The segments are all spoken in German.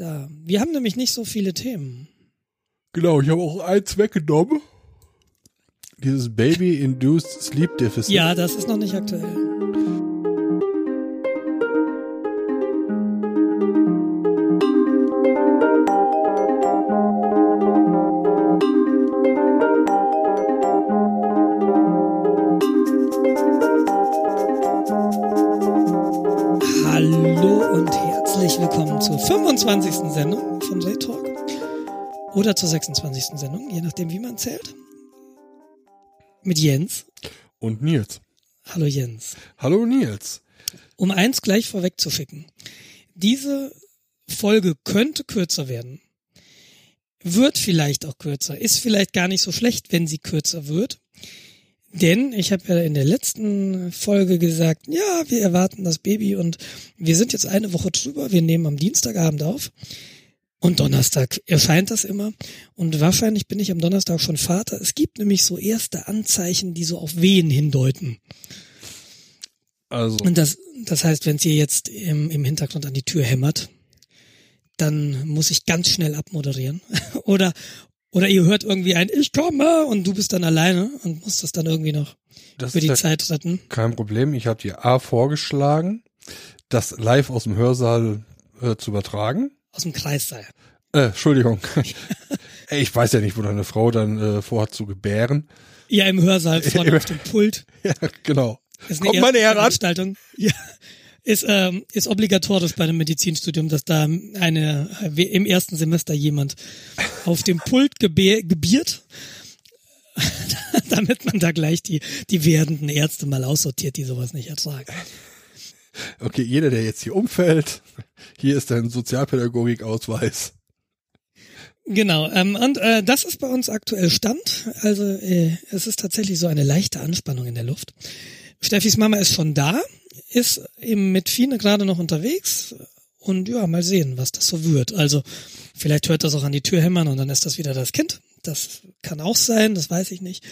da. Wir haben nämlich nicht so viele Themen. Genau, ich habe auch eins weggenommen. Dieses Baby-Induced Sleep Deficit. Ja, das ist noch nicht aktuell. 25. Sendung von Ray Talk. Oder zur 26. Sendung, je nachdem, wie man zählt. Mit Jens. Und Nils. Hallo Jens. Hallo Nils. Um eins gleich vorweg zu ficken. Diese Folge könnte kürzer werden. Wird vielleicht auch kürzer. Ist vielleicht gar nicht so schlecht, wenn sie kürzer wird. Denn ich habe ja in der letzten Folge gesagt, ja, wir erwarten das Baby und wir sind jetzt eine Woche drüber. Wir nehmen am Dienstagabend auf. Und Donnerstag erscheint das immer. Und wahrscheinlich bin ich am Donnerstag schon Vater. Es gibt nämlich so erste Anzeichen, die so auf Wehen hindeuten. Also, Und das, das heißt, wenn es ihr jetzt im, im Hintergrund an die Tür hämmert, dann muss ich ganz schnell abmoderieren. oder, oder ihr hört irgendwie ein Ich komme und du bist dann alleine und musst das dann irgendwie noch das für ist die ja Zeit retten. kein Problem. Ich habe dir A vorgeschlagen, das live aus dem Hörsaal äh, zu übertragen. Aus dem Kreissaal. Äh, Entschuldigung. Ich weiß ja nicht, wo deine Frau dann äh, vorhat zu gebären. Ja, im Hörsaal vorne auf dem Pult. Ja, genau. Ist Kommt meine Herren. Veranstaltung. Ja. Ist, ähm, ist obligatorisch bei einem Medizinstudium, dass da eine im ersten Semester jemand auf dem Pult gebiert, damit man da gleich die, die werdenden Ärzte mal aussortiert, die sowas nicht ertragen. Okay, jeder, der jetzt hier umfällt, hier ist dein Sozialpädagogikausweis. Genau, ähm, und äh, das ist bei uns aktuell Stand. Also äh, es ist tatsächlich so eine leichte Anspannung in der Luft. Steffis Mama ist schon da, ist eben mit Fine gerade noch unterwegs und ja, mal sehen, was das so wird. Also vielleicht hört das auch an die Tür hämmern und dann ist das wieder das Kind. Das kann auch sein, das weiß ich nicht.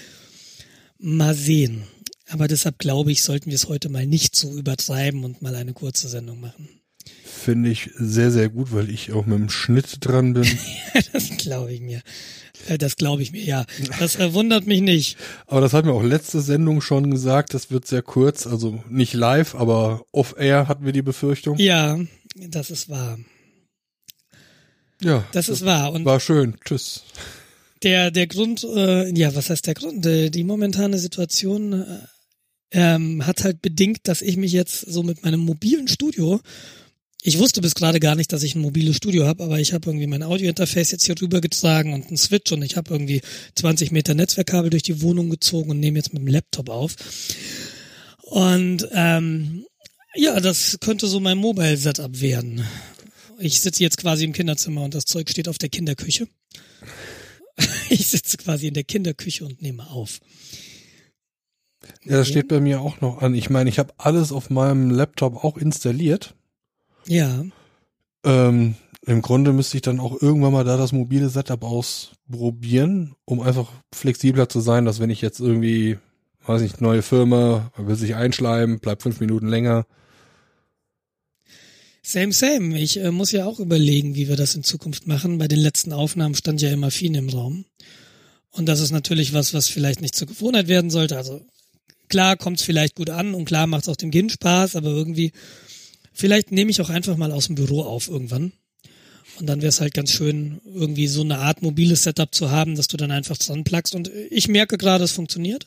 Mal sehen. Aber deshalb glaube ich, sollten wir es heute mal nicht so übertreiben und mal eine kurze Sendung machen. Finde ich sehr, sehr gut, weil ich auch mit dem Schnitt dran bin. das glaube ich mir. Äh, Das glaube ich mir, ja. Das äh, wundert mich nicht. Aber das hat mir auch letzte Sendung schon gesagt, das wird sehr kurz, also nicht live, aber off-air hatten wir die Befürchtung. Ja, das ist wahr. Ja, Das ist wahr. Und war schön. Tschüss. der, der Grund, äh, ja, was heißt der Grund? Äh, Die momentane Situation äh, ähm, hat halt bedingt, dass ich mich jetzt so mit meinem mobilen Studio, ich wusste bis gerade gar nicht, dass ich ein mobiles Studio habe, aber ich habe irgendwie mein Audiointerface jetzt hier rübergetragen und einen Switch und ich habe irgendwie 20 Meter Netzwerkkabel durch die Wohnung gezogen und nehme jetzt mit dem Laptop auf. Und ähm, ja, das könnte so mein Mobile-Setup werden. Ich sitze jetzt quasi im Kinderzimmer und das Zeug steht auf der Kinderküche. Ich sitze quasi in der Kinderküche und nehme auf. Ja, das steht bei mir auch noch an. Ich meine, ich habe alles auf meinem Laptop auch installiert. Ja, Ähm, Im Grunde müsste ich dann auch irgendwann mal da das mobile Setup ausprobieren, um einfach flexibler zu sein, dass wenn ich jetzt irgendwie, weiß nicht, neue Firma, will sich einschleimen, bleibt fünf Minuten länger. same, same. Ich äh, muss ja auch überlegen, wie wir das in Zukunft machen. Bei den letzten Aufnahmen stand ja immer Fien im Raum. Und das ist natürlich was, was vielleicht nicht zur Gewohnheit werden sollte. Also klar kommt es vielleicht gut an und klar macht es auch dem Kind Spaß, aber irgendwie, vielleicht nehme ich auch einfach mal aus dem Büro auf irgendwann. Und dann wäre es halt ganz schön, irgendwie so eine Art mobiles Setup zu haben, dass du dann einfach dran plugst. Und ich merke gerade, es funktioniert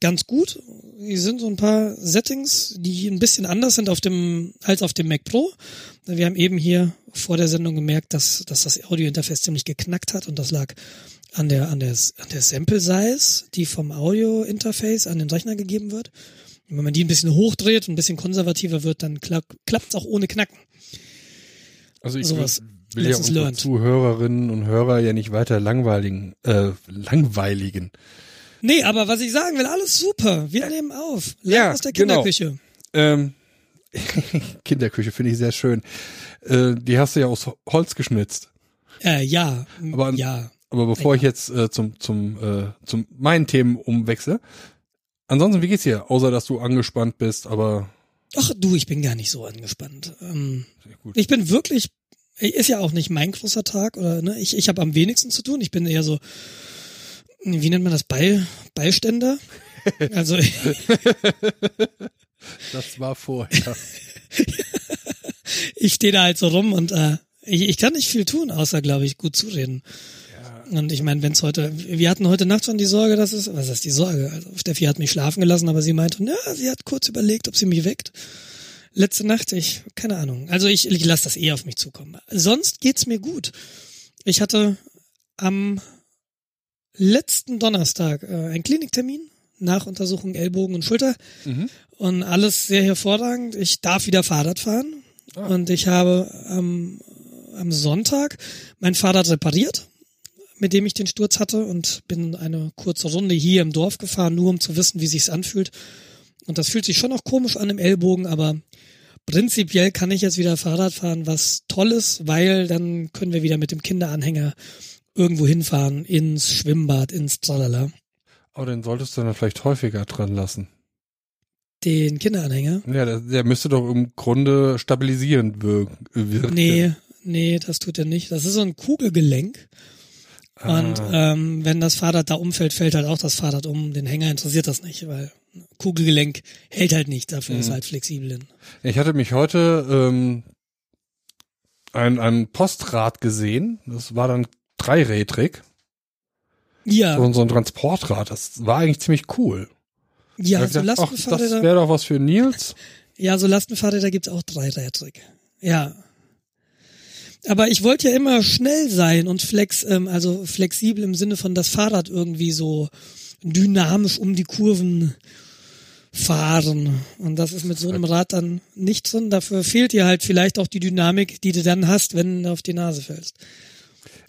ganz gut. Hier sind so ein paar Settings, die ein bisschen anders sind auf dem, als auf dem Mac Pro. Wir haben eben hier vor der Sendung gemerkt, dass, dass das Audiointerface ziemlich geknackt hat und das lag an der, an der, an der Sample Size, die vom Audiointerface an den Rechner gegeben wird. Wenn man die ein bisschen hochdreht und ein bisschen konservativer wird, dann klappt es auch ohne Knacken. Also ich Sowas. will, will ja unsere learned. Zuhörerinnen und Hörer ja nicht weiter langweiligen, äh, langweiligen. Nee, aber was ich sagen will, alles super. Wir nehmen auf. Live Ja, aus der genau. Kinderküche. Ähm, Kinderküche finde ich sehr schön. Äh, die hast du ja aus Holz geschnitzt. Äh, ja, Aber- ja. Aber bevor ich jetzt äh, zum zum äh, zum meinen Themen umwechsle, ansonsten wie geht's dir? Außer dass du angespannt bist, aber Ach du, ich bin gar nicht so angespannt. Ähm, sehr gut. ich bin wirklich ist ja auch nicht mein großer Tag oder ne? Ich, ich habe am wenigsten zu tun. Ich bin eher so, wie nennt man das, Bei, Beiständer? Also Das war vorher. ich stehe da halt so rum und äh, ich, ich kann nicht viel tun, außer, glaube ich, gut zureden. Und ich meine, wenn es heute, wir hatten heute Nacht schon die Sorge, dass es, was ist die Sorge? Also Steffi hat mich schlafen gelassen, aber sie meinte, ja, sie hat kurz überlegt, ob sie mich weckt. Letzte Nacht, ich, keine Ahnung. Also ich, ich lasse das eh auf mich zukommen. Sonst geht's mir gut. Ich hatte am letzten Donnerstag äh, einen Kliniktermin nach Untersuchung Ellbogen und Schulter Mhm. und alles sehr hervorragend. Ich darf wieder Fahrrad fahren Ah. und ich habe am, am Sonntag mein Fahrrad repariert, mit dem ich den Sturz hatte und bin eine kurze Runde hier im Dorf gefahren, nur um zu wissen, wie sich's anfühlt. Und das fühlt sich schon noch komisch an im Ellbogen, aber prinzipiell kann ich jetzt wieder Fahrrad fahren, was toll ist, weil dann können wir wieder mit dem Kinderanhänger irgendwo hinfahren, ins Schwimmbad, ins Tralala. Aber den solltest du dann vielleicht häufiger dran lassen. Den Kinderanhänger. Ja, der, der müsste doch im Grunde stabilisierend wirken. wirken. Nee, nee, das tut er nicht. Das ist so ein Kugelgelenk. Und Ah. ähm, wenn das Fahrrad da umfällt, fällt halt auch das Fahrrad um. Den Hänger interessiert das nicht, weil Kugelgelenk hält halt nicht, dafür ist Mhm. halt flexibel. hin. Ich hatte mich heute ähm, ein, ein Postrad gesehen. Das war dann dreirädrig. Ja, So, so ein Transportrad. Das war eigentlich ziemlich cool. ja, so gedacht, ach, das Lastenfahrräder, wäre doch was für Nils. ja, so Lastenfahrräder gibt's auch dreirädrig. Ja. Aber ich wollte ja immer schnell sein und flex, ähm, also flexibel im Sinne von das Fahrrad irgendwie so dynamisch um die Kurven fahren. Und das ist mit so einem Rad dann nicht drin. Dafür fehlt dir halt vielleicht auch die Dynamik, die du dann hast, wenn du auf die Nase fällst.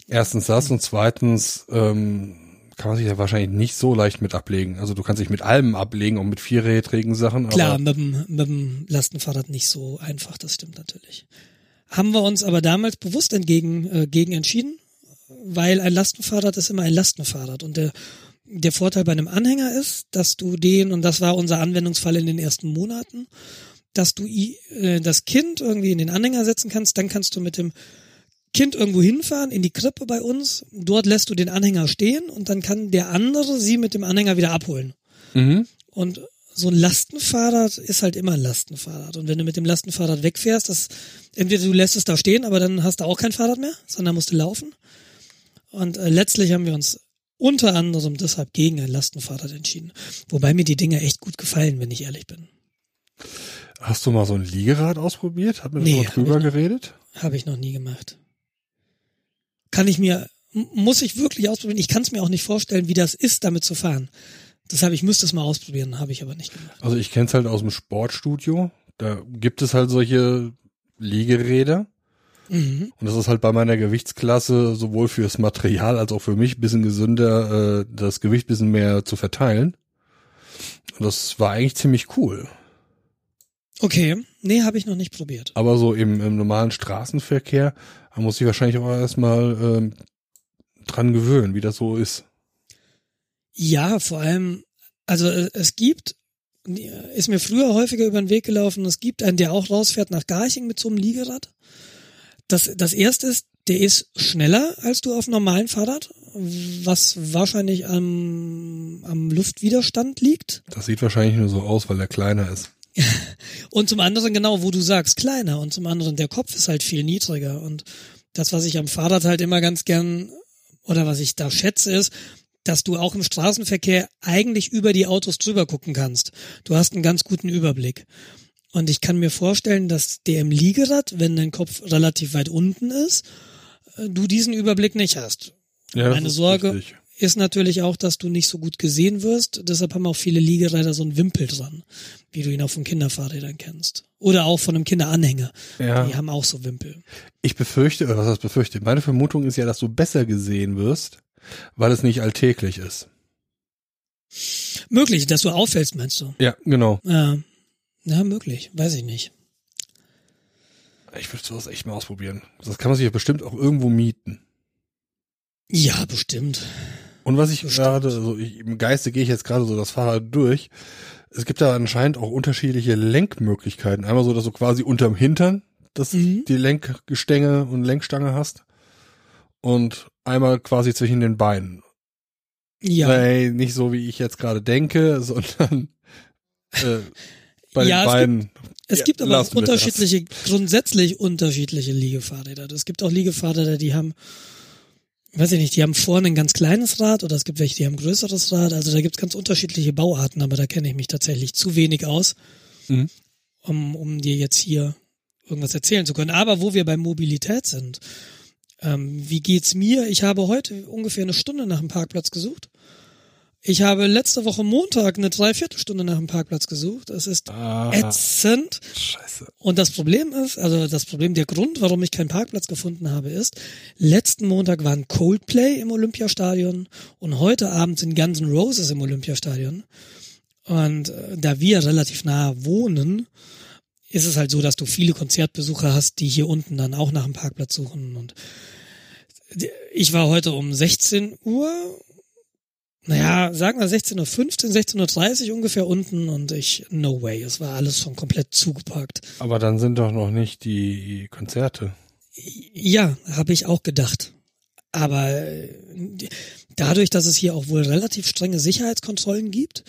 Erstens das und zweitens ähm, kann man sich ja wahrscheinlich nicht so leicht mit ablegen. Also du kannst dich mit allem ablegen und mit vierrädrigen Sachen. Klar, mit dem, mit dem Lastenfahrrad nicht so einfach, das stimmt natürlich. Haben wir uns aber damals bewusst entgegen, äh, gegen entschieden, weil ein Lastenfahrrad ist immer ein Lastenfahrrad und der, der Vorteil bei einem Anhänger ist, dass du den, und das war unser Anwendungsfall in den ersten Monaten, dass du äh, das Kind irgendwie in den Anhänger setzen kannst, dann kannst du mit dem Kind irgendwo hinfahren, in die Krippe bei uns, dort lässt du den Anhänger stehen und dann kann der andere sie mit dem Anhänger wieder abholen. mhm. Und so ein Lastenfahrrad ist halt immer ein Lastenfahrrad. Und wenn du mit dem Lastenfahrrad wegfährst, das, entweder du lässt es da stehen, aber dann hast du auch kein Fahrrad mehr, sondern musst du laufen. Und äh, letztlich haben wir uns unter anderem deshalb gegen ein Lastenfahrrad entschieden. Wobei mir die Dinge echt gut gefallen, wenn ich ehrlich bin. hast du mal so ein Liegerad ausprobiert? Hat man Nee, hab drüber nicht. geredet? Habe ich noch nie gemacht. Kann ich mir, muss ich wirklich ausprobieren. Ich kann es mir auch nicht vorstellen, wie das ist, damit zu fahren. Deshalb, ich müsste es mal ausprobieren, habe ich aber nicht gemacht. Also ich kenne es halt aus dem Sportstudio. Da gibt es halt solche Liegeräder. Mhm. Und das ist halt bei meiner Gewichtsklasse sowohl fürs Material als auch für mich ein bisschen gesünder, äh, das Gewicht ein bisschen mehr zu verteilen. Und das war eigentlich ziemlich cool. Okay, nee, habe ich noch nicht probiert. Aber so im, im normalen Straßenverkehr, da muss ich wahrscheinlich auch erstmal ähm, dran gewöhnen, wie das so ist. Ja, vor allem, also äh, es gibt, ist mir früher häufiger über den Weg gelaufen, es gibt einen, der auch rausfährt nach Garching mit so einem Liegerad. Das, das erste ist, der ist schneller als du auf einem normalen Fahrrad, was wahrscheinlich am, am Luftwiderstand liegt. Das sieht wahrscheinlich nur so aus, weil er kleiner ist. Und zum anderen genau, wo du sagst, kleiner. Und zum anderen, der Kopf ist halt viel niedriger. Und das, was ich am Fahrrad halt immer ganz gern, oder was ich da schätze, ist, dass du auch im Straßenverkehr eigentlich über die Autos drüber gucken kannst. Du hast einen ganz guten Überblick. Und ich kann mir vorstellen, dass der im Liegerad, wenn dein Kopf relativ weit unten ist, äh, du diesen Überblick nicht hast. Ja, Meine ist Sorge richtig. ist natürlich auch, dass du nicht so gut gesehen wirst. Deshalb haben auch viele Liegeräder so einen Wimpel dran, wie du ihn auch von Kinderfahrrädern kennst. Oder auch von einem Kinderanhänger. Ja. Die haben auch so Wimpel. Ich befürchte, oder was heißt befürchte? Meine Vermutung ist ja, dass du besser gesehen wirst, weil es nicht alltäglich ist. Möglich, dass du auffällst, meinst du? Ja, genau. Ja, ja möglich. Weiß ich nicht. Ich würde sowas echt mal ausprobieren. Das kann man sich ja bestimmt auch irgendwo mieten. Ja, bestimmt. Und was ich Bestimmt. gerade, also ich, im Geiste gehe ich jetzt gerade so das Fahrrad durch. Es gibt da anscheinend auch unterschiedliche Lenkmöglichkeiten. Einmal so, dass du quasi unterm Hintern dass Mhm. die Lenkgestänge und Lenkstange hast. Und einmal quasi zwischen den Beinen. Ja. Nee, nicht so, wie ich jetzt gerade denke, sondern äh, bei Ja, den es Beinen. Es Ja, gibt aber lassen auch wir das. unterschiedliche, grundsätzlich unterschiedliche Liegefahrräder. Es gibt auch Liegefahrräder, die haben, weiß ich nicht, die haben vorne ein ganz kleines Rad oder es gibt welche, die haben ein größeres Rad. Also da gibt es ganz unterschiedliche Bauarten, aber da kenne ich mich tatsächlich zu wenig aus, Mhm. um, um dir jetzt hier irgendwas erzählen zu können. Aber wo wir bei Mobilität sind, ähm, wie geht's mir? Ich habe heute ungefähr eine Stunde nach dem Parkplatz gesucht. Ich habe letzte Woche Montag eine Dreiviertelstunde nach dem Parkplatz gesucht. Es ist Ah, ätzend. scheiße. Und das Problem ist, also das Problem, der Grund, warum ich keinen Parkplatz gefunden habe, ist, letzten Montag war ein Coldplay im Olympiastadion und heute Abend sind Guns N' Roses im Olympiastadion. Und äh, da wir relativ nah wohnen, ist es halt so, dass du viele Konzertbesucher hast, die hier unten dann auch nach dem Parkplatz suchen. Und ich war heute um 16 Uhr, naja, sagen wir 16.15 Uhr, 16.30 Uhr ungefähr unten und ich, no way, es war alles schon komplett zugeparkt. Aber dann sind doch noch nicht die Konzerte. Ja, habe ich auch gedacht. Aber äh, dadurch, dass es hier auch wohl relativ strenge Sicherheitskontrollen gibt,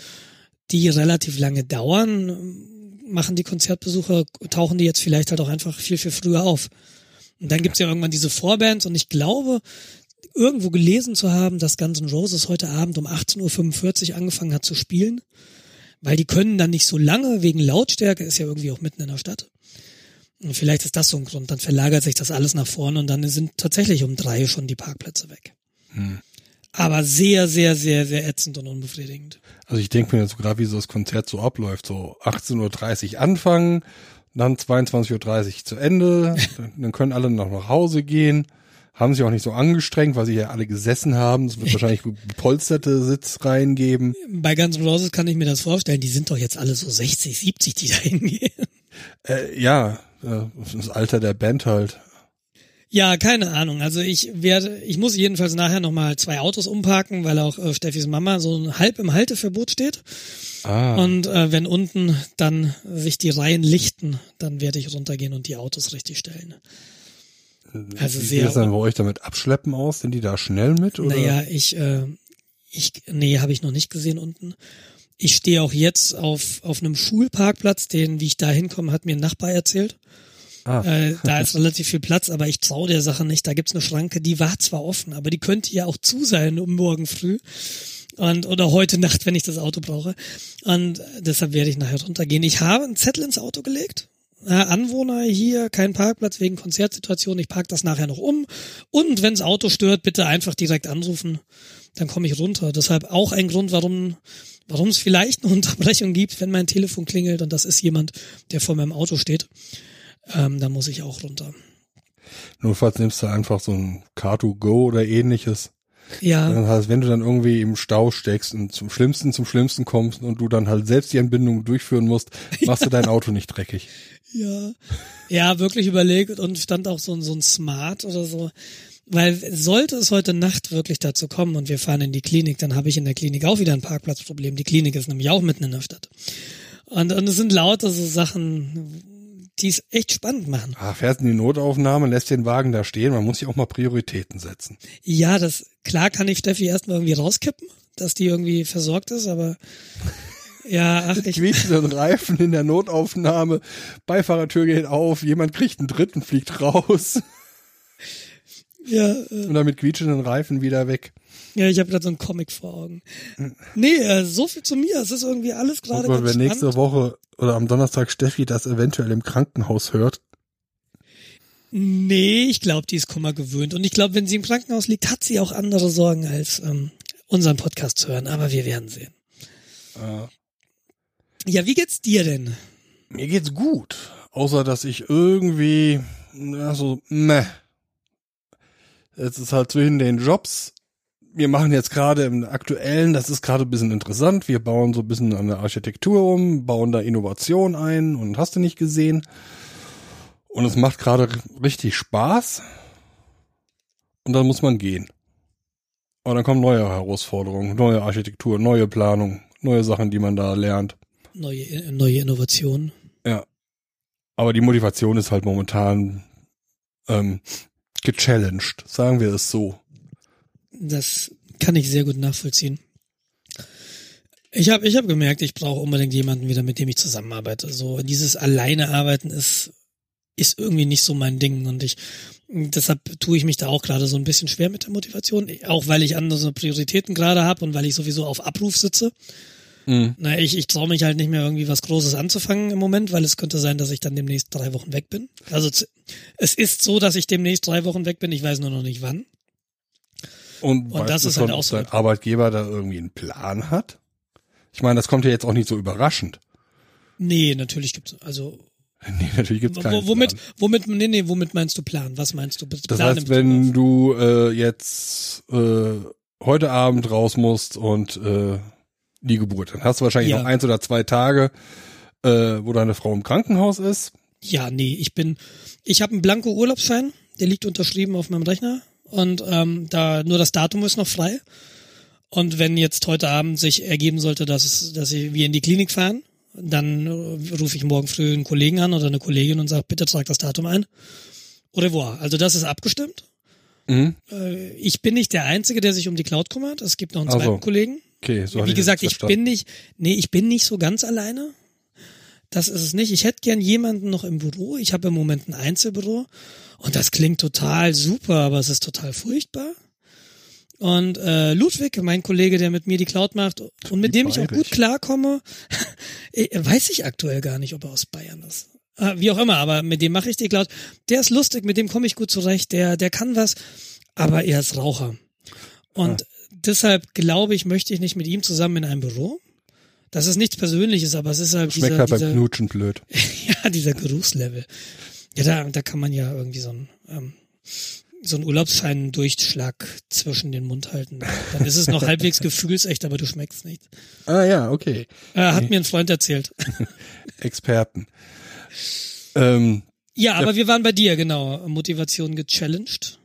die relativ lange dauern, machen die Konzertbesucher, tauchen die jetzt vielleicht halt auch einfach viel, viel früher auf. Und dann gibt's ja irgendwann diese Vorbands und ich glaube, irgendwo gelesen zu haben, dass Guns N' Roses heute Abend um 18.45 Uhr angefangen hat zu spielen, weil die können dann nicht so lange wegen Lautstärke, ist ja irgendwie auch mitten in der Stadt. Und vielleicht ist das so ein Grund. Dann verlagert sich das alles nach vorne und dann sind tatsächlich um drei schon die Parkplätze weg. Hm. Aber sehr, sehr, sehr, sehr ätzend und unbefriedigend. Also ich denke mir jetzt gerade, wie so das Konzert so abläuft. So 18.30 Uhr anfangen, dann 22.30 Uhr zu Ende, dann können alle noch nach Hause gehen. Haben sich auch nicht so angestrengt, weil sie ja alle gesessen haben. Es wird wahrscheinlich gepolsterte Sitzreihen geben. Bei Guns N' Roses kann ich mir das vorstellen. Die sind doch jetzt alle so 60, 70, die da hingehen. Äh, ja, äh, das Alter der Band halt. Ja, keine Ahnung. Also ich werde, ich muss jedenfalls nachher nochmal zwei Autos umparken, weil auch äh, Steffis Mama so halb im Halteverbot steht. Ah, Und äh, wenn unten dann sich die Reihen lichten, dann werde ich runtergehen und die Autos richtig stellen. Also wie sehr sieht das dann bei euch damit abschleppen aus? Sind die da schnell mit? Oder? Naja, ich, äh, ich, nee, habe ich noch nicht gesehen unten. Ich stehe auch jetzt auf, auf einem Schulparkplatz, den, wie ich da hinkomme, hat mir ein Nachbar erzählt. Ah. Äh, da ist relativ viel Platz, aber ich traue der Sache nicht. Da gibt's eine Schranke, die war zwar offen, aber die könnte ja auch zu sein um morgen früh. Und, oder heute Nacht, wenn ich das Auto brauche. Und deshalb werde ich nachher runtergehen. Ich habe einen Zettel ins Auto gelegt. Äh, Anwohner hier, kein Parkplatz wegen Konzertsituation. Ich park das nachher noch um. Und wenns Auto stört, bitte einfach direkt anrufen. Dann komme ich runter. Deshalb auch ein Grund, warum warum es vielleicht eine Unterbrechung gibt, wenn mein Telefon klingelt und das ist jemand, der vor meinem Auto steht. Ähm, dann muss ich auch runter. Notfalls nimmst du einfach so ein Car2Go oder ähnliches. Ja, Das heißt, wenn du dann irgendwie im Stau steckst und zum Schlimmsten zum Schlimmsten kommst und du dann halt selbst die Entbindung durchführen musst, machst du dein Auto nicht dreckig. ja. Ja, wirklich überlegt und stand auch so, ein so ein Smart oder so. Weil sollte es heute Nacht wirklich dazu kommen und wir fahren in die Klinik, dann habe ich in der Klinik auch wieder ein Parkplatzproblem. Die Klinik ist nämlich auch mitten in der Stadt. Und, und es sind lauter so Sachen, die es echt spannend machen. Ah, fährst in die Notaufnahme, lässt den Wagen da stehen, man muss sich auch mal Prioritäten setzen. Ja, das, klar kann ich Steffi erstmal irgendwie rauskippen, dass die irgendwie versorgt ist, aber ja, ach, ich, Quietschenden Reifen in der Notaufnahme, Beifahrertür geht auf, jemand kriegt einen dritten, fliegt raus ja, äh, und dann mit quietschenden Reifen wieder weg. ja, ich habe gerade so einen Comic vor Augen. Nee, äh, so viel zu mir. Es ist irgendwie alles Oh gerade Gott, ganz wenn nächste. Woche oder am Donnerstag Steffi das eventuell im Krankenhaus hört, Nee, ich glaube, die ist Kummer gewöhnt. Und ich glaube, wenn sie im Krankenhaus liegt, hat sie auch andere Sorgen, als ähm, unseren Podcast zu hören. Aber wir werden sehen. äh, Ja, wie geht's dir denn? mir geht's gut. Außer, dass ich irgendwie, na, so, meh. Es ist halt zwischen den Jobs. Wir machen jetzt gerade im aktuellen, das ist gerade ein bisschen interessant. Wir bauen so ein bisschen an der Architektur um, bauen da Innovation ein und hast du nicht gesehen. Und es macht gerade richtig Spaß. Und dann muss man gehen. Aber dann kommen neue Herausforderungen, neue Architektur, neue Planung, neue Sachen, die man da lernt. Neue, neue Innovationen. Ja. Aber die Motivation ist halt momentan ähm, gechallenged, sagen wir es so. Das kann ich sehr gut nachvollziehen. Ich habe ich hab gemerkt, ich brauche unbedingt jemanden wieder, mit dem ich zusammenarbeite. So dieses alleine arbeiten ist ist irgendwie nicht so mein Ding und ich deshalb tue ich mich da auch gerade so ein bisschen schwer mit der Motivation, auch weil ich andere Prioritäten gerade habe und weil ich sowieso auf Abruf sitze. Mhm. Na, ich, ich traue mich halt nicht mehr irgendwie was Großes anzufangen im Moment, weil es könnte sein, dass ich dann demnächst drei Wochen weg bin. Also es ist so, dass ich demnächst drei Wochen weg bin, ich weiß nur noch nicht wann. Und, und das ist halt auch so. Dein Arbeitgeber da irgendwie einen Plan hat? Ich meine, das kommt ja jetzt auch nicht so überraschend. Nee, natürlich gibt's, also Nee, natürlich gibt's keinen. Womit, Plan. womit, nee, nee, womit meinst du Plan? Was meinst du? Plan das heißt, wenn du äh, jetzt äh, heute Abend raus musst und äh, die Geburt, dann hast du wahrscheinlich ja. noch eins oder zwei Tage, äh, wo deine Frau im Krankenhaus ist. Ja, nee, ich bin, ich habe einen blanko Urlaubsschein, der liegt unterschrieben auf meinem Rechner und ähm, da nur das Datum ist noch frei. Und wenn jetzt heute Abend sich ergeben sollte, dass, dass wir in die Klinik fahren, dann äh, rufe ich morgen früh einen Kollegen an oder eine Kollegin und sage, bitte trag das Datum ein. Au revoir. Also das ist abgestimmt. Mhm. Äh, ich bin nicht der Einzige, der sich um die Cloud kümmert. Es gibt noch einen zweiten also, Kollegen. Okay, so Wie gesagt, ich bin nicht, nee, ich bin nicht so ganz alleine. Das ist es nicht. Ich hätte gern jemanden noch im Büro. Ich habe im Moment ein Einzelbüro und das klingt total super, aber es ist total furchtbar. Und äh, Ludwig, mein Kollege, der mit mir die Cloud macht und mit dem ich auch gut klarkomme, äh, weiß ich aktuell gar nicht, ob er aus Bayern ist. Äh, wie auch immer, aber mit dem mache ich die Cloud. Der ist lustig, mit dem komme ich gut zurecht, der, der kann was, aber er ist Raucher. Und ah. deshalb glaube ich, möchte ich nicht mit ihm zusammen in einem Büro. Das ist nichts Persönliches, aber es ist halt Schmeckt dieser, halt beim Knutschen blöd. ja, dieser Geruchslevel. Ja, da, da kann man ja irgendwie so ein ähm, so ein Urlaubsschein-Durchschlag zwischen den Mund halten. Dann ist es noch halbwegs gefühlsecht, aber du schmeckst nicht. Ah ja, okay. Äh, hat mir ein Freund erzählt. Experten. Ähm, ja, aber ja. wir waren bei dir, genau. Motivation gechallenged.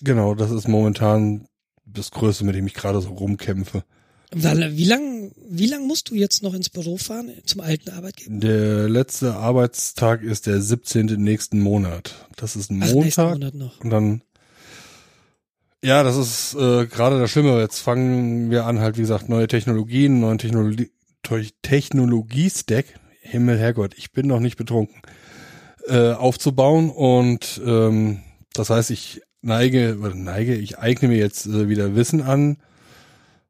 Genau, das ist momentan das Größte, mit dem ich gerade so rumkämpfe. Wie lang, wie lang musst du jetzt noch ins Büro fahren, zum alten Arbeitgeber? Der letzte Arbeitstag ist der 17. nächsten Monat. Das ist ein Ach, Montag. Monat noch. Und dann ja, das ist äh, gerade das Schlimme. Jetzt fangen wir an, halt wie gesagt, neue Technologien, neuen Technologie, Technologie-Stack, Himmel, Herrgott, ich bin noch nicht betrunken, äh, aufzubauen. Und ähm, das heißt, ich neige, oder neige, ich eigne mir jetzt äh, wieder Wissen an,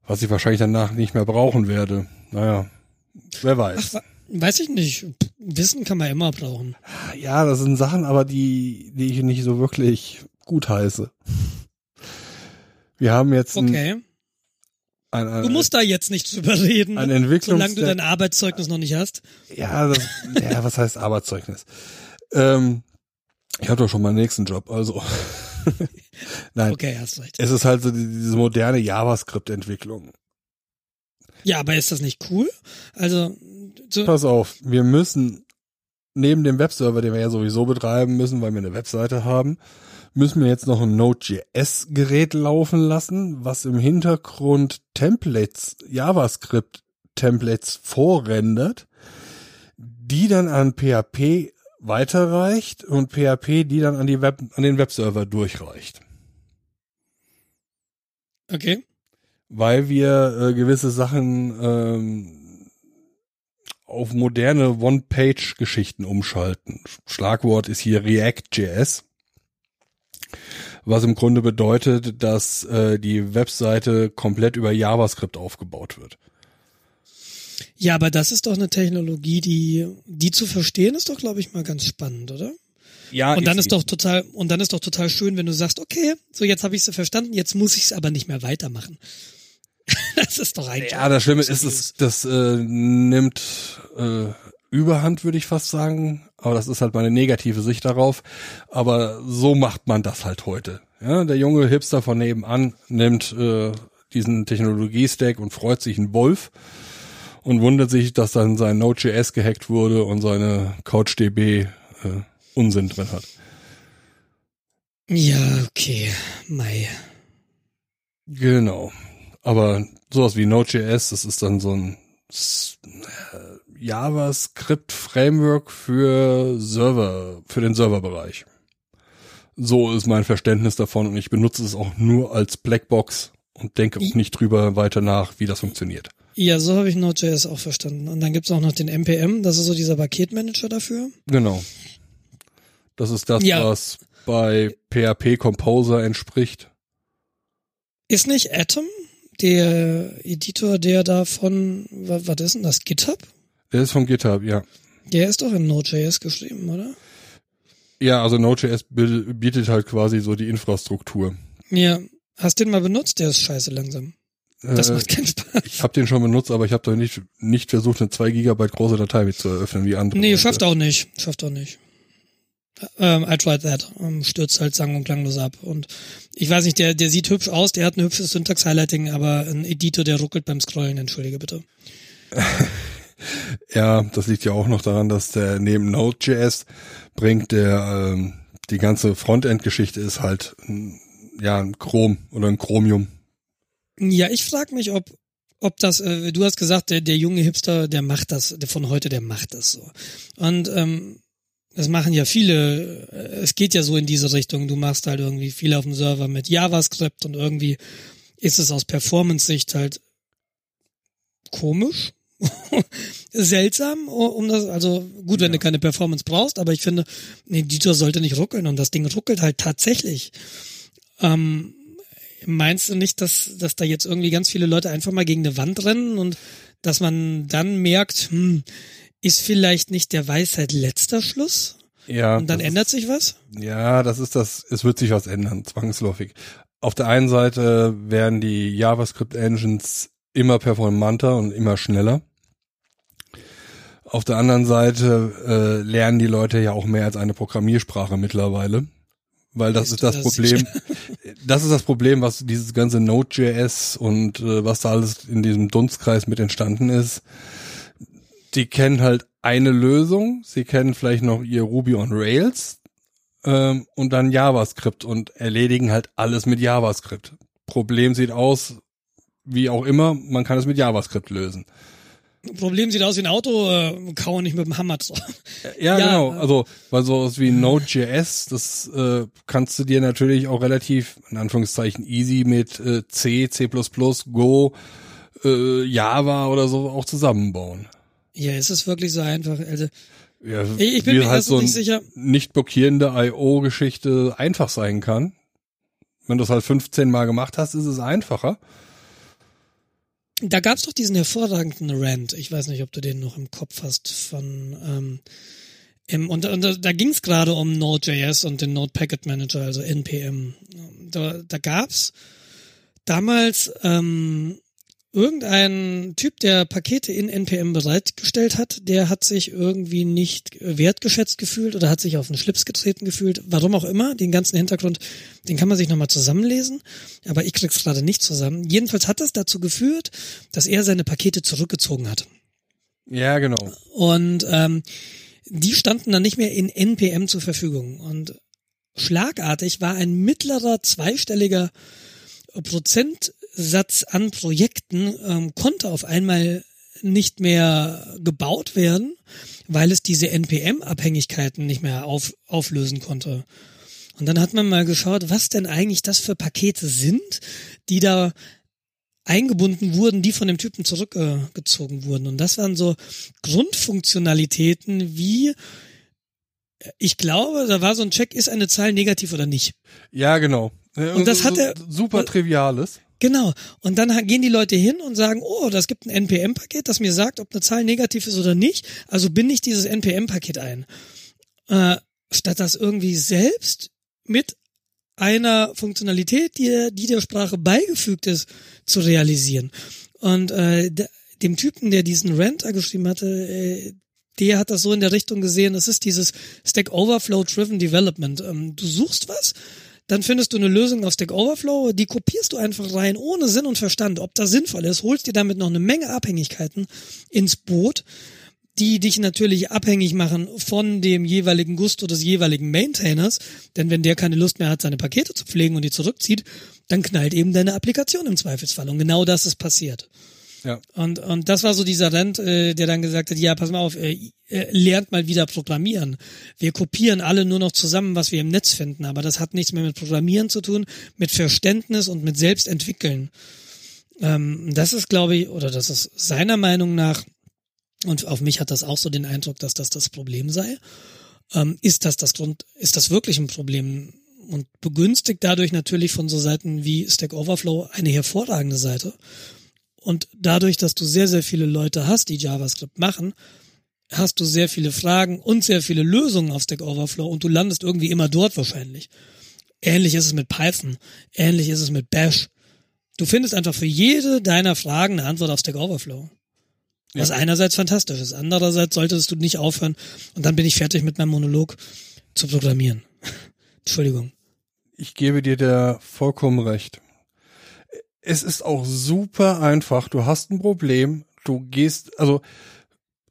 was ich wahrscheinlich danach nicht mehr brauchen werde. Naja, wer weiß. Ach, weiß ich nicht. Wissen kann man immer brauchen. Ja, das sind Sachen, aber die, die ich nicht so wirklich gut heiße. Wir haben jetzt okay. Ein, ein, ein, du musst da jetzt nicht drüber reden, ein Entwicklungs solange du dein Arbeitszeugnis noch nicht hast. Ja, das, ja, was heißt Arbeitszeugnis? Ähm, ich habe doch schon meinen nächsten Job, also. Nein. Okay, hast recht. Es ist halt so diese moderne JavaScript-Entwicklung. Ja, aber ist das nicht cool? Also, so Pass auf, wir müssen neben dem Webserver, den wir ja sowieso betreiben müssen, weil wir eine Webseite haben, müssen wir jetzt noch ein Node.js-Gerät laufen lassen, was im Hintergrund Templates, JavaScript-Templates vorrendert, die dann an PHP weiterreicht und PHP die dann an die Web, an den Webserver durchreicht. Okay. Weil wir äh, gewisse Sachen ähm, auf moderne One-Page-Geschichten umschalten. Schlagwort ist hier React.js was im Grunde bedeutet, dass äh, die Webseite komplett über JavaScript aufgebaut wird. Ja, aber das ist doch eine Technologie, die die zu verstehen ist doch, glaube ich, mal ganz spannend, oder? Ja. Und dann ist, ist doch total und dann ist doch total schön, wenn du sagst, okay, so jetzt habe ich es verstanden, jetzt muss ich es aber nicht mehr weitermachen. das ist doch eigentlich. Ja, das Schlimme ist, es, das äh, nimmt äh, Überhand, würde ich fast sagen. Aber das ist halt meine negative Sicht darauf. Aber so macht man das halt heute. Ja, der junge Hipster von nebenan nimmt äh, diesen Technologie-Stack und freut sich ein Wolf und wundert sich, dass dann sein Node.js gehackt wurde und seine CouchDB äh, Unsinn drin hat. Ja, okay. Mai. Genau. Aber sowas wie Node.js, das ist dann so ein JavaScript Framework für Server, für den Serverbereich. So ist mein Verständnis davon und ich benutze es auch nur als Blackbox und denke auch nicht drüber weiter nach, wie das funktioniert. Ja, so habe ich Node.js auch verstanden. Und dann gibt's auch noch den NPM, das ist so dieser Paketmanager dafür. Genau. Das ist das, Ja. was bei PHP Composer entspricht. Ist nicht Atom der Editor, der davon, was, was ist denn das, GitHub? Der ist von GitHub, ja. Der ist doch in Node.js geschrieben, oder? Ja, also Node.js bi- bietet halt quasi so die Infrastruktur. Ja. Hast den mal benutzt? Der ist scheiße langsam. Das Äh, macht keinen Spaß. ich habe den schon benutzt, aber ich habe doch nicht, nicht versucht, eine 2 Gigabyte große Datei mit zu eröffnen, wie andere. Nee, schafft auch nicht. Schafft auch nicht. Ähm, I tried that. Ähm, stürzt halt sang- und klanglos ab. Und ich weiß nicht, der, der sieht hübsch aus, der hat ein hübsches Syntax-Highlighting, aber ein Editor, der ruckelt beim Scrollen, entschuldige bitte. Ja, das liegt ja auch noch daran, dass der neben Node.js bringt, der ähm, die ganze Frontend-Geschichte ist halt ja ein Chrom oder ein Chromium. Ja, ich frage mich, ob ob das, äh, du hast gesagt, der, der junge Hipster, der macht das, der von heute, der macht das so. Und ähm, das machen ja viele, äh, es geht ja so in diese Richtung, du machst halt irgendwie viel auf dem Server mit JavaScript und irgendwie ist es aus Performance-Sicht halt komisch, seltsam, um das, also gut, wenn Ja. du keine Performance brauchst, aber ich finde, ein Editor sollte nicht ruckeln und das Ding ruckelt halt tatsächlich. Ähm, meinst du nicht, dass, dass da jetzt irgendwie ganz viele Leute einfach mal gegen eine Wand rennen und dass man dann merkt, hm, ist vielleicht nicht der Weisheit letzter Schluss? Ja. Und dann ändert sich was? Ist, ja, das ist das, es wird sich was ändern, zwangsläufig. Auf der einen Seite werden die JavaScript-Engines immer performanter und immer schneller. Auf der anderen Seite äh, lernen die Leute ja auch mehr als eine Programmiersprache mittlerweile. Weil das ist das da Problem. Das ist das Problem, was dieses ganze Node.js und äh, was da alles in diesem Dunstkreis mit entstanden ist. Die kennen halt eine Lösung. Sie kennen vielleicht noch ihr Ruby on Rails ähm, und dann JavaScript und erledigen halt alles mit JavaScript. Problem sieht aus, wie auch immer, man kann es mit JavaScript lösen. Problem sieht aus wie ein Auto, äh, kauen nicht mit dem Hammer drauf. Ja, Ja, genau. äh, Also, weil sowas wie Node.js, das äh, kannst du dir natürlich auch relativ, in Anführungszeichen, easy mit äh, C, C++, Go, äh, Java oder so auch zusammenbauen. Ja, ist es wirklich so einfach? Also, Ja, Ich- ich bin wie mir halt so nicht sicher. nicht blockierende I.O.-Geschichte einfach sein kann. Wenn du es halt 15 Mal gemacht hast, ist es einfacher. Da gab's doch diesen hervorragenden Rant. Ich weiß nicht, ob du den noch im Kopf hast von ähm, im, und, und da, da ging's gerade um Node.js und den Node Packet Manager, also NPM. Da, da gab's damals ähm, irgendein Typ, der Pakete in NPM bereitgestellt hat, der hat sich irgendwie nicht wertgeschätzt gefühlt oder hat sich auf den Schlips getreten gefühlt. Warum auch immer, den ganzen Hintergrund, den kann man sich nochmal zusammenlesen, aber ich krieg's gerade nicht zusammen. Jedenfalls hat das dazu geführt, dass er seine Pakete zurückgezogen hat. Ja, genau. Und ähm, die standen dann nicht mehr in NPM zur Verfügung. Und schlagartig war ein mittlerer zweistelliger Prozentsatz an Projekten ähm, konnte auf einmal nicht mehr gebaut werden, weil es diese NPM-Abhängigkeiten nicht mehr auf, auflösen konnte. Und dann hat man mal geschaut, was denn eigentlich das für Pakete sind, die da eingebunden wurden, die von dem Typen zurückgezogen wurden. Und das waren so Grundfunktionalitäten wie, ich glaube, da war so ein Check, ist eine Zahl negativ oder nicht. Ja, genau. Und das hat er- super triviales. Genau. Und dann gehen die Leute hin und sagen, oh, das gibt ein NPM-Paket, das mir sagt, ob eine Zahl negativ ist oder nicht. Also binde ich dieses NPM-Paket ein. Äh, statt das irgendwie selbst mit einer Funktionalität, die, der- die der Sprache beigefügt ist, zu realisieren. Und äh, de- dem Typen, der diesen Rant geschrieben hatte, äh, der hat das so in der Richtung gesehen, es ist dieses Stack Overflow Driven Development. Ähm, du suchst was, dann findest du eine Lösung auf Stack Overflow, die kopierst du einfach rein, ohne Sinn und Verstand. Ob das sinnvoll ist, holst dir damit noch eine Menge Abhängigkeiten ins Boot, die dich natürlich abhängig machen von dem jeweiligen Gusto des jeweiligen Maintainers. Denn wenn der keine Lust mehr hat, seine Pakete zu pflegen und die zurückzieht, dann knallt eben deine Applikation im Zweifelsfall. Und genau das ist passiert. Ja. Und, und das war so dieser Rent, äh, der dann gesagt hat, ja, pass mal auf, äh, äh, lernt mal wieder programmieren. Wir kopieren alle nur noch zusammen, was wir im Netz finden, aber das hat nichts mehr mit Programmieren zu tun, mit Verständnis und mit Selbstentwickeln. Ähm, das ist, glaube ich, oder das ist seiner Meinung nach, und auf mich hat das auch so den Eindruck, dass das das Problem sei. Ähm, ist das das Grund, ist das wirklich ein Problem? Und begünstigt dadurch natürlich von so Seiten wie Stack Overflow eine hervorragende Seite, und dadurch, dass du sehr, sehr viele Leute hast, die JavaScript machen, hast du sehr viele Fragen und sehr viele Lösungen auf Stack Overflow und du landest irgendwie immer dort wahrscheinlich. Ähnlich ist es mit Python. Ähnlich ist es mit Bash. Du findest einfach für jede deiner Fragen eine Antwort auf Stack Overflow. Was ja. einerseits fantastisch ist. Andererseits solltest du nicht aufhören und dann bin ich fertig mit meinem Monolog zu programmieren. Entschuldigung. Ich gebe dir da vollkommen recht es ist auch super einfach. Du hast ein Problem, du gehst, also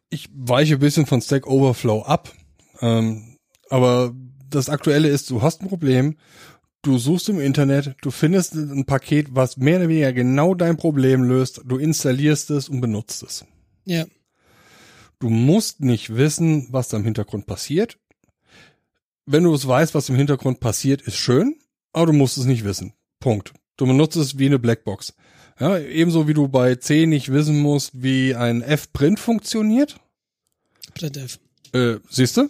ich weiche ein bisschen von Stack Overflow ab, ähm, aber das Aktuelle ist, du hast ein Problem, du suchst im Internet, du findest ein Paket, was mehr oder weniger genau dein Problem löst, du installierst es und benutzt es. Ja. Du musst nicht wissen, was da im Hintergrund passiert. Wenn du es weißt, was im Hintergrund passiert, ist schön, aber du musst es nicht wissen. Punkt. Du benutzt es wie eine Blackbox. Ja, ebenso wie du bei C nicht wissen musst, wie ein F-Print funktioniert. Printf. Äh, siehst du?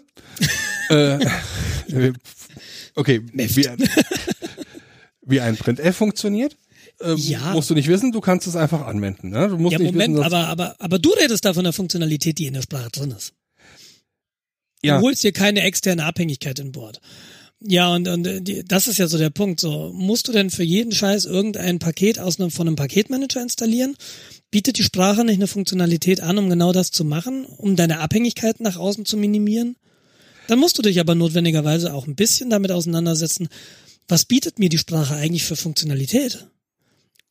äh, okay, wie ein, wie ein Printf funktioniert. Ähm, ja. Musst du nicht wissen, du kannst es einfach anwenden. Ne? Du musst ja, nicht Moment, wissen, aber, aber, aber du redest da von der Funktionalität, die in der Sprache drin ist. Ja. Du holst dir keine externe Abhängigkeit in Bord. Ja, und, und äh, die, das ist ja so der Punkt. So, musst du denn für jeden Scheiß irgendein Paket aus einem, von einem Paketmanager installieren? Bietet die Sprache nicht eine Funktionalität an, um genau das zu machen, um deine Abhängigkeiten nach außen zu minimieren? Dann musst du dich aber notwendigerweise auch ein bisschen damit auseinandersetzen, was bietet mir die Sprache eigentlich für Funktionalität?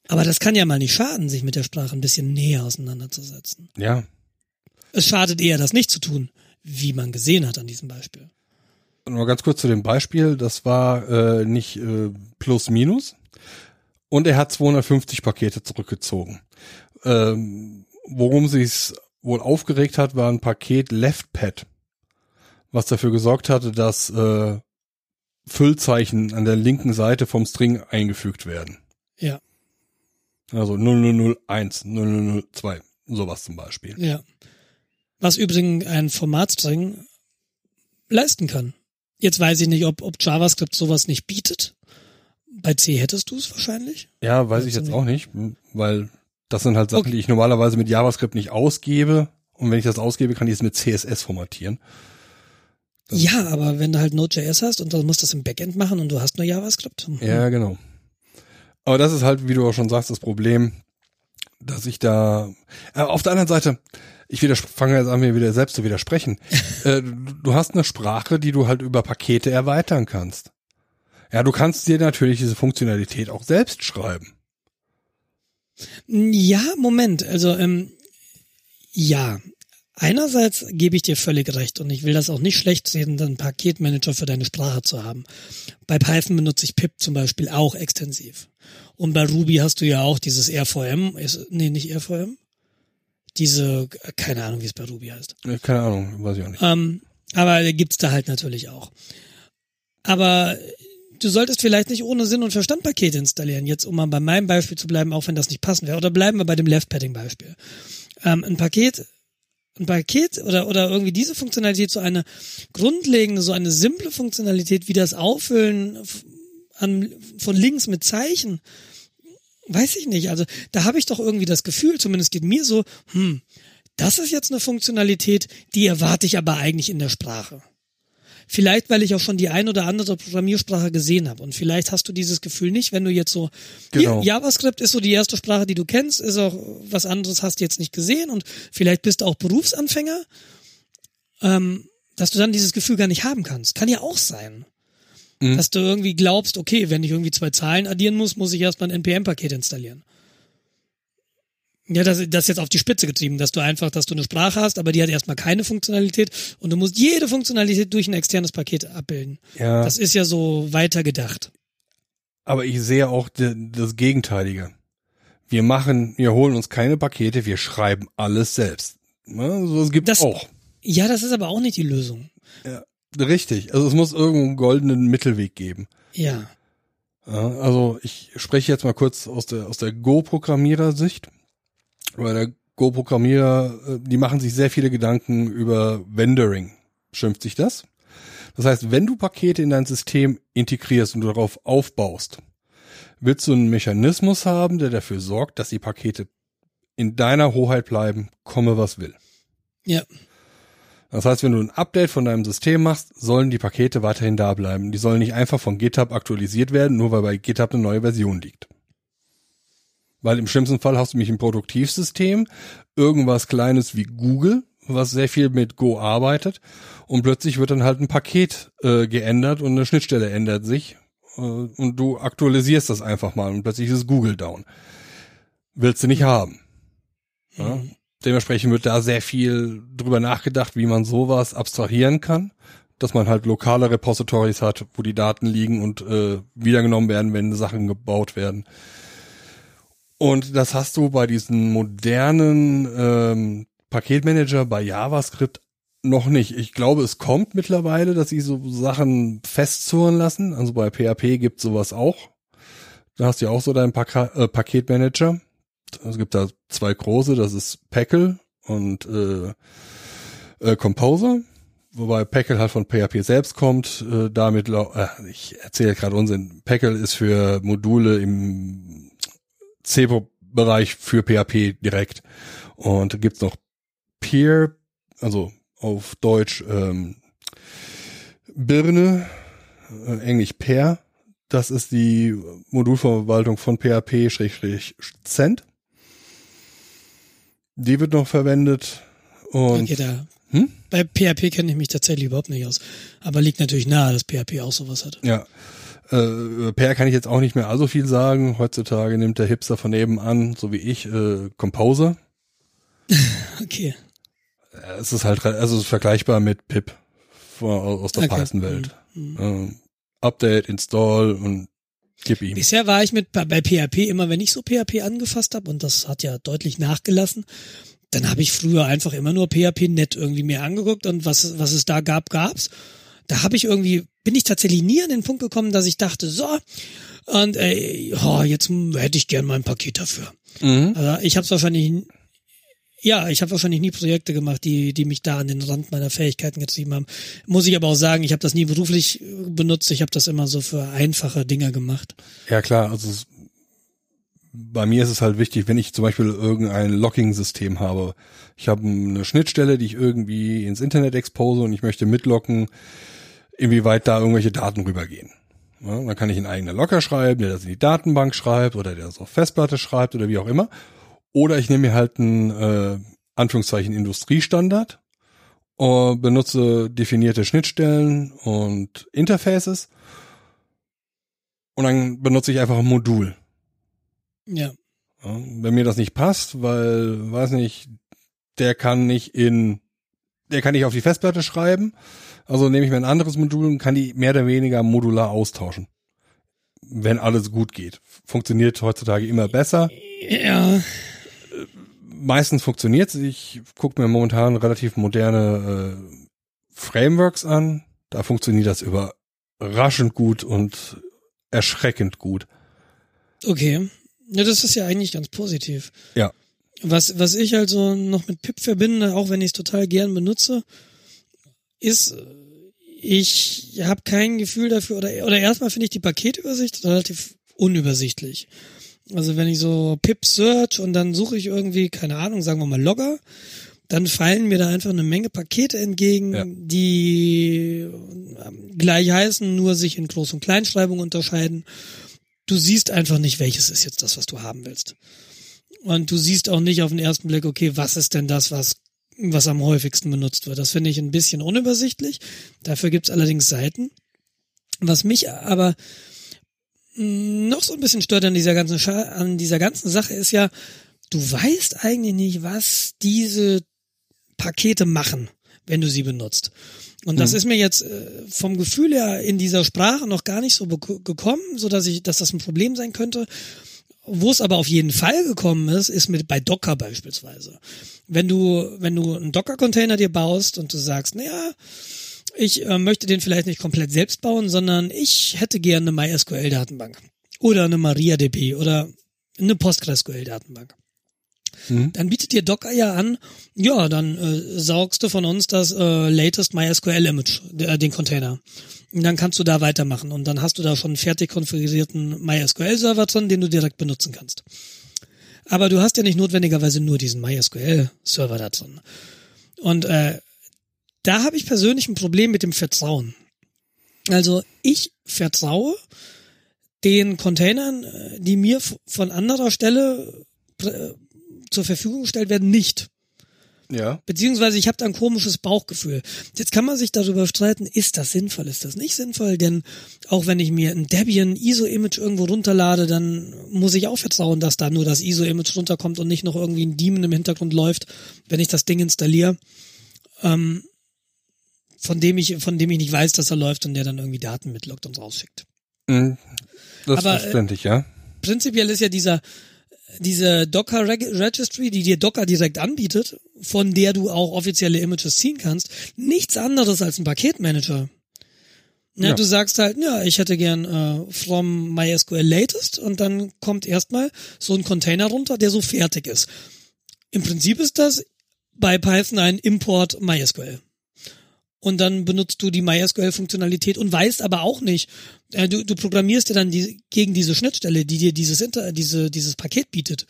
Aber das kann ja mal nicht schaden, sich mit der Sprache ein bisschen näher auseinanderzusetzen. Ja. Es schadet eher, das nicht zu tun, wie man gesehen hat an diesem Beispiel. Nur ganz kurz zu dem Beispiel, das war äh, nicht äh, plus minus und er hat 250 Pakete zurückgezogen. Ähm, worum sie es wohl aufgeregt hat, war ein Paket LeftPad, was dafür gesorgt hatte, dass äh, Füllzeichen an der linken Seite vom String eingefügt werden. Ja. Also 0001, 0002, sowas zum Beispiel. Ja. Was übrigens ein Formatstring leisten kann. Jetzt weiß ich nicht, ob, ob JavaScript sowas nicht bietet. Bei C hättest du es wahrscheinlich? Ja, weiß ich jetzt nicht. auch nicht, weil das sind halt Sachen, okay. die ich normalerweise mit JavaScript nicht ausgebe. Und wenn ich das ausgebe, kann ich es mit CSS formatieren. Das ja, aber wenn du halt Node.js hast und dann musst du das im Backend machen und du hast nur JavaScript. Mhm. Ja, genau. Aber das ist halt, wie du auch schon sagst, das Problem, dass ich da, äh, auf der anderen Seite, ich fange jetzt an, mir wieder selbst zu widersprechen. äh, du hast eine Sprache, die du halt über Pakete erweitern kannst. Ja, du kannst dir natürlich diese Funktionalität auch selbst schreiben. Ja, Moment. Also, ähm, ja. Einerseits gebe ich dir völlig recht und ich will das auch nicht schlecht sehen, einen Paketmanager für deine Sprache zu haben. Bei Python benutze ich pip zum Beispiel auch extensiv. Und bei Ruby hast du ja auch dieses RVM, ist, nee, nicht RVM, diese, keine Ahnung, wie es bei Ruby heißt. Keine Ahnung, weiß ich auch nicht. Ähm, aber gibt's da halt natürlich auch. Aber du solltest vielleicht nicht ohne Sinn und Verstand Pakete installieren. Jetzt, um mal bei meinem Beispiel zu bleiben, auch wenn das nicht passend wäre. Oder bleiben wir bei dem Left-Padding-Beispiel. Ähm, ein Paket, ein Paket oder, oder irgendwie diese Funktionalität, so eine grundlegende, so eine simple Funktionalität wie das Auffüllen an, von links mit Zeichen, weiß ich nicht. Also da habe ich doch irgendwie das Gefühl, zumindest geht mir so, hm, das ist jetzt eine Funktionalität, die erwarte ich aber eigentlich in der Sprache. Vielleicht, weil ich auch schon die ein oder andere Programmiersprache gesehen habe. Und vielleicht hast du dieses Gefühl nicht, wenn du jetzt so, genau. hier, JavaScript ist so die erste Sprache, die du kennst, ist auch was anderes hast du jetzt nicht gesehen und vielleicht bist du auch Berufsanfänger, ähm, dass du dann dieses Gefühl gar nicht haben kannst. Kann ja auch sein. Mhm. Dass du irgendwie glaubst, okay, wenn ich irgendwie zwei Zahlen addieren muss, muss ich erstmal ein NPM-Paket installieren. Ja, das, das ist jetzt auf die Spitze getrieben, dass du einfach, dass du eine Sprache hast, aber die hat erstmal keine Funktionalität und du musst jede Funktionalität durch ein externes Paket abbilden. Ja. Das ist ja so weiter gedacht. Aber ich sehe auch das Gegenteilige. wir machen, wir holen uns keine Pakete, wir schreiben alles selbst. Ne? So, es gibt Das- auch. Ja, das ist aber auch nicht die Lösung. Ja, richtig. Also es muss irgendeinen goldenen Mittelweg geben. Ja. Ja, also ich spreche jetzt mal kurz aus der aus der Go-Programmierer-Sicht, weil der Go-Programmierer, äh, die machen sich sehr viele Gedanken über Vendoring, schimpft sich das. Das heißt, wenn du Pakete in dein System integrierst und du darauf aufbaust, willst du einen Mechanismus haben, der dafür sorgt, dass die Pakete in deiner Hoheit bleiben, komme was will. Ja. Das heißt, wenn du ein Update von deinem System machst, sollen die Pakete weiterhin da bleiben. Die sollen nicht einfach von GitHub aktualisiert werden, nur weil bei GitHub eine neue Version liegt. Weil im schlimmsten Fall hast du mich im Produktivsystem irgendwas Kleines wie Google, was sehr viel mit Go arbeitet, und plötzlich wird dann halt ein Paket äh, geändert und eine Schnittstelle ändert sich äh, und du aktualisierst das einfach mal und plötzlich ist Google down. Willst du nicht haben. Ja? Dementsprechend wird da sehr viel drüber nachgedacht, wie man sowas abstrahieren kann, dass man halt lokale Repositories hat, wo die Daten liegen und äh, wiedergenommen werden, wenn Sachen gebaut werden. Und das hast du bei diesen modernen ähm, Paketmanager bei JavaScript noch nicht. Ich glaube, es kommt mittlerweile, dass sie so Sachen festzurren lassen. Also bei PHP gibt sowas auch. Da hast du ja auch so deinen Paka äh, Paketmanager. Es gibt da zwei große, das ist Packle und äh, äh, Composer. Wobei Packle halt von PHP selbst kommt. Äh, damit, äh, ich erzähle gerade Unsinn. Packle ist für Module im C-Bereich für PHP direkt. Und gibt's noch Peer, also auf Deutsch ähm, Birne, äh, Englisch Pair. Das ist die Modulverwaltung von PHP-Cent. Die wird noch verwendet. Und Okay, da. Hm? Bei PHP kenne ich mich tatsächlich überhaupt nicht aus. Aber liegt natürlich nahe, dass PHP auch sowas hat. Ja. Äh, Per kann ich jetzt auch nicht mehr allzu viel sagen. Heutzutage nimmt der Hipster von nebenan, so wie ich, äh, Composer. Okay. Äh, Es ist halt, also es ist vergleichbar mit Pip aus der Okay. Python-Welt. Mhm. Ähm, Update, Install und gib ihm. Bisher war ich mit bei bei PHP immer, wenn ich so PHP angefasst habe, und das hat ja deutlich nachgelassen, dann habe ich früher einfach immer nur PHP net irgendwie mir angeguckt und was, was es da gab, gab's. Da habe ich irgendwie, bin ich tatsächlich nie an den Punkt gekommen, dass ich dachte, so, und äh, oh, jetzt hätte ich gern mal ein Paket dafür. Mhm. Also ich habe wahrscheinlich, ja, ich habe wahrscheinlich nie Projekte gemacht, die, die mich da an den Rand meiner Fähigkeiten getrieben haben. Muss ich aber auch sagen, ich habe das nie beruflich äh, benutzt. Ich habe das immer so für einfache Dinge gemacht. Ja klar, also bei mir ist es halt wichtig, wenn ich zum Beispiel irgendein Locking-System habe. Ich habe eine Schnittstelle, die ich irgendwie ins Internet expose und ich möchte mitlocken, inwieweit da irgendwelche Daten rübergehen. Ja, dann kann ich einen eigenen Locker schreiben, der das in die Datenbank schreibt oder der das auf Festplatte schreibt oder wie auch immer. Oder ich nehme mir halt einen äh, Anführungszeichen Industriestandard, äh, benutze definierte Schnittstellen und Interfaces und dann benutze ich einfach ein Modul. Ja. Ja, wenn mir das nicht passt, weil, weiß nicht, der kann nicht in, der kann nicht auf die Festplatte schreiben, also nehme ich mir ein anderes Modul und kann die mehr oder weniger modular austauschen. Wenn alles gut geht. Funktioniert heutzutage immer besser. Ja, Meistens funktioniert's. Ich gucke mir momentan relativ moderne äh, Frameworks an. Da funktioniert das überraschend gut und erschreckend gut. okay. Ja, das ist ja eigentlich ganz positiv. Ja. Was, was ich also noch mit Pip verbinde, auch wenn ich es total gern benutze, ist, äh, ich habe kein Gefühl dafür, oder, oder erstmal finde ich die Paketübersicht relativ unübersichtlich. Also wenn ich so Pip search und dann suche ich irgendwie, keine Ahnung, sagen wir mal Logger, dann fallen mir da einfach eine Menge Pakete entgegen, Ja. die ähm, gleich heißen, nur sich in Groß- und Kleinschreibung unterscheiden. Du siehst einfach nicht, welches ist jetzt das, was du haben willst. Und du siehst auch nicht auf den ersten Blick, okay, was ist denn das, was, was am häufigsten benutzt wird. Das finde ich ein bisschen unübersichtlich. Dafür gibt's allerdings Seiten. Was mich aber noch so ein bisschen stört an dieser ganzen Scha an dieser ganzen Sache ist ja, du weißt eigentlich nicht, was diese Pakete machen, wenn du sie benutzt. Und das Mhm. ist mir jetzt äh, vom Gefühl her in dieser Sprache noch gar nicht so gekommen, so dass ich, dass das ein Problem sein könnte. wo es aber auf jeden Fall gekommen ist, ist mit bei Docker beispielsweise. Wenn du, wenn du einen Docker-Container dir baust und du sagst, naja, ich äh, möchte den vielleicht nicht komplett selbst bauen, sondern ich hätte gerne eine MySQL-Datenbank oder eine MariaDB oder eine PostgreSQL-Datenbank. Mhm. Dann bietet dir Docker ja an, ja, dann äh, saugst du von uns das äh, latest MySQL-Image, äh, den Container. Und dann kannst du da weitermachen und dann hast du da schon einen fertig konfigurierten MySQL-Server drin, den du direkt benutzen kannst. Aber du hast ja nicht notwendigerweise nur diesen MySQL-Server da drin. Und äh, da habe ich persönlich ein Problem mit dem Vertrauen. Also ich vertraue den Containern, äh, die mir von anderer Stelle äh, zur Verfügung gestellt werden, nicht. Ja. Beziehungsweise ich habe da ein komisches Bauchgefühl. Jetzt kann man sich darüber streiten, ist das sinnvoll, ist das nicht sinnvoll? Denn auch wenn ich mir ein Debian ISO-Image irgendwo runterlade, dann muss ich auch vertrauen, dass da nur das ISO-Image runterkommt und nicht noch irgendwie ein Daemon im Hintergrund läuft, wenn ich das Ding installiere. Ähm, von dem ich, von dem ich nicht weiß, dass er läuft und der dann irgendwie Daten mitloggt und rausschickt. Mhm. Das ist verständlich, ja. Prinzipiell ist ja dieser, diese Docker Registry, die dir Docker direkt anbietet, von der du auch offizielle Images ziehen kannst, nichts anderes als ein Paketmanager. Ja, ja. Du sagst halt, ja, ich hätte gern äh, from MySQL latest und dann kommt erstmal so ein Container runter, der so fertig ist. Im Prinzip ist das bei Python ein Import MySQL und dann benutzt du die MySQL-Funktionalität und weißt aber auch nicht, äh, du, du programmierst ja dann die, gegen diese Schnittstelle, die dir dieses, Inter, diese, dieses Paket bietet.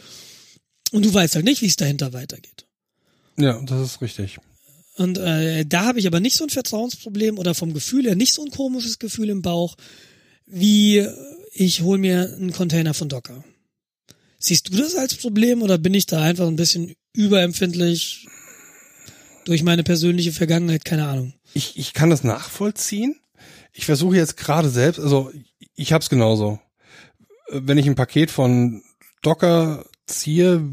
Und du weißt halt nicht, wie es dahinter weitergeht. Ja, das ist richtig. Und äh, da habe ich aber nicht so ein Vertrauensproblem oder vom Gefühl her nicht so ein komisches Gefühl im Bauch, wie ich hol mir einen Container von Docker. Siehst du das als Problem oder bin ich da einfach ein bisschen überempfindlich durch meine persönliche Vergangenheit? Keine Ahnung ich, ich kann das nachvollziehen. Ich versuche jetzt gerade selbst, also ich hab's genauso. Wenn ich ein Paket von Docker ziehe,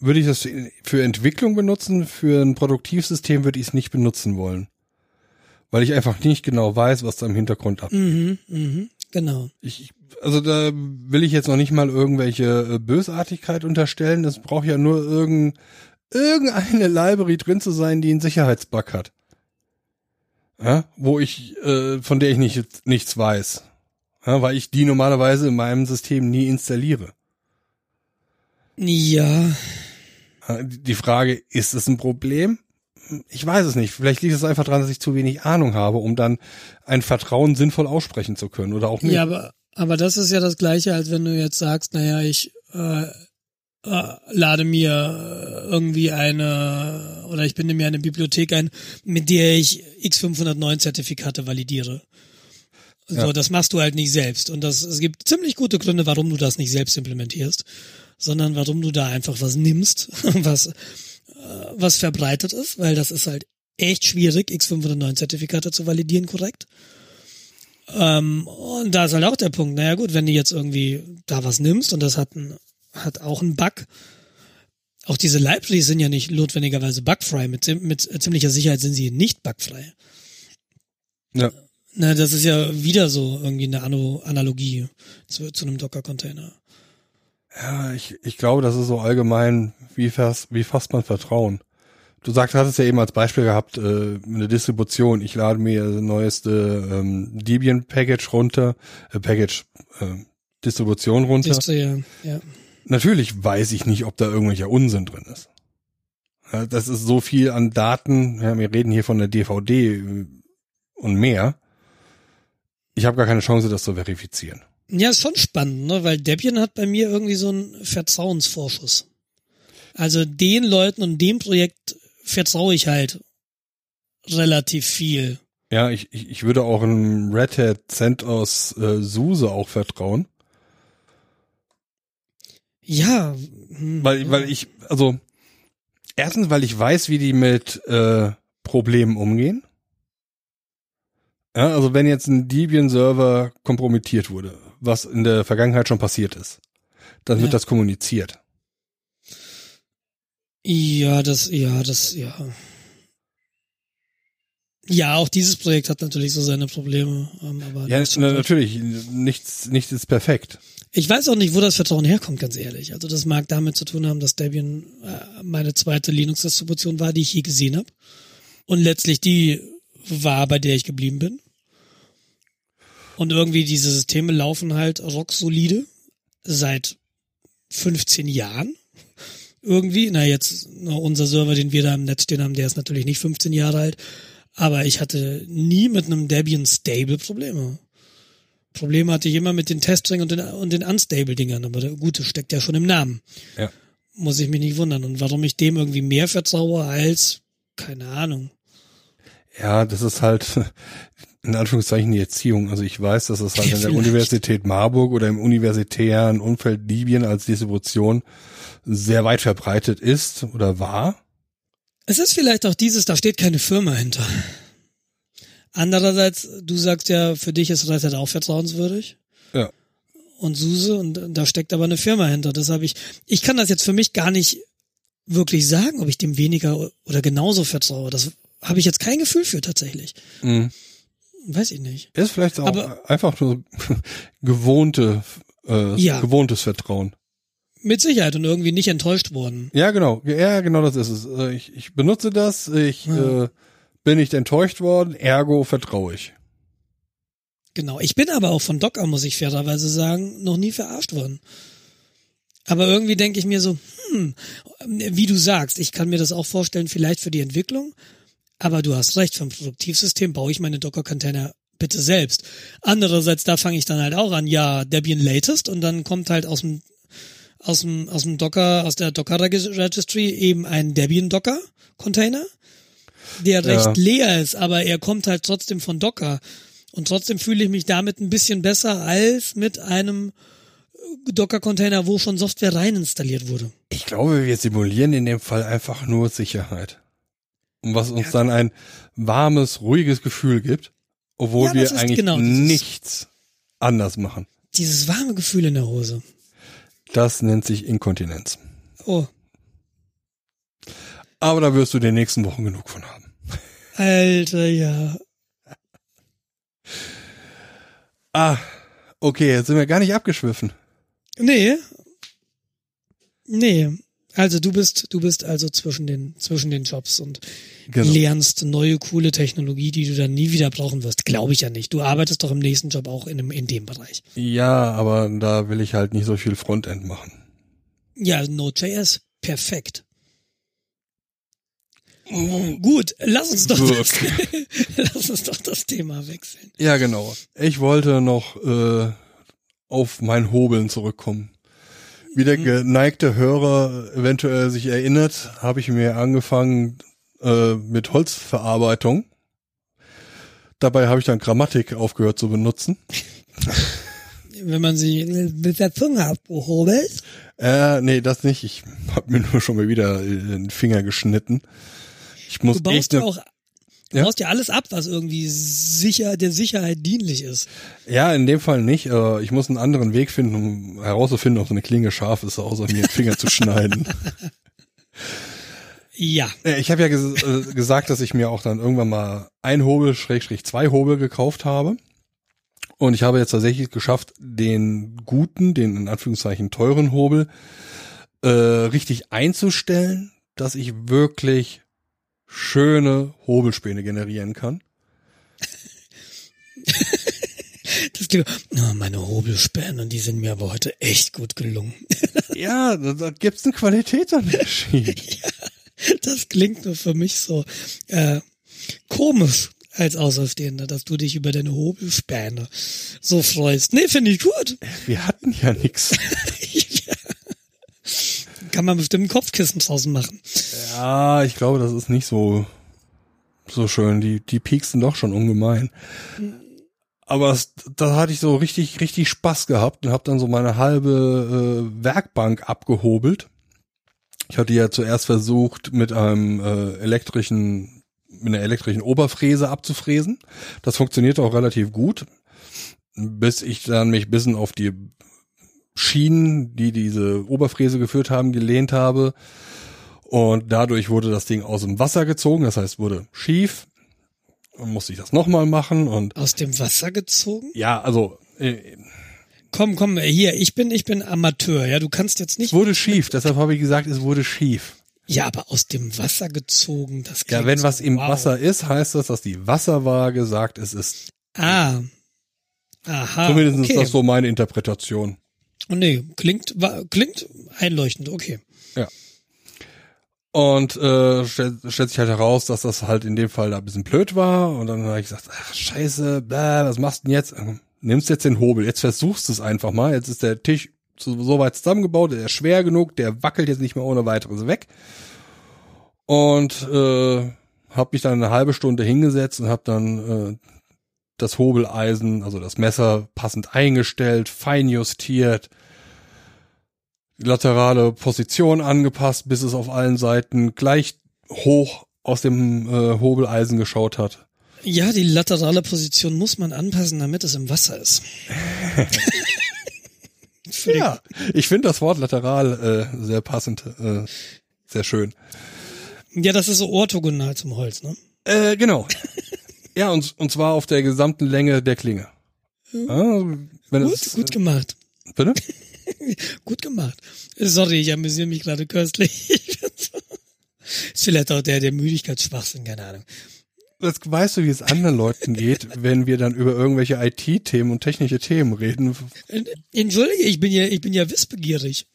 würde ich das für Entwicklung benutzen, für ein Produktivsystem würde ich es nicht benutzen wollen. Weil ich einfach nicht genau weiß, was da im Hintergrund ab. Mhm, mhm, genau. Ich, also da will ich jetzt noch nicht mal irgendwelche äh, Bösartigkeit unterstellen. Es braucht ja nur irgend, irgendeine Library drin zu sein, die einen Sicherheitsbug hat ja, wo ich, äh, von der ich nicht, nichts weiß. Ja, weil ich die normalerweise in meinem System nie installiere. Ja. Die Frage, ist es ein Problem? Ich weiß es nicht. Vielleicht liegt es einfach daran, dass ich zu wenig Ahnung habe, um dann ein Vertrauen sinnvoll aussprechen zu können oder auch nicht. Ja, aber, aber das ist ja das Gleiche, als wenn du jetzt sagst, naja, ich äh, äh, lade mir irgendwie eine oder ich binde mir eine Bibliothek ein, mit der ich X509 Zertifikate validiere. So, ja. das machst du halt nicht selbst. Und das, es gibt ziemlich gute Gründe, warum du das nicht selbst implementierst, sondern warum du da einfach was nimmst, was, äh, was verbreitet ist, weil das ist halt echt schwierig, X509 Zertifikate zu validieren korrekt. Ähm, und da ist halt auch der Punkt, naja gut, wenn du jetzt irgendwie da was nimmst und das hat ein hat auch einen Bug. Auch diese Libraries sind ja nicht notwendigerweise bugfrei. Mit, mit ziemlicher Sicherheit sind sie nicht bugfrei. Ja. Na, das ist ja wieder so irgendwie eine Analogie zu, zu einem Docker-Container. Ja, ich, ich glaube, das ist so allgemein, wie fast, wie fasst man Vertrauen? Du sagst, hattest ja eben als Beispiel gehabt, äh, eine Distribution. Ich lade mir das neueste ähm, Debian-Package runter, äh, Package, äh, Distribution runter. Distri, ja. ja natürlich weiß ich nicht, ob da irgendwelcher Unsinn drin ist. Das ist so viel an Daten. Ja, wir reden hier von der DVD äh, und mehr. Ich habe gar keine Chance, das zu verifizieren. Ja, ist schon spannend, ne? weil Debian hat bei mir irgendwie so einen Vertrauensvorschuss. Also den Leuten und dem Projekt vertraue ich halt relativ viel. Ja, ich, ich, ich würde auch einem Red Hat CentOS äh, SUSE auch vertrauen. Ja. Hm, weil, weil ich, also, erstens, weil ich weiß, wie die mit äh, Problemen umgehen. Ja, also wenn jetzt ein Debian-Server kompromittiert wurde, was in der Vergangenheit schon passiert ist, dann ja. wird das kommuniziert. Ja, das, ja, das, ja. Ja, auch dieses Projekt hat natürlich so seine Probleme. Ähm, aber Ja, natürlich, nichts, nichts ist perfekt. Ich weiß auch nicht, wo das Vertrauen herkommt, ganz ehrlich. Also das mag damit zu tun haben, dass Debian äh, meine zweite Linux-Distribution war, die ich je gesehen habe. Und letztlich die war, bei der ich geblieben bin. Und irgendwie diese Systeme laufen halt rocksolide seit 15 Jahren. Irgendwie, na jetzt unser Server, den wir da im Netz stehen haben, der ist natürlich nicht 15 Jahre alt. Aber ich hatte nie mit einem Debian Stable Probleme. Probleme hatte ich immer mit den Teststring und den, und den Unstable-Dingern, aber der, gut, das steckt ja schon im Namen. Ja. Muss ich mich nicht wundern. Und warum ich dem irgendwie mehr vertraue als, keine Ahnung. Ja, das ist halt in Anführungszeichen die Erziehung. Also ich weiß, dass es halt Ja, in der vielleicht. Universität Marburg oder im universitären Umfeld Libyen als Distribution sehr weit verbreitet ist oder war. Es ist vielleicht auch dieses, da steht keine Firma hinter. Andererseits, du sagst ja, für dich ist Red Hat auch vertrauenswürdig. Ja. Und Suse, und da steckt aber eine Firma hinter. Das habe ich, ich kann das jetzt für mich gar nicht wirklich sagen, ob ich dem weniger oder genauso vertraue. Das habe ich jetzt kein Gefühl für tatsächlich. Mhm. Weiß ich nicht. Ist vielleicht auch Aber- einfach nur gewohnte, äh, Ja. gewohntes Vertrauen. Mit Sicherheit und irgendwie nicht enttäuscht worden. Ja, genau. Ja, genau das ist es. Äh, Ich, ich benutze das, ich Ja. äh, bin nicht enttäuscht worden, ergo vertraue ich. Genau. Ich bin aber auch von Docker, muss ich fairerweise sagen, noch nie verarscht worden. Aber irgendwie denke ich mir so, hm, wie du sagst, ich kann mir das auch vorstellen, vielleicht für die Entwicklung. Aber du hast recht, ein Produktivsystem baue ich meine Docker-Container bitte selbst. Andererseits, da fange ich dann halt auch an, ja, Debian Latest und dann kommt halt aus dem, aus dem, aus dem Docker, aus der Docker Registry eben ein Debian Docker Container, der recht Ja. leer ist, aber er kommt halt trotzdem von Docker. Und trotzdem fühle ich mich damit ein bisschen besser als mit einem Docker-Container, wo schon Software rein installiert wurde. Ich glaube, wir simulieren in dem Fall einfach nur Sicherheit. Und was uns dann ein warmes, ruhiges Gefühl gibt, obwohl Ja, wir eigentlich genau nichts anders machen. Dieses warme Gefühl in der Hose. Das nennt sich Inkontinenz. Oh, Aber da wirst du in den nächsten Wochen genug von haben. Alter, ja. Ah, okay, jetzt sind wir gar nicht abgeschwiffen. Nee. Nee. Also du bist, du bist also zwischen den, zwischen den Jobs und Genau. lernst neue, coole Technologie, die du dann nie wieder brauchen wirst. Glaube ich ja nicht. Du arbeitest doch im nächsten Job auch in, dem, in dem Bereich. Ja, aber da will ich halt nicht so viel Frontend machen. Ja, Node.js. Perfekt. Gut, lass uns doch das, lass uns doch das Thema wechseln. Ja, genau. Ich wollte noch äh, auf mein Hobeln zurückkommen. Wie der geneigte Hörer eventuell sich erinnert, habe ich mir angefangen äh, mit Holzverarbeitung. Dabei habe ich dann Grammatik aufgehört zu benutzen. Wenn man sie mit der Zunge abhobelt. Äh, nee, das nicht. Ich habe mir nur schon mal wieder den Finger geschnitten. Ich muss Du baust echt ja ne, auch, du Ja? baust ja alles ab, was irgendwie sicher, der Sicherheit dienlich ist. Ja, in dem Fall nicht. Äh, ich muss einen anderen Weg finden, um herauszufinden, ob so eine Klinge scharf ist, außer mir den Finger zu schneiden. Ja. Äh, Ich habe ja ges äh, gesagt, dass ich mir auch dann irgendwann mal ein Hobel, Schrägstrich zwei Hobel gekauft habe. Und ich habe jetzt tatsächlich geschafft, den guten, den in Anführungszeichen teuren Hobel äh, richtig einzustellen, dass ich wirklich schöne Hobelspäne generieren kann. Das klingt, oh, meine Hobelspäne, die sind mir aber heute echt gut gelungen. Ja, da, da gibt's einen Qualitätsunterschied. Das klingt nur für mich so äh, komisch als Außerstehender, dass du dich über deine Hobelspäne so freust. Nee, finde ich gut. Wir hatten ja nix. Kann man bestimmt Kopfkissen draußen machen. Ja, ich glaube, das ist nicht so so schön. Die die pieksten doch schon ungemein. Aber da hatte ich so richtig richtig Spaß gehabt und habe dann so meine halbe äh, Werkbank abgehobelt. Ich hatte ja zuerst versucht mit einem äh, elektrischen mit einer elektrischen Oberfräse abzufräsen. Das funktionierte auch relativ gut, bis ich dann mich bisschen auf die Schienen, die diese Oberfräse geführt haben, gelehnt habe. Und dadurch wurde das Ding aus dem Wasser gezogen, das heißt wurde schief. Dann musste ich das nochmal machen und Aus dem Wasser gezogen? ja, also äh, Komm, komm, hier, ich bin, ich bin Amateur, ja, du kannst jetzt es nicht. wurde schief. Deshalb habe ich gesagt, es wurde schief. Ja, aber aus dem Wasser gezogen, das Ja, wenn so, was im wow. Wasser ist, heißt das, dass die Wasserwaage sagt, es ist. Ah. Aha. Zumindest okay. ist das so meine Interpretation. Oh, nee, klingt, wa- klingt einleuchtend, okay. Ja. Und äh, stellt, stellt sich halt heraus, dass das halt in dem Fall da ein bisschen blöd war. Und dann habe ich gesagt, ach scheiße, bläh, was machst du denn jetzt? Ähm, Nimmst jetzt den Hobel, jetzt versuchst du es einfach mal. Jetzt ist der Tisch so, so weit zusammengebaut, der ist schwer genug, der wackelt jetzt nicht mehr ohne weiteres weg. Und äh, habe mich dann eine halbe Stunde hingesetzt und habe dann äh, das Hobeleisen, also das Messer passend eingestellt, fein justiert, die laterale Position angepasst, bis es auf allen Seiten gleich hoch aus dem äh, Hobeleisen geschaut hat. Ja, die laterale Position muss man anpassen, damit es im Wasser ist. Ja, ich finde das Wort lateral äh, sehr passend, äh, sehr schön. Ja, das ist so orthogonal zum Holz, ne? Äh, genau. Ja, und, und zwar auf der gesamten Länge der Klinge. Ja, wenn Gut, es, gut gemacht. bitte? Gut gemacht. Sorry, ich amüsiere mich gerade köstlich. Ist vielleicht auch der, der Müdigkeitsschwachsinn, keine Ahnung. Das weißt du, wie es anderen Leuten geht, wenn wir dann über irgendwelche IT-Themen und technische Themen reden. Entschuldige, ich bin ja, ich bin ja wissbegierig.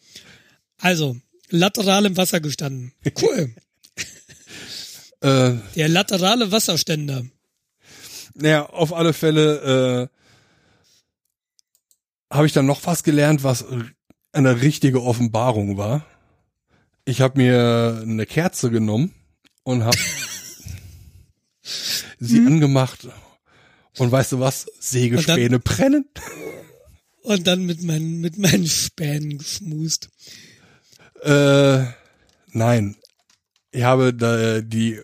Also, lateral im Wasser gestanden. Cool. Äh, Der laterale Wasserständer. Naja, auf alle Fälle äh, habe ich dann noch was gelernt, was eine richtige Offenbarung war. Ich habe mir eine Kerze genommen und habe sie angemacht. Und weißt du was? Sägespäne brennen. Und dann mit meinen, mit meinen Spänen geschmust. Äh, nein. Ich habe da die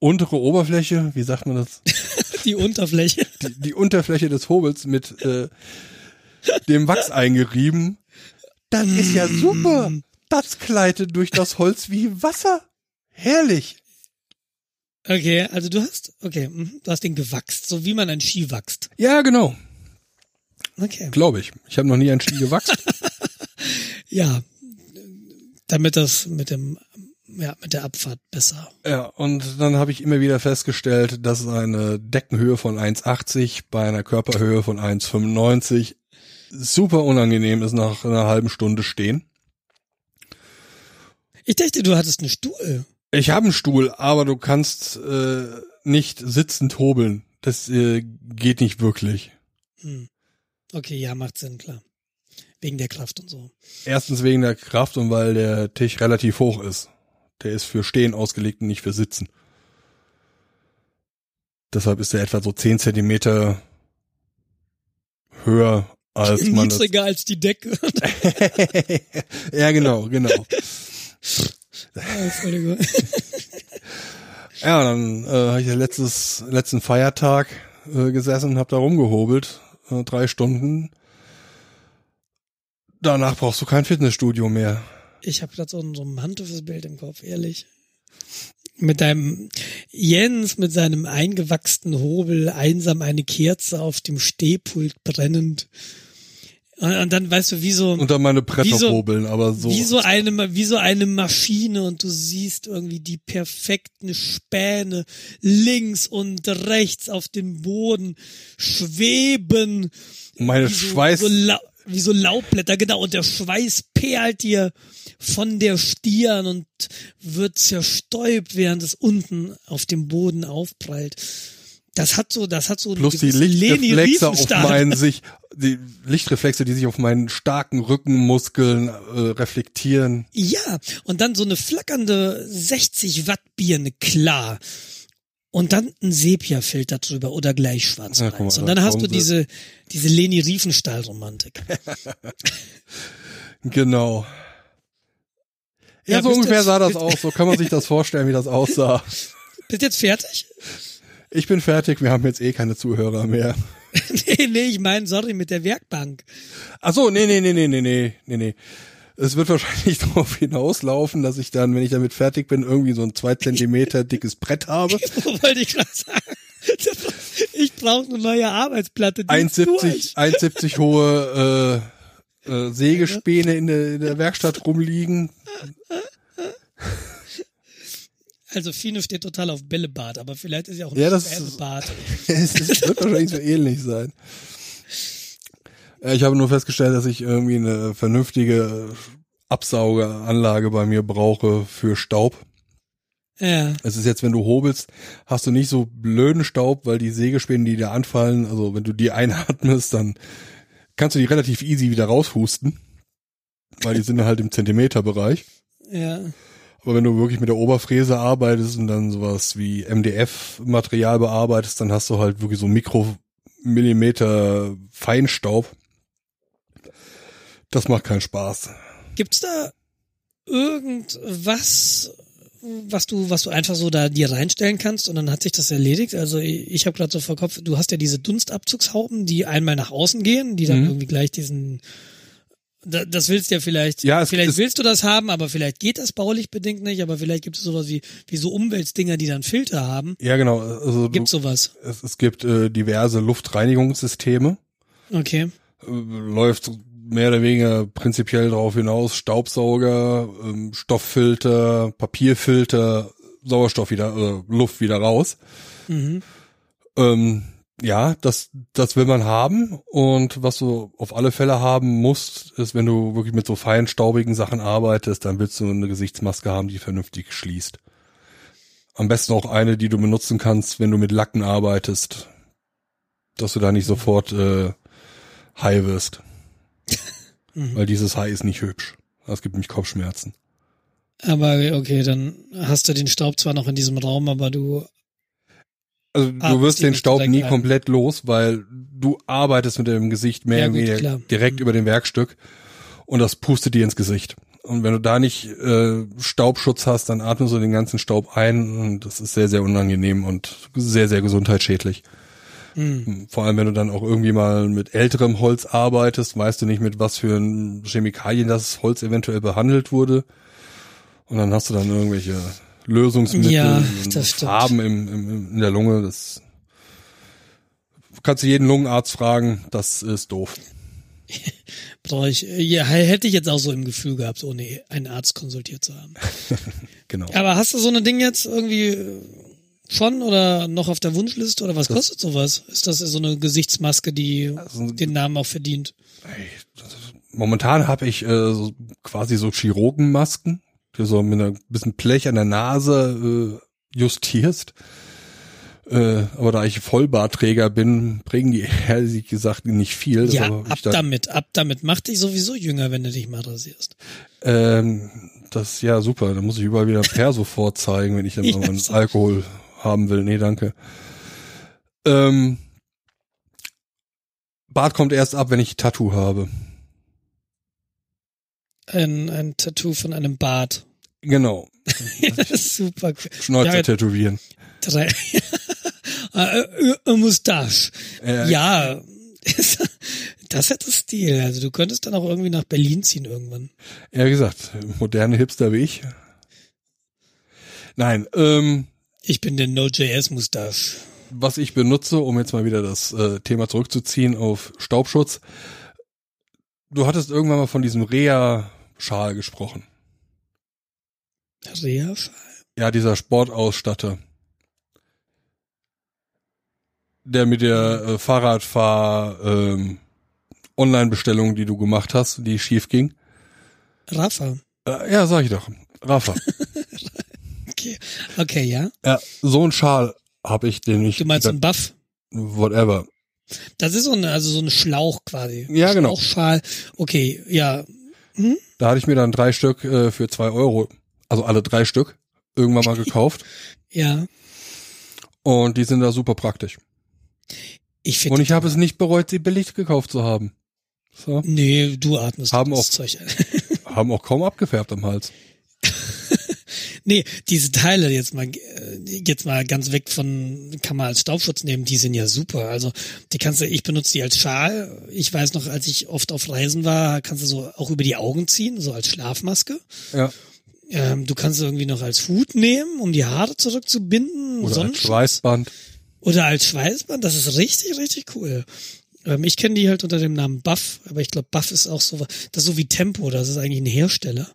untere Oberfläche, wie sagt man das? Die Unterfläche. die, die Unterfläche des Hobels mit äh, dem Wachs eingerieben. Das ist ja super. Das gleitet durch das Holz wie Wasser. Herrlich. Okay, also du hast, okay, mhm, du hast den gewachst, so wie man ein Ski wächst. Ja, genau. Okay. Glaube ich. Ich habe noch nie einen Ski gewachst. Ja, damit das mit dem, ja, mit der Abfahrt besser. ja, und dann habe ich immer wieder festgestellt, dass eine Deckenhöhe von 1,80 bei einer Körperhöhe von 1,95 super unangenehm ist nach einer halben Stunde stehen. Ich dachte, du hattest einen Stuhl. Ich habe einen Stuhl, aber du kannst äh, nicht sitzend hobeln. Das äh, geht nicht wirklich. Hm. Okay, ja, macht Sinn, klar. Wegen der Kraft und so. Erstens wegen der Kraft und weil der Tisch relativ hoch ist. Der ist für Stehen ausgelegt und nicht für Sitzen. Deshalb ist er etwa so 10 Zentimeter höher als man das. Niedriger als die Decke. ja, genau, genau. Entschuldigung. Ja, dann äh, habe ich ja letztes, letzten Feiertag äh, gesessen und habe da rumgehobelt. Äh, drei Stunden. Danach brauchst du kein Fitnessstudio mehr. Ich habe gerade so ein, handfestes Bild im Kopf, ehrlich. Mit deinem Jens mit seinem eingewachsenen Hobel einsam eine Kerze auf dem Stehpult brennend. Und, und dann weißt du, wie so Unter meine Bretter so- hobeln, aber so. wie so eine wie so eine Maschine und du siehst irgendwie die perfekten Späne links und rechts auf dem Boden schweben meine so, Schweiß. so wie so Laubblätter, genau, und der Schweiß perlt dir von der Stirn und wird zerstäubt, während es unten auf dem Boden aufprallt. Das hat so, das hat so Plus die Lichtreflexe auf meinen sich, die Lichtreflexe, die sich auf meinen starken Rückenmuskeln äh, reflektieren. Ja, und dann so eine flackernde 60 Watt Birne, klar und dann ein Sepia-Filter drüber oder gleich schwarz ja, mal, Und dann hast du diese, diese Leni Riefenstahl-Romantik. genau. Ja, ja so ungefähr jetzt, sah das aus. So kann man sich das vorstellen, wie das aussah. Bist jetzt fertig? Ich bin fertig. Wir haben jetzt eh keine Zuhörer mehr. nee, nee, ich meine, sorry, mit der Werkbank. Ach so, nee, nee, nee, nee, nee, nee, nee. Es wird wahrscheinlich darauf hinauslaufen, dass ich dann, wenn ich damit fertig bin, irgendwie so ein zwei Zentimeter dickes Brett habe. Wollte ich gerade sagen. Ich brauche eine neue Arbeitsplatte. die ist 1,70 durch. 1,70 hohe äh, äh, Sägespäne in der, in der Werkstatt rumliegen. Also Fine steht total auf Bällebad, aber vielleicht ist ja auch ein Ja, das- es es wird wahrscheinlich so ähnlich sein. Ja, Ich habe nur festgestellt, dass ich irgendwie eine vernünftige Absaugeranlage bei mir brauche für Staub. Ja. Es ist jetzt, wenn du hobelst, hast du nicht so blöden Staub, weil die Sägespäne, die dir anfallen, also wenn du die einatmest, dann kannst du die relativ easy wieder raushusten, weil die sind halt im Zentimeterbereich. Ja. Aber wenn du wirklich mit der Oberfräse arbeitest und dann sowas wie MDF-Material bearbeitest, dann hast du halt wirklich so Mikromillimeter Feinstaub. Das macht keinen Spaß. Gibt's da irgendwas, was du, was du einfach so da dir reinstellen kannst und dann hat sich das erledigt? Also ich, ich habe gerade so vor Kopf, du hast ja diese Dunstabzugshauben, die einmal nach außen gehen, die dann Mhm. irgendwie gleich diesen da- das willst du ja vielleicht, Ja, es- vielleicht es- willst du das haben, aber vielleicht geht das baulich bedingt nicht, aber vielleicht gibt es sowas wie, wie so Umweltdinger, die dann Filter haben. Ja, genau. Also du, Gibt's sowas? es, es gibt äh, diverse Luftreinigungssysteme. Okay. Äh, läuft mehr oder weniger prinzipiell darauf hinaus, Staubsauger, ähm, Stofffilter, Papierfilter, Sauerstoff wieder, äh, Luft wieder raus. Mhm. Ähm, ja, das, das will man haben. Und was du auf alle Fälle haben musst, ist, wenn du wirklich mit so feinstaubigen Sachen arbeitest, dann willst du eine Gesichtsmaske haben, die vernünftig schließt. Am besten auch eine, die du benutzen kannst, wenn du mit Lacken arbeitest, dass du da nicht sofort äh, high wirst. Mhm. Weil dieses High ist nicht hübsch. Das gibt nämlich Kopfschmerzen. Aber okay, dann hast du den Staub zwar noch in diesem Raum, aber du Also du wirst den Staub nie ein. komplett los, weil du arbeitest mit dem Gesicht mehr Ja, gut, weniger direkt Mhm. über dem Werkstück und das pustet dir ins Gesicht. Und wenn du da nicht äh, Staubschutz hast, dann atmest du den ganzen Staub ein und das ist sehr, sehr unangenehm und sehr, sehr gesundheitsschädlich. Hm, Vor allem, wenn du dann auch irgendwie mal mit älterem Holz arbeitest, weißt du nicht, mit was für Chemikalien das Holz eventuell behandelt wurde. Und dann hast du dann irgendwelche Lösungsmittel Ja. Farben im, im, in der Lunge. Das kannst du jeden Lungenarzt fragen, das ist doof. brauche ich, ja, hätte ich jetzt auch so im Gefühl gehabt, ohne einen Arzt konsultiert zu haben. Genau. Aber hast du so ein Ding jetzt irgendwie äh, schon oder noch auf der Wunschliste oder was kostet sowas? Ist das so eine Gesichtsmaske, die Also- den Namen auch verdient? Ey, das- Momentan habe ich äh, so, quasi so Chirurgenmasken, die so mit einem bisschen Blech an der Nase äh, justierst. Äh, aber da ich Vollbartträger bin, bringen die ehrlich gesagt nicht viel. ja, ab damit, ab damit. Mach dich sowieso jünger, wenn du dich mal rasierst. ähm, das ist ja super. Da muss ich überall wieder Perso vorzeigen, wenn ich dann Ja, mal meinen so. Alkohol haben will. Nee, danke. Ähm, Bart kommt erst ab, wenn ich Tattoo habe. Ein, ein Tattoo von einem Bart. Genau. das ist super. Schnäuzer Ja, tätowieren. Drei. äh, äh, äh, Mustache. Äh, Ja, das hätte Stil. Also du könntest dann auch irgendwie nach Berlin ziehen irgendwann. Ja, wie gesagt, moderne Hipster wie ich. Nein, ähm, Ich bin der Node.js-Mustache. was ich benutze, um jetzt mal wieder das äh, Thema zurückzuziehen auf Staubschutz. Du hattest irgendwann mal von diesem Rea-Schal gesprochen. Rea? Ja, dieser Sportausstatter. Der mit der äh, Fahrradfahr ähm, Online-Bestellung, die du gemacht hast, die schief ging. Rafa. Äh, ja, sag ich doch. Rafa. Okay. Okay, ja. ja, so ein Schal habe ich, den ich Du meinst einen Buff? whatever. Das ist so eine, also so ein Schlauch quasi. Ja, genau. Schlauchschal. Okay, ja. Da hatte ich mir dann drei Stück äh, für zwei Euro, also alle drei Stück, irgendwann mal gekauft. Ja. Und die sind da super praktisch. Ich finde. Und ich habe es nicht bereut, sie billig gekauft zu haben. So. Nee, du atmest Haben das auch- Zeug. Haben auch kaum abgefärbt am Hals. Nee, diese Teile jetzt mal, äh, jetzt mal ganz weg von, kann man als Staubschutz nehmen, die sind ja super. Also die kannst du, ich benutze die als Schal. Ich weiß noch, als ich oft auf Reisen war, kannst du so auch über die Augen ziehen, so als Schlafmaske. Ja. Ähm, du kannst irgendwie noch als Hut nehmen, um die Haare zurückzubinden. Oder als Schweißband. Oder als Schweißband. Das ist richtig, richtig cool. Ähm, ich kenne die halt unter dem Namen Buff, aber ich glaube, Buff ist auch so, das ist so wie Tempo, das ist eigentlich ein Hersteller.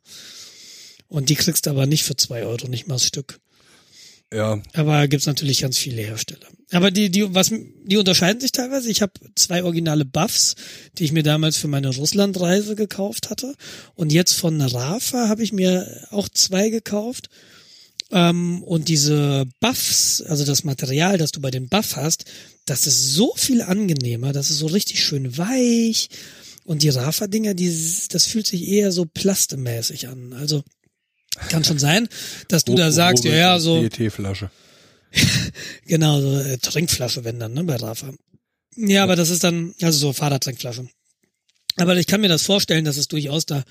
Und die kriegst du aber nicht für zwei Euro, nicht mal das Stück. Ja. Aber gibt's natürlich ganz viele Hersteller. Aber die, die, was, die unterscheiden sich teilweise. Ich habe zwei originale Buffs, die ich mir damals für meine Russlandreise gekauft hatte. Und jetzt von Rafa habe ich mir auch zwei gekauft. Ähm, und diese Buffs, also das Material, das du bei den Buff hast, das ist so viel angenehmer, das ist so richtig schön weich. Und die Rafa-Dinger, die, das fühlt sich eher so plastemäßig an. Also kann schon sein, dass du da sagst, ja, ja, so. PET-Flasche. genau, so äh, Trinkflasche, wenn dann, ne, bei Rafa. Ja, aber das ist dann, also so Fahrradtrinkflasche. Aber ich kann mir das vorstellen, dass es durchaus da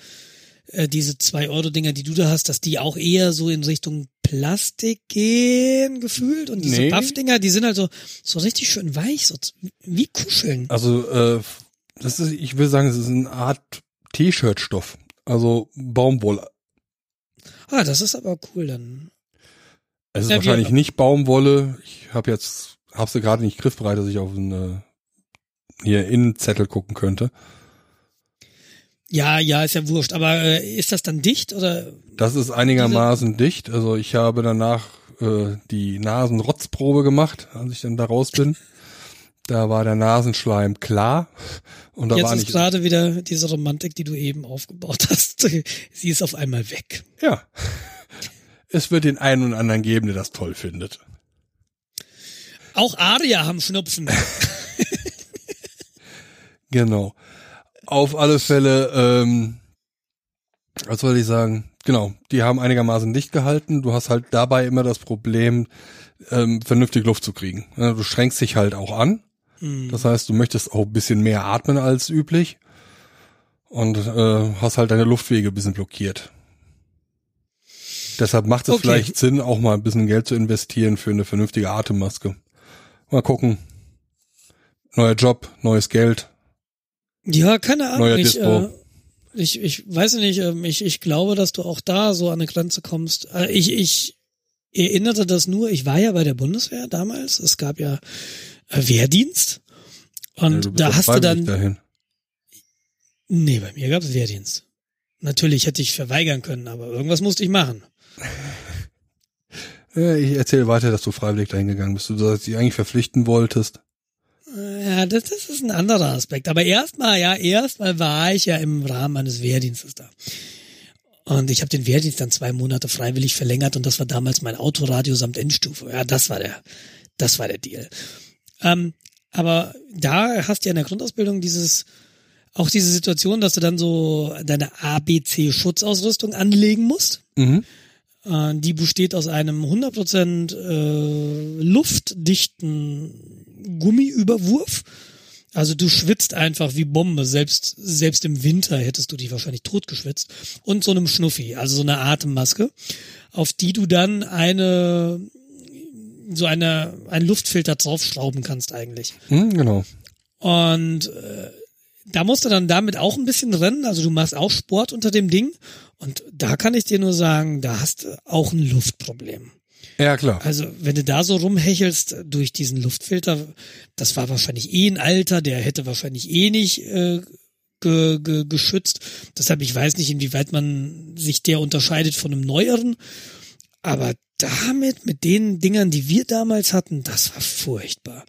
äh, diese zwei Euro Dinger, die du da hast, dass die auch eher so in Richtung Plastik gehen gefühlt und diese Nee. Buff Dinger, die sind halt so so richtig schön weich, so wie Kuscheln. Also, äh, das ist, ich will sagen, es ist eine Art T-Shirt-Stoff. Also Baumwolle. Ah, das ist aber cool dann. Es ist Ja, wahrscheinlich wir- nicht Baumwolle. Ich habe jetzt, habe sie gerade nicht griffbereit, dass ich auf einen äh, hier Innenzettel gucken könnte. Ja, ja, ist ja wurscht. Aber äh, ist das dann dicht oder? Das ist einigermaßen dicht. Also ich habe danach äh, die Nasenrotzprobe gemacht, als ich dann da raus bin. Da war der Nasenschleim klar und da Jetzt war ist nicht. gerade wieder diese Romantik, die du eben aufgebaut hast. Sie ist auf einmal weg. Ja. Es wird den einen und anderen geben, der das toll findet. Auch Aria haben Schnupfen. Genau. Auf alle Fälle, ähm, was soll ich sagen? Genau, die haben einigermaßen dicht gehalten. Du hast halt dabei immer das Problem, ähm, vernünftig Luft zu kriegen. Du schränkst dich halt auch an. Das heißt, du möchtest auch ein bisschen mehr atmen als üblich und äh, hast halt deine Luftwege ein bisschen blockiert. Deshalb macht es Okay. vielleicht Sinn, auch mal ein bisschen Geld zu investieren für eine vernünftige Atemmaske. Mal gucken. Neuer Job, neues Geld. Ja, keine Ahnung. Neuer ich, Dispo. äh, ich, ich weiß nicht, ähm, ich, ich glaube, dass du auch da so an eine Grenze kommst. Äh, Ich, ich erinnerte das nur, ich war ja bei der Bundeswehr damals. Es gab ja Wehrdienst. Ja, Und bist da ja hast du dann. dahin. Nee, bei mir gab es Wehrdienst. Natürlich hätte ich verweigern können, aber irgendwas musste ich machen. Ja, ich erzähle weiter, dass du freiwillig dahin gegangen bist. Du dich eigentlich verpflichten wolltest. Ja, das, das ist ein anderer Aspekt. Aber erstmal, ja, erstmal war ich ja im Rahmen meines Wehrdienstes da. Und ich habe den Wehrdienst dann zwei Monate freiwillig verlängert und das war damals mein Autoradio samt Endstufe. Ja, das war der, das war der Deal. Ähm, aber da hast du ja in der Grundausbildung dieses, auch diese Situation, dass du dann so deine ABC-Schutzausrüstung anlegen musst. Mhm. Äh, Die besteht aus einem 100% äh, luftdichten Gummiüberwurf. Also du schwitzt einfach wie Bombe. Selbst, selbst im Winter hättest du dich wahrscheinlich totgeschwitzt. Und so einem Schnuffi, also so eine Atemmaske, auf die du dann eine, so eine, einen Luftfilter draufschrauben kannst eigentlich. Hm, genau. Und äh, da musst du dann damit auch ein bisschen rennen. Also du machst auch Sport unter dem Ding. Und da kann ich dir nur sagen, da hast du auch ein Luftproblem. Ja, klar. Also wenn du da so rumhechelst durch diesen Luftfilter, das war wahrscheinlich eh ein Alter, der hätte wahrscheinlich eh nicht äh, ge, ge, geschützt. Deshalb, ich weiß nicht, inwieweit man sich der unterscheidet von einem neueren. Aber damit, mit den Dingern, die wir damals hatten, das war furchtbar.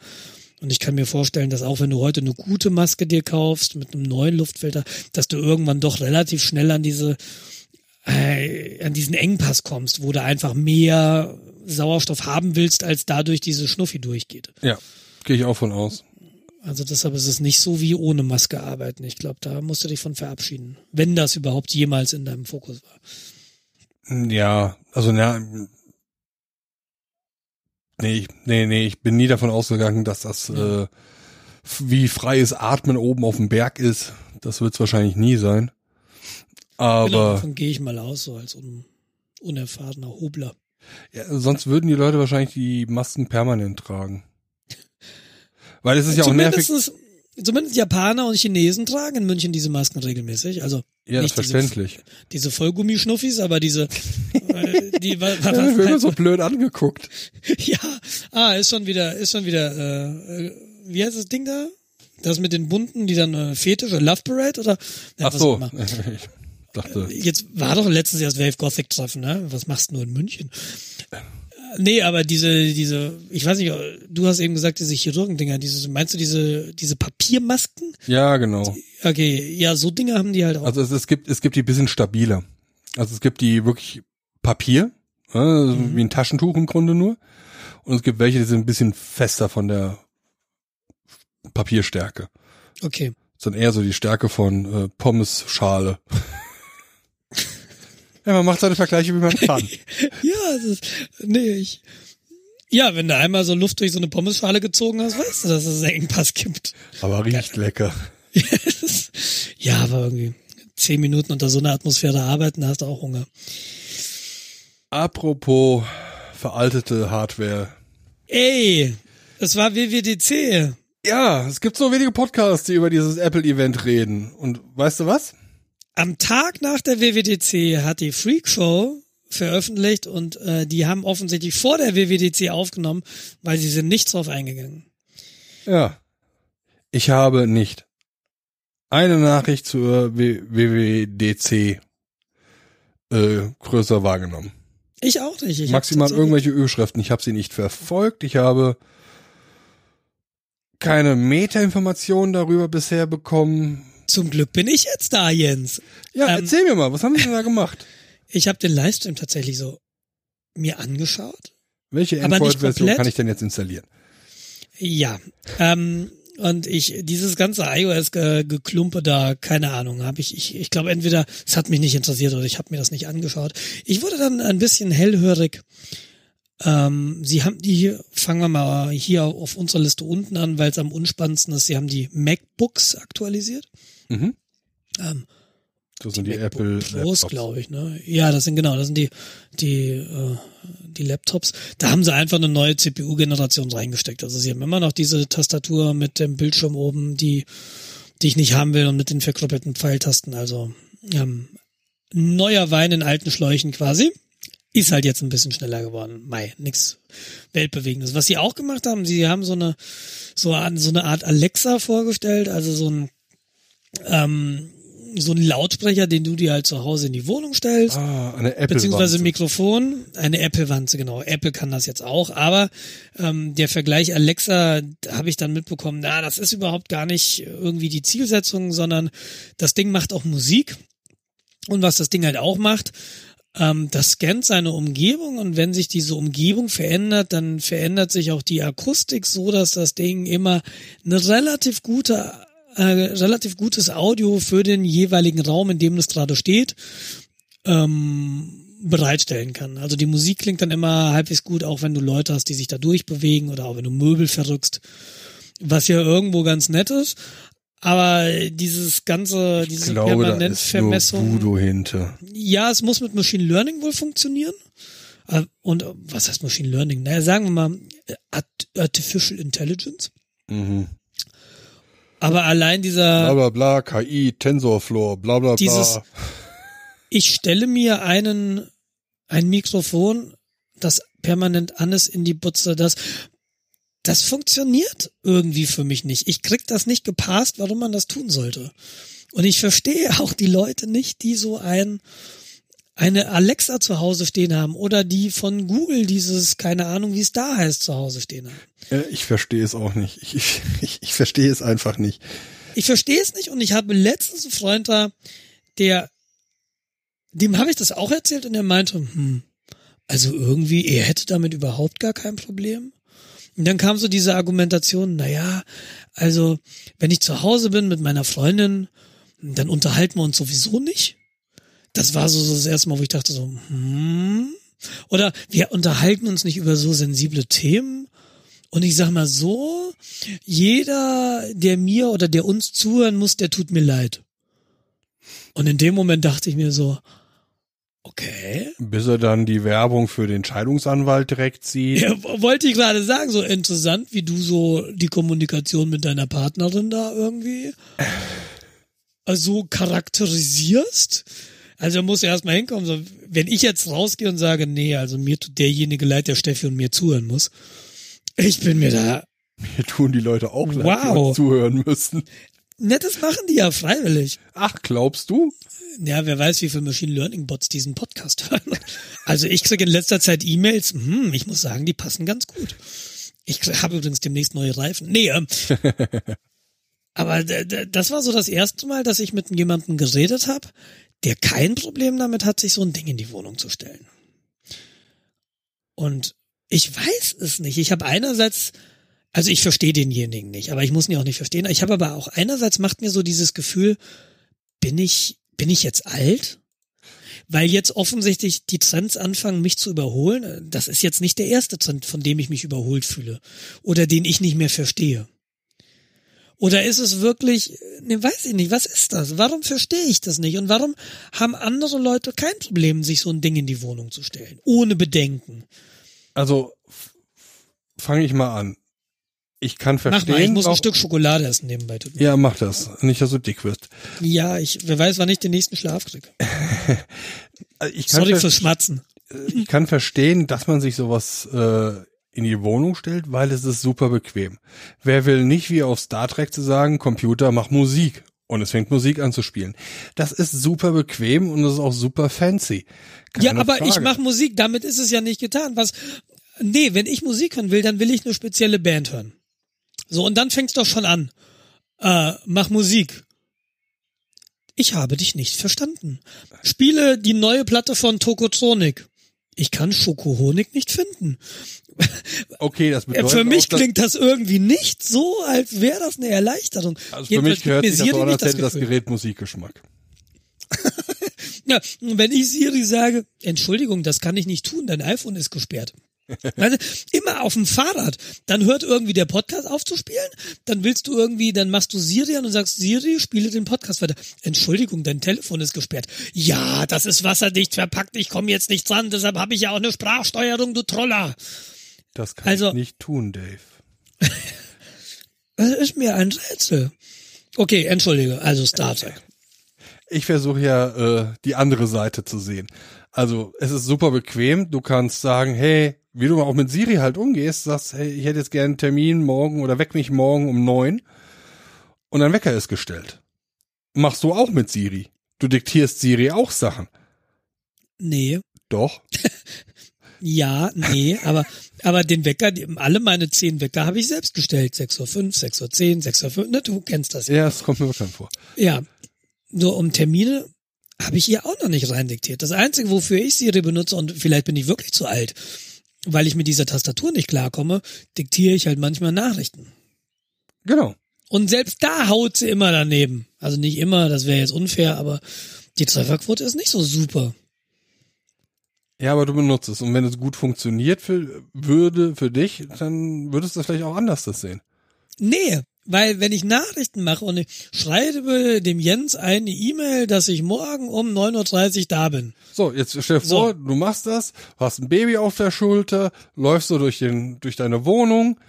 Und ich kann mir vorstellen, dass auch wenn du heute eine gute Maske dir kaufst mit einem neuen Luftfilter, dass du irgendwann doch relativ schnell an diese äh, an diesen Engpass kommst, wo du einfach mehr Sauerstoff haben willst, als dadurch diese Schnuffi durchgeht. Ja, gehe ich auch von aus. Also deshalb ist es nicht so wie ohne Maske arbeiten. Ich glaube, da musst du dich von verabschieden, wenn das überhaupt jemals in deinem Fokus war. Ja, also na, nee, ich- nee, nee, ich bin nie davon ausgegangen, dass das äh, wie freies Atmen oben auf dem Berg ist. Das wird es wahrscheinlich nie sein. genau, Aber davon gehe ich mal aus, so als un unerfahrener Hobler. Ja, sonst würden die Leute wahrscheinlich die Masken permanent tragen. Weil es ist ja auch nervig. Zumindest, Japaner und Chinesen tragen in München diese Masken regelmäßig. Also Ja, nicht verständlich. Diese, diese Vollgummischnuffis, aber diese, äh, die, wa- wa- Ja, wa- immer so blöd angeguckt. ja, ah, ist schon wieder, ist schon wieder, äh, äh, wie heißt das Ding da? Das mit den bunten, die dann äh, Fetisch oder Love Parade oder? Ja, Ach so. dachte, Jetzt war doch letztens erst Wave Gothic Treffen, ne? Was machst du nur in München? Nee, aber diese, diese, ich weiß nicht, du hast eben gesagt, diese Chirurgendinger, diese, meinst du diese, diese Papiermasken? ja, genau. Okay, ja, so Dinge haben die halt auch. Also es, es gibt es gibt die bisschen stabiler. Also es gibt die wirklich Papier, also wie ein Taschentuch im Grunde nur. Und es gibt welche, die sind ein bisschen fester von der Papierstärke. Okay. Das dann eher so die Stärke von äh, Pommesschale. ja, man macht seine Vergleiche, wie man kann. Ja, das ist, nee, ich, ja, wenn du einmal so Luft durch so eine Pommesschale gezogen hast, weißt du, dass es einen Engpass gibt. Aber riecht lecker. ja, aber irgendwie zehn Minuten unter so einer Atmosphäre arbeiten, hast du auch Hunger. Apropos veraltete Hardware. Ey, es war WWDC. Ja, es gibt so wenige Podcasts, die über dieses Apple-Event reden. Und weißt du was? Am Tag nach der WWDC hat die Freak Show veröffentlicht und äh, die haben offensichtlich vor der WWDC aufgenommen, weil sie sind nicht drauf eingegangen. Ja. Ich habe nicht eine Nachricht zur WWDC äh, größer wahrgenommen. Ich auch nicht. Ich Maximal irgendwelche Überschriften. Ich habe sie nicht verfolgt. Ich habe keine Meta-Informationen darüber bisher bekommen. Zum Glück bin ich jetzt da, Jens. Ja, Ähm, erzähl mir mal, was haben sie denn da gemacht? Ich habe den Livestream tatsächlich so mir angeschaut. Welche Android-Version kann ich denn jetzt installieren? Ja. Ähm, und ich, dieses ganze iOS-Geklumpe da, keine Ahnung, habe ich, ich, ich glaube entweder, es hat mich nicht interessiert oder ich habe mir das nicht angeschaut. Ich wurde dann ein bisschen hellhörig. Ähm, sie haben die hier, fangen wir mal hier auf unserer Liste unten an, weil es am unspannendsten ist, sie haben die MacBooks aktualisiert. Mhm. Ähm, Das sind die, MacBook Apple Pros, glaube ich, ne? Ja, das sind genau, das sind die die äh, die Laptops. Da haben sie einfach eine neue CPU-Generation reingesteckt. Also sie haben immer noch diese Tastatur mit dem Bildschirm oben, die die ich nicht haben will und mit den verkrüppelten Pfeiltasten. Also ähm, neuer Wein in alten Schläuchen quasi. Ist halt jetzt ein bisschen schneller geworden. Mai, nix weltbewegendes. Was sie auch gemacht haben, sie haben so eine so, an- so eine Art Alexa vorgestellt, also so ein ähm, so ein Lautsprecher, den du dir halt zu Hause in die Wohnung stellst, Ah, eine Apple beziehungsweise Mikrofon, eine Apple-Wanze, genau. Apple kann das jetzt auch, aber ähm, der Vergleich Alexa, habe ich dann mitbekommen, na, das ist überhaupt gar nicht irgendwie die Zielsetzung, sondern das Ding macht auch Musik. Und was das Ding halt auch macht, ähm, das scannt seine Umgebung. Und wenn sich diese Umgebung verändert, dann verändert sich auch die Akustik so, dass das Ding immer eine relativ gute, äh, relativ gutes Audio für den jeweiligen Raum, in dem es gerade steht, ähm, bereitstellen kann. Also die Musik klingt dann immer halbwegs gut, auch wenn du Leute hast, die sich da durchbewegen oder auch wenn du Möbel verrückst, was ja irgendwo ganz nett ist. Aber dieses ganze, Ich diese glaube, da ist nur Permanentvermessung. Voodoo hinter. Ja, es muss mit Machine Learning wohl funktionieren. Äh, Und äh, was heißt Machine Learning? Naja, sagen wir mal äh, Art- Artificial Intelligence. Mhm. Aber allein dieser, Bla bla bla, KI, TensorFlow, bla bla bla. Dieses- ich stelle mir einen, ein Mikrofon, das permanent an ist in die Butze, das, das funktioniert irgendwie für mich nicht. Ich krieg das nicht gepasst, warum man das tun sollte. Und ich verstehe auch die Leute nicht, die so ein, eine Alexa zu Hause stehen haben oder die von Google dieses, keine Ahnung, wie es da heißt, zu Hause stehen haben. Ja, ich verstehe es auch nicht. Ich, ich, ich, ich verstehe es einfach nicht. Ich verstehe es nicht und ich habe letztens einen Freund da, der, dem habe ich das auch erzählt und er meinte, hm, also irgendwie, er hätte damit überhaupt gar kein Problem. Und dann kam so diese Argumentation, na ja, also wenn ich zu Hause bin mit meiner Freundin, dann unterhalten wir uns sowieso nicht. Das war so, so das erste Mal, wo ich dachte so, hm, oder wir unterhalten uns nicht über so sensible Themen. Und ich sag mal so, jeder, der mir oder der uns zuhören muss, der tut mir leid. Und in dem Moment dachte ich mir so, Okay. Bis er dann die Werbung für den Scheidungsanwalt direkt sieht. Ja, wollte ich gerade sagen, so interessant, wie du so die Kommunikation mit deiner Partnerin da irgendwie also charakterisierst. Also muss erstmal hinkommen, so, wenn ich jetzt rausgehe und sage, nee, also mir tut derjenige leid, der Steffi und mir zuhören muss. Ich bin mir da, Mir tun die Leute auch leid, die Wow. uns zuhören müssen. ne, das machen die ja freiwillig. Ach, glaubst du? Ja, wer weiß, wie viele Machine Learning Bots diesen Podcast hören. Also ich kriege in letzter Zeit E-Mails, hm, ich muss sagen, die passen ganz gut. Ich habe übrigens demnächst neue Reifen. Nee, ähm, aber d- das war so das erste Mal, dass ich mit jemandem geredet habe, der kein Problem damit hat, sich so ein Ding in die Wohnung zu stellen. Und ich weiß es nicht. Ich habe einerseits, also ich verstehe denjenigen nicht, aber ich muss ihn auch nicht verstehen. Ich habe aber auch einerseits macht mir so dieses Gefühl, bin ich, bin ich jetzt alt? Weil jetzt offensichtlich die Trends anfangen, mich zu überholen. Das ist jetzt nicht der erste Trend, von dem ich mich überholt fühle. Oder den ich nicht mehr verstehe. Oder ist es wirklich, ne, weiß ich nicht, was ist das? Warum verstehe ich das nicht? Und warum haben andere Leute kein Problem, sich so ein Ding in die Wohnung zu stellen? Ohne Bedenken. Also fange ich mal an. Ich kann Mach verstehen. mal, ich muss ein Stück Schokolade essen nebenbei. Tut Ja, mach das. Nicht, dass du dick wirst. Ja, ich, wer weiß, wann ich den nächsten Schlaf kriege. Also Ich kann, Sorry fürs Schmatzen. ich kann verstehen, dass man sich sowas äh, in die Wohnung stellt, weil es ist super bequem. Wer will nicht wie auf Star Trek zu sagen, Computer, mach Musik. Und es fängt Musik an zu spielen. Das ist super bequem und es ist auch super fancy. Ja, Keine aber ich Frage. mache Musik, damit ist es ja nicht getan. Was? Nee, wenn ich Musik hören will, dann will ich eine spezielle Band hören. So, und dann fängt's doch schon an. Äh, mach Musik. Ich habe dich nicht verstanden. Spiele die neue Platte von Tokotronic. Ich kann Schokohonig nicht finden. Okay, das Ja, bedeutet für mich auch, klingt das irgendwie nicht so, als wäre das eine Erleichterung. also für mich gehört sich das so an, als hätte das Gefühl. Gerät Musikgeschmack. Ja, wenn ich Siri sage, Entschuldigung, das kann ich nicht tun, dein iPhone ist gesperrt. Also, immer auf dem Fahrrad. Dann hört irgendwie der Podcast auf zu spielen. Dann willst du irgendwie, dann machst du Siri an und sagst, Siri, spiele den Podcast weiter. Entschuldigung, dein Telefon ist gesperrt. Ja, das ist wasserdicht verpackt. Ich komme jetzt nicht dran. Deshalb habe ich ja auch eine Sprachsteuerung, du Troller. Das kann Also- ich nicht tun, Dave. Das ist mir ein Rätsel. Okay, entschuldige. Also Star Trek. Ich versuche ja äh, die andere Seite zu sehen. Also es ist super bequem. Du kannst sagen, hey, wie du auch mit Siri halt umgehst, sagst, hey, ich hätte jetzt gerne einen Termin morgen oder weck mich morgen um neun und dein Wecker ist gestellt. Machst du auch mit Siri. Du diktierst Siri auch Sachen. Nee. Doch. Ja, nee, aber, aber den Wecker, die, alle meine zehn Wecker habe ich selbst gestellt. 6.05 Uhr, 6.10 Uhr, 6.05 Uhr, ne, du kennst das ja. Ja, es kommt mir bekannt vor. Ja, nur um Termine habe ich ihr auch noch nicht reindiktiert. Das Einzige, wofür ich Siri benutze, und vielleicht bin ich wirklich zu alt, weil ich mit dieser Tastatur nicht klarkomme, diktiere ich halt manchmal Nachrichten. Genau. Und selbst da haut sie immer daneben. Also nicht immer, das wäre jetzt unfair, aber die Trefferquote ist nicht so super. Ja, aber du benutzt es. Und wenn es gut funktioniert für, würde für dich, dann würdest du vielleicht auch anders das sehen. Nee, weil wenn ich Nachrichten mache und ich schreibe dem Jens eine E-Mail, dass ich morgen um 9.30 Uhr da bin. So, jetzt stell dir So. vor, du machst das, hast ein Baby auf der Schulter, läufst so durch den, durch deine Wohnung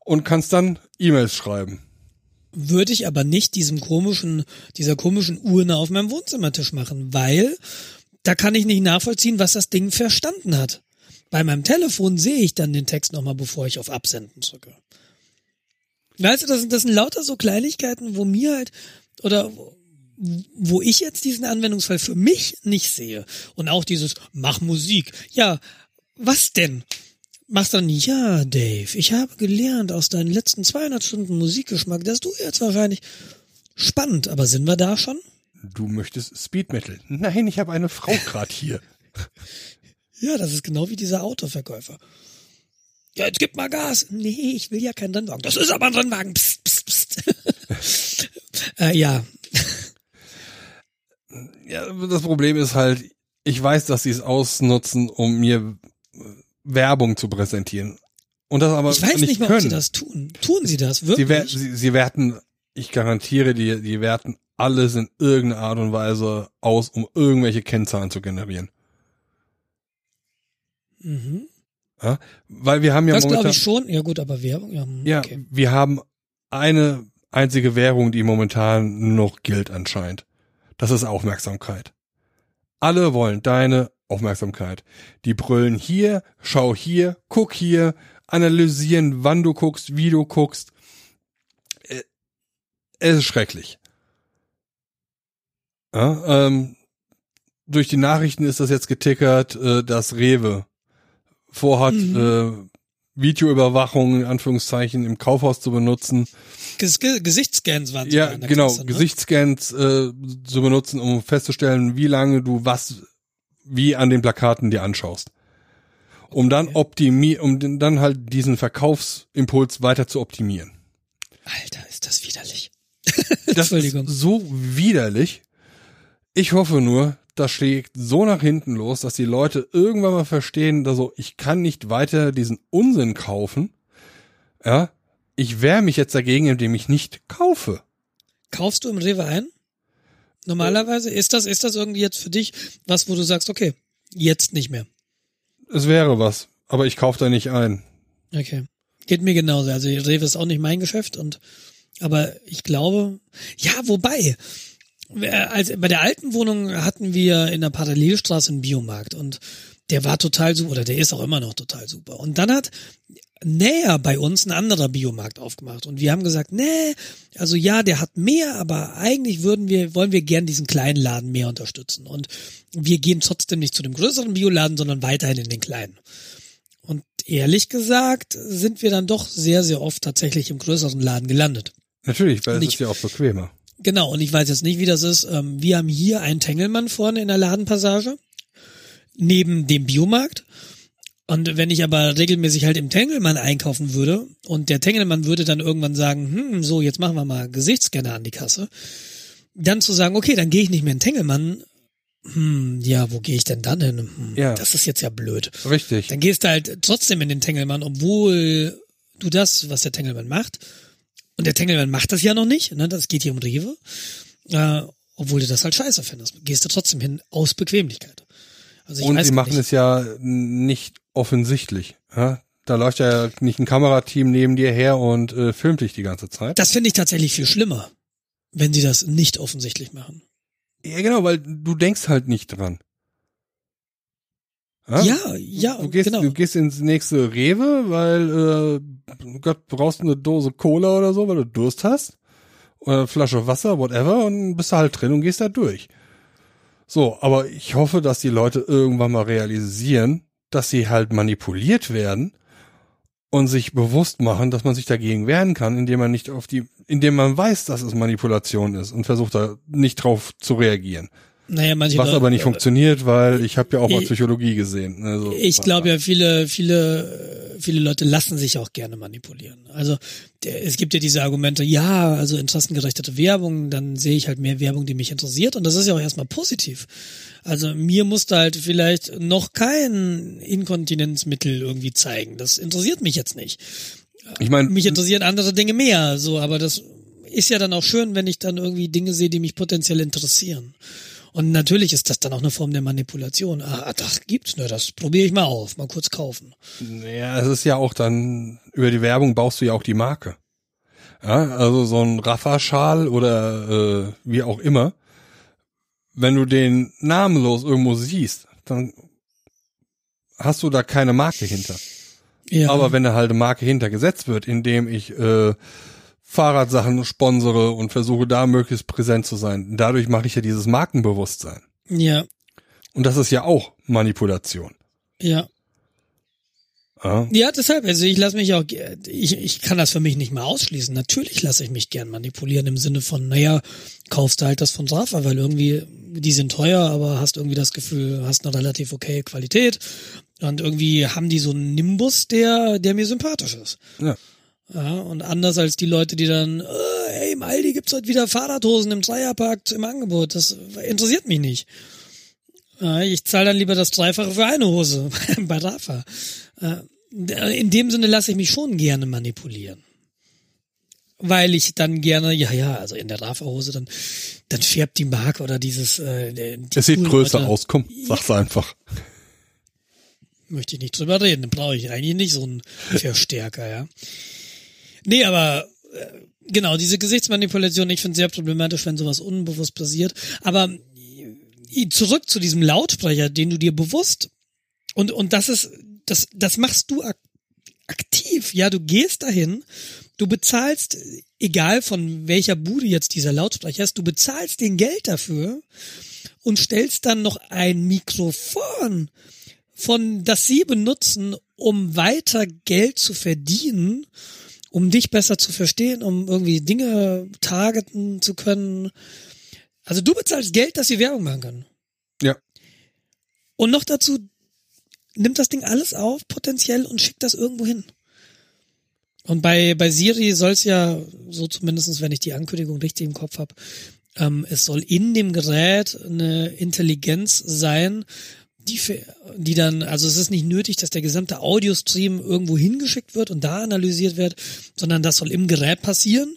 und kannst dann E-Mails schreiben. Würde ich aber nicht diesem komischen, dieser komischen Urne auf meinem Wohnzimmertisch machen, weil da kann ich nicht nachvollziehen, was das Ding verstanden hat. Bei meinem Telefon sehe ich dann den Text nochmal, bevor ich auf Absenden drücke. Weißt du, das sind, das sind lauter so Kleinigkeiten, wo mir halt, oder wo- wo ich jetzt diesen Anwendungsfall für mich nicht sehe. Und auch dieses, mach Musik. Ja, was denn? Machst dann, ja, Dave, ich habe gelernt aus deinen letzten 200 Stunden Musikgeschmack, dass du jetzt wahrscheinlich spannend, aber sind wir da schon? Du möchtest Speed Metal. Nein, ich habe eine Frau gerade hier. Ja, das ist genau wie dieser Autoverkäufer. Ja, jetzt gib mal Gas. Nee, ich will ja keinen Rennwagen. Das ist aber ein Rennwagen. Psst, psst, psst. äh, ja, Ja, das Problem ist halt, ich weiß, dass sie es ausnutzen, um mir äh, Werbung zu präsentieren. Und das aber ich weiß nicht nicht mal, können. ob sie das tun. Tun sie das sie, wirklich? wer, sie, sie werten, ich garantiere dir, die werten alles in irgendeiner Art und Weise aus, um irgendwelche Kennzahlen zu generieren. Mhm. Ja, weil wir haben ja Das momentan, glaube ich schon. Ja gut, aber Werbung, ja. hm, ja, Okay. wir haben eine einzige Währung, die momentan noch gilt anscheinend. Das ist Aufmerksamkeit. Alle wollen deine Aufmerksamkeit. Die brüllen hier, schau hier, guck hier, analysieren, wann du guckst, wie du guckst. Es ist schrecklich. Ja, ähm, durch die Nachrichten ist das jetzt getickert, äh, dass Rewe vorhat, Mhm. äh, Videoüberwachung in Anführungszeichen im Kaufhaus zu benutzen. Ges Ge Gesichtsscans waren Ja, genau, Klasse, ne? Gesichtsscans äh, zu benutzen, um festzustellen, wie lange du was wie an den Plakaten dir anschaust. Um dann optimi um dann halt diesen Verkaufsimpuls weiter zu optimieren. Alter, ist das widerlich. Das ist so widerlich. Ich hoffe nur, das schlägt so nach hinten los, dass die Leute irgendwann mal verstehen, dass so, ich kann nicht weiter diesen Unsinn kaufen. Ja, ich wehre mich jetzt dagegen, indem ich nicht kaufe. Kaufst du im Rewe ein? Normalerweise ist das, ist das irgendwie jetzt für dich was, wo du sagst, okay, jetzt nicht mehr. Es wäre was, aber ich kaufe da nicht ein. Okay. Geht mir genauso. Also Rewe ist auch nicht mein Geschäft und aber ich glaube, ja, wobei, äh, als bei der alten Wohnung hatten wir in der Parallelstraße einen Biomarkt und der war total super, oder der ist auch immer noch total super. Und dann hat näher bei uns ein anderer Biomarkt aufgemacht und wir haben gesagt, nee, also ja, der hat mehr, aber eigentlich würden wir, wollen wir gern diesen kleinen Laden mehr unterstützen und wir gehen trotzdem nicht zu dem größeren Bioladen, sondern weiterhin in den kleinen. Und ehrlich gesagt sind wir dann doch sehr, sehr oft tatsächlich im größeren Laden gelandet. Natürlich, weil es ist ja auch bequemer. Genau, und ich weiß jetzt nicht, wie das ist. Ähm, Wir haben hier einen Tengelmann vorne in der Ladenpassage, neben dem Biomarkt. Und wenn ich aber regelmäßig halt im Tengelmann einkaufen würde und der Tengelmann würde dann irgendwann sagen, hm, so, jetzt machen wir mal Gesichtsscanner an die Kasse, dann zu sagen, okay, dann gehe ich nicht mehr in Tengelmann, hm, ja, wo gehe ich denn dann hin? Hm, Ja. Das ist jetzt ja blöd. Richtig. Dann gehst du halt trotzdem in den Tengelmann, obwohl du das, was der Tengelmann macht, und der Tengelmann macht das ja noch nicht, ne, das geht hier um Rewe, äh, obwohl du das halt scheiße findest, gehst du trotzdem hin aus Bequemlichkeit. Also ich Und sie machen nicht. es ja nicht offensichtlich. Ja? Da läuft ja nicht ein Kamerateam neben dir her und äh, filmt dich die ganze Zeit. Das finde ich tatsächlich viel schlimmer, wenn sie das nicht offensichtlich machen. Ja, genau, weil du denkst halt nicht dran. Ja, ja, du gehst, genau. du gehst ins nächste Rewe, weil äh, Gott brauchst eine Dose Cola oder so, weil du Durst hast oder eine Flasche Wasser, whatever, und bist da halt drin und gehst da durch. So, aber ich hoffe, dass die Leute irgendwann mal realisieren, dass sie halt manipuliert werden und sich bewusst machen, dass man sich dagegen wehren kann, indem man nicht auf die, indem man weiß, dass es Manipulation ist und versucht da nicht drauf zu reagieren. Naja, manche Was aber nicht funktioniert, weil ich habe ja auch mal Ich- Psychologie gesehen. Also, Ich glaube ja, viele, viele, äh, viele Leute lassen sich auch gerne manipulieren. Also es gibt ja diese Argumente, ja, also interessengerechtete Werbung, dann sehe ich halt mehr Werbung, die mich interessiert und das ist ja auch erstmal positiv. Also mir musste halt vielleicht noch kein Inkontinenzmittel irgendwie zeigen. Das interessiert mich jetzt nicht. Ich meine, Mich interessieren andere Dinge mehr, so, aber das ist ja dann auch schön, wenn ich dann irgendwie Dinge sehe, die mich potenziell interessieren. Und natürlich ist das dann auch eine Form der Manipulation. Ah, das gibt's, ne, das probiere ich mal auf, mal kurz kaufen. ja, es ist ja auch dann, über die Werbung baust du ja auch die Marke. Ja, also so ein Raffa-Schal oder äh, wie auch immer, wenn du den namenlos irgendwo siehst, dann hast du da keine Marke hinter. Ja, Aber wenn da halt eine Marke hintergesetzt wird, indem ich äh, Fahrradsachen sponsere und versuche da möglichst präsent zu sein, dadurch mache ich ja dieses Markenbewusstsein. ja, Und das ist ja auch Manipulation. ja. Ja? Ja, deshalb, also ich lasse mich auch, ich, ich kann das für mich nicht mal ausschließen. Natürlich lasse ich mich gern manipulieren im Sinne von, naja, kaufst du halt das von Rafa, weil irgendwie, die sind teuer, aber hast irgendwie das Gefühl, hast eine relativ okay Qualität. Und irgendwie haben die so einen Nimbus, der, der mir sympathisch ist. Ja. Ja, und anders als die Leute, die dann, äh, ey, im Aldi gibt's heute wieder Fahrradhosen im Dreierpack im Angebot. Das interessiert mich nicht. Ja, ich zahle dann lieber das Dreifache für eine Hose bei Rafa. Äh, In dem Sinne lasse ich mich schon gerne manipulieren. Weil ich dann gerne, ja, ja, also in der Rafa-Hose, dann, dann färbt die Marke oder dieses, äh, die Es sieht größer Leute- aus, komm, sag's einfach. möchte ich nicht drüber reden. Dann brauche ich eigentlich nicht so einen Verstärker, ja. Nee, aber äh, genau, diese Gesichtsmanipulation, ich finde sehr problematisch, wenn sowas unbewusst passiert. Aber äh, zurück zu diesem Lautsprecher, den du dir bewusst und und das ist das das machst du ak aktiv, ja, du gehst dahin, du bezahlst egal von welcher Bude jetzt dieser Lautsprecher ist, du bezahlst den Geld dafür und stellst dann noch ein Mikrofon von das sie benutzen, um weiter Geld zu verdienen, um dich besser zu verstehen, um irgendwie Dinge targeten zu können. Also du bezahlst Geld, dass sie Werbung machen können. Ja. Und noch dazu nimmt das Ding alles auf, potenziell, und schickt das irgendwo hin. Und bei, bei Siri soll es ja, so zumindestens, wenn ich die Ankündigung richtig im Kopf habe, ähm, es soll in dem Gerät eine Intelligenz sein, die, die dann, also es ist nicht nötig, dass der gesamte Audiostream irgendwo hingeschickt wird und da analysiert wird, sondern das soll im Gerät passieren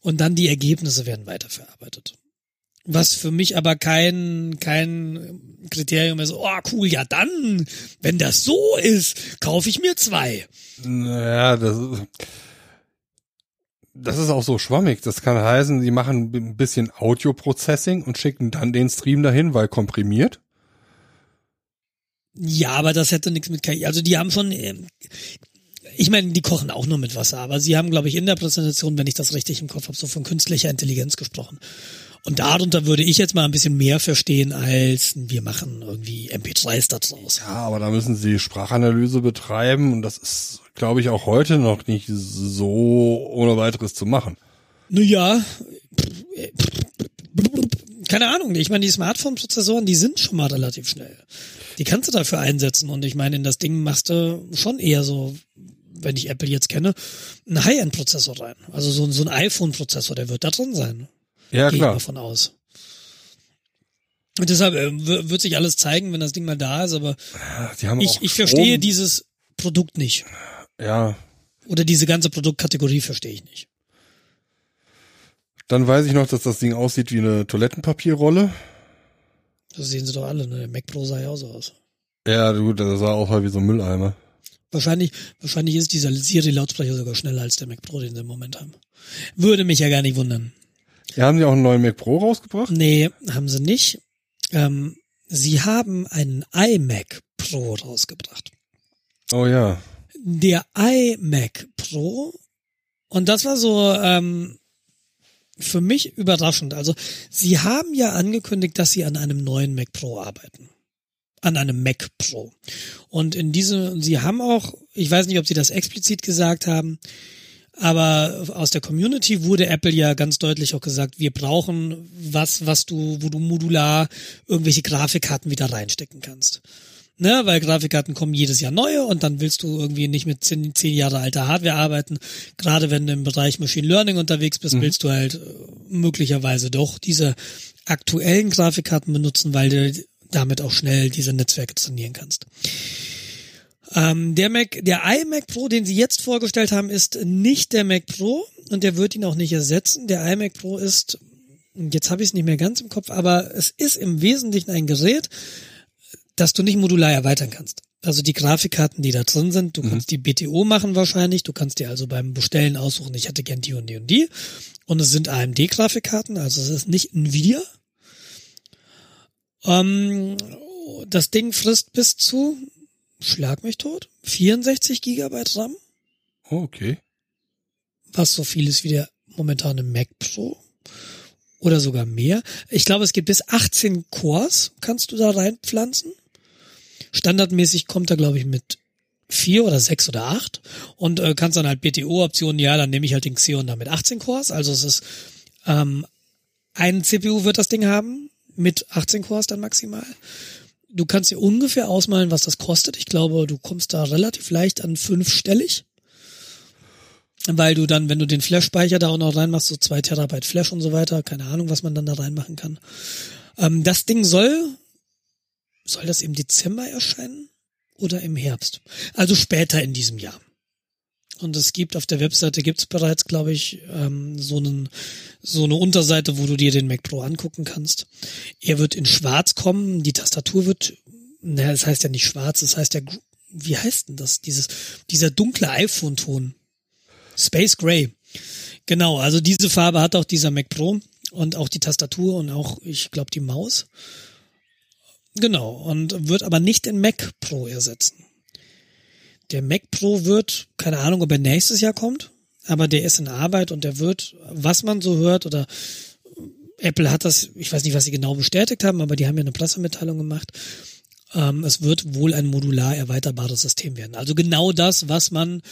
und dann die Ergebnisse werden weiterverarbeitet. Was für mich aber kein, kein Kriterium ist, oh cool, ja dann, wenn das so ist, kaufe ich mir zwei. Naja, das ist, das ist auch so schwammig. Das kann heißen, sie machen ein bisschen Audio-Processing und schicken dann den Stream dahin, weil komprimiert. Ja, aber das hätte nichts mit KI. Also die haben schon, ähm, ich meine, die kochen auch nur mit Wasser, aber sie haben, glaube ich, in der Präsentation, wenn ich das richtig im Kopf habe, so von künstlicher Intelligenz gesprochen. Und darunter würde ich jetzt mal ein bisschen mehr verstehen, als wir machen irgendwie MP3s da draus. Ja, aber da müssen sie Sprachanalyse betreiben und das ist, glaube ich, auch heute noch nicht so ohne weiteres zu machen. Naja, keine Ahnung. Ich meine, die Smartphone-Prozessoren, die sind schon mal relativ schnell. Die kannst du dafür einsetzen und ich meine, in das Ding machst du schon eher so, wenn ich Apple jetzt kenne, einen High-End-Prozessor rein. Also so, so ein iPhone-Prozessor, der wird da drin sein. Ja, Gehe klar. ich mal von aus. Und deshalb äh, wird sich alles zeigen, wenn das Ding mal da ist, aber ich, ich verstehe dieses Produkt nicht. Ja, Oder diese ganze Produktkategorie verstehe ich nicht. Dann weiß ich noch, dass das Ding aussieht wie eine Toilettenpapierrolle. Das sehen sie doch alle, ne? Der Mac Pro sah ja auch so aus. Ja, gut, das sah aus halt wie so ein Mülleimer. Wahrscheinlich, wahrscheinlich ist dieser Siri-Lautsprecher sogar schneller als der Mac Pro, den sie im Moment haben. Würde mich ja gar nicht wundern. Ja, haben sie auch einen neuen Mac Pro rausgebracht? Nee, haben sie nicht. Ähm, sie haben einen iMac Pro rausgebracht. Oh ja. Der iMac Pro, und das war so ähm, für mich überraschend. Also, sie haben ja angekündigt, dass sie an einem neuen Mac Pro arbeiten. An einem Mac Pro. Und in diese, sie haben auch, ich weiß nicht, ob sie das explizit gesagt haben, aber aus der Community wurde Apple ja ganz deutlich auch gesagt, wir brauchen was, was du, wo du modular irgendwelche Grafikkarten wieder reinstecken kannst. Ne, weil Grafikkarten kommen jedes Jahr neue und dann willst du irgendwie nicht mit zehn, zehn Jahre alter Hardware arbeiten. Gerade wenn du im Bereich Machine Learning unterwegs bist, Mhm. willst du halt äh, möglicherweise doch diese aktuellen Grafikkarten benutzen, weil du damit auch schnell diese Netzwerke trainieren kannst. Ähm, der Mac, der iMac Pro, den sie jetzt vorgestellt haben, ist nicht der Mac Pro und der wird ihn auch nicht ersetzen. Der iMac Pro ist, jetzt habe ich es nicht mehr ganz im Kopf, aber es ist im Wesentlichen ein Gerät, das du nicht modular erweitern kannst. Also die Grafikkarten, die da drin sind, du kannst die BTO machen wahrscheinlich, du kannst dir also beim Bestellen aussuchen, ich hätte gern die und die und die. Und es sind AMD-Grafikkarten, also es ist nicht Nvidia. Ähm, das Ding frisst bis zu, schlag mich tot, 64 Gigabyte RAM, Oh, okay. was so viel ist wie der momentane Mac Pro. Oder sogar mehr. Ich glaube, es gibt bis 18 Cores, kannst du da reinpflanzen. Standardmäßig kommt er, glaube ich, mit vier oder sechs oder acht und äh, kannst dann halt BTO-Optionen, ja, dann nehme ich halt den Xeon da mit 18 Cores. Also es ist ähm, ein CPU wird das Ding haben mit 18 Cores dann maximal. Du kannst dir ungefähr ausmalen, was das kostet. Ich glaube, du kommst da relativ leicht an fünfstellig. Weil du dann, wenn du den Flash-Speicher da auch noch reinmachst, so zwei Terabyte Flash und so weiter, keine Ahnung, was man dann da reinmachen kann. Ähm, das Ding soll, soll das im Dezember erscheinen oder im Herbst? Also später in diesem Jahr. Und es gibt auf der Webseite gibt's bereits, glaube ich, ähm, so einen so eine Unterseite, wo du dir den Mac Pro angucken kannst. Er wird in Schwarz kommen. Die Tastatur wird, naja, das heißt ja nicht Schwarz, das heißt ja wie heißt denn das? Dieses, dieser dunkle iPhone-Ton. Space Gray. Genau, also diese Farbe hat auch dieser Mac Pro und auch die Tastatur und auch, ich glaube, die Maus. Genau, und wird aber nicht den Mac Pro ersetzen. Der Mac Pro wird, keine Ahnung, ob er nächstes Jahr kommt, aber der ist in Arbeit und der wird, was man so hört, oder Apple hat das, ich weiß nicht, was sie genau bestätigt haben, aber die haben ja eine Pressemitteilung gemacht. Ähm, es wird wohl ein modular erweiterbares System werden. Also genau das, was man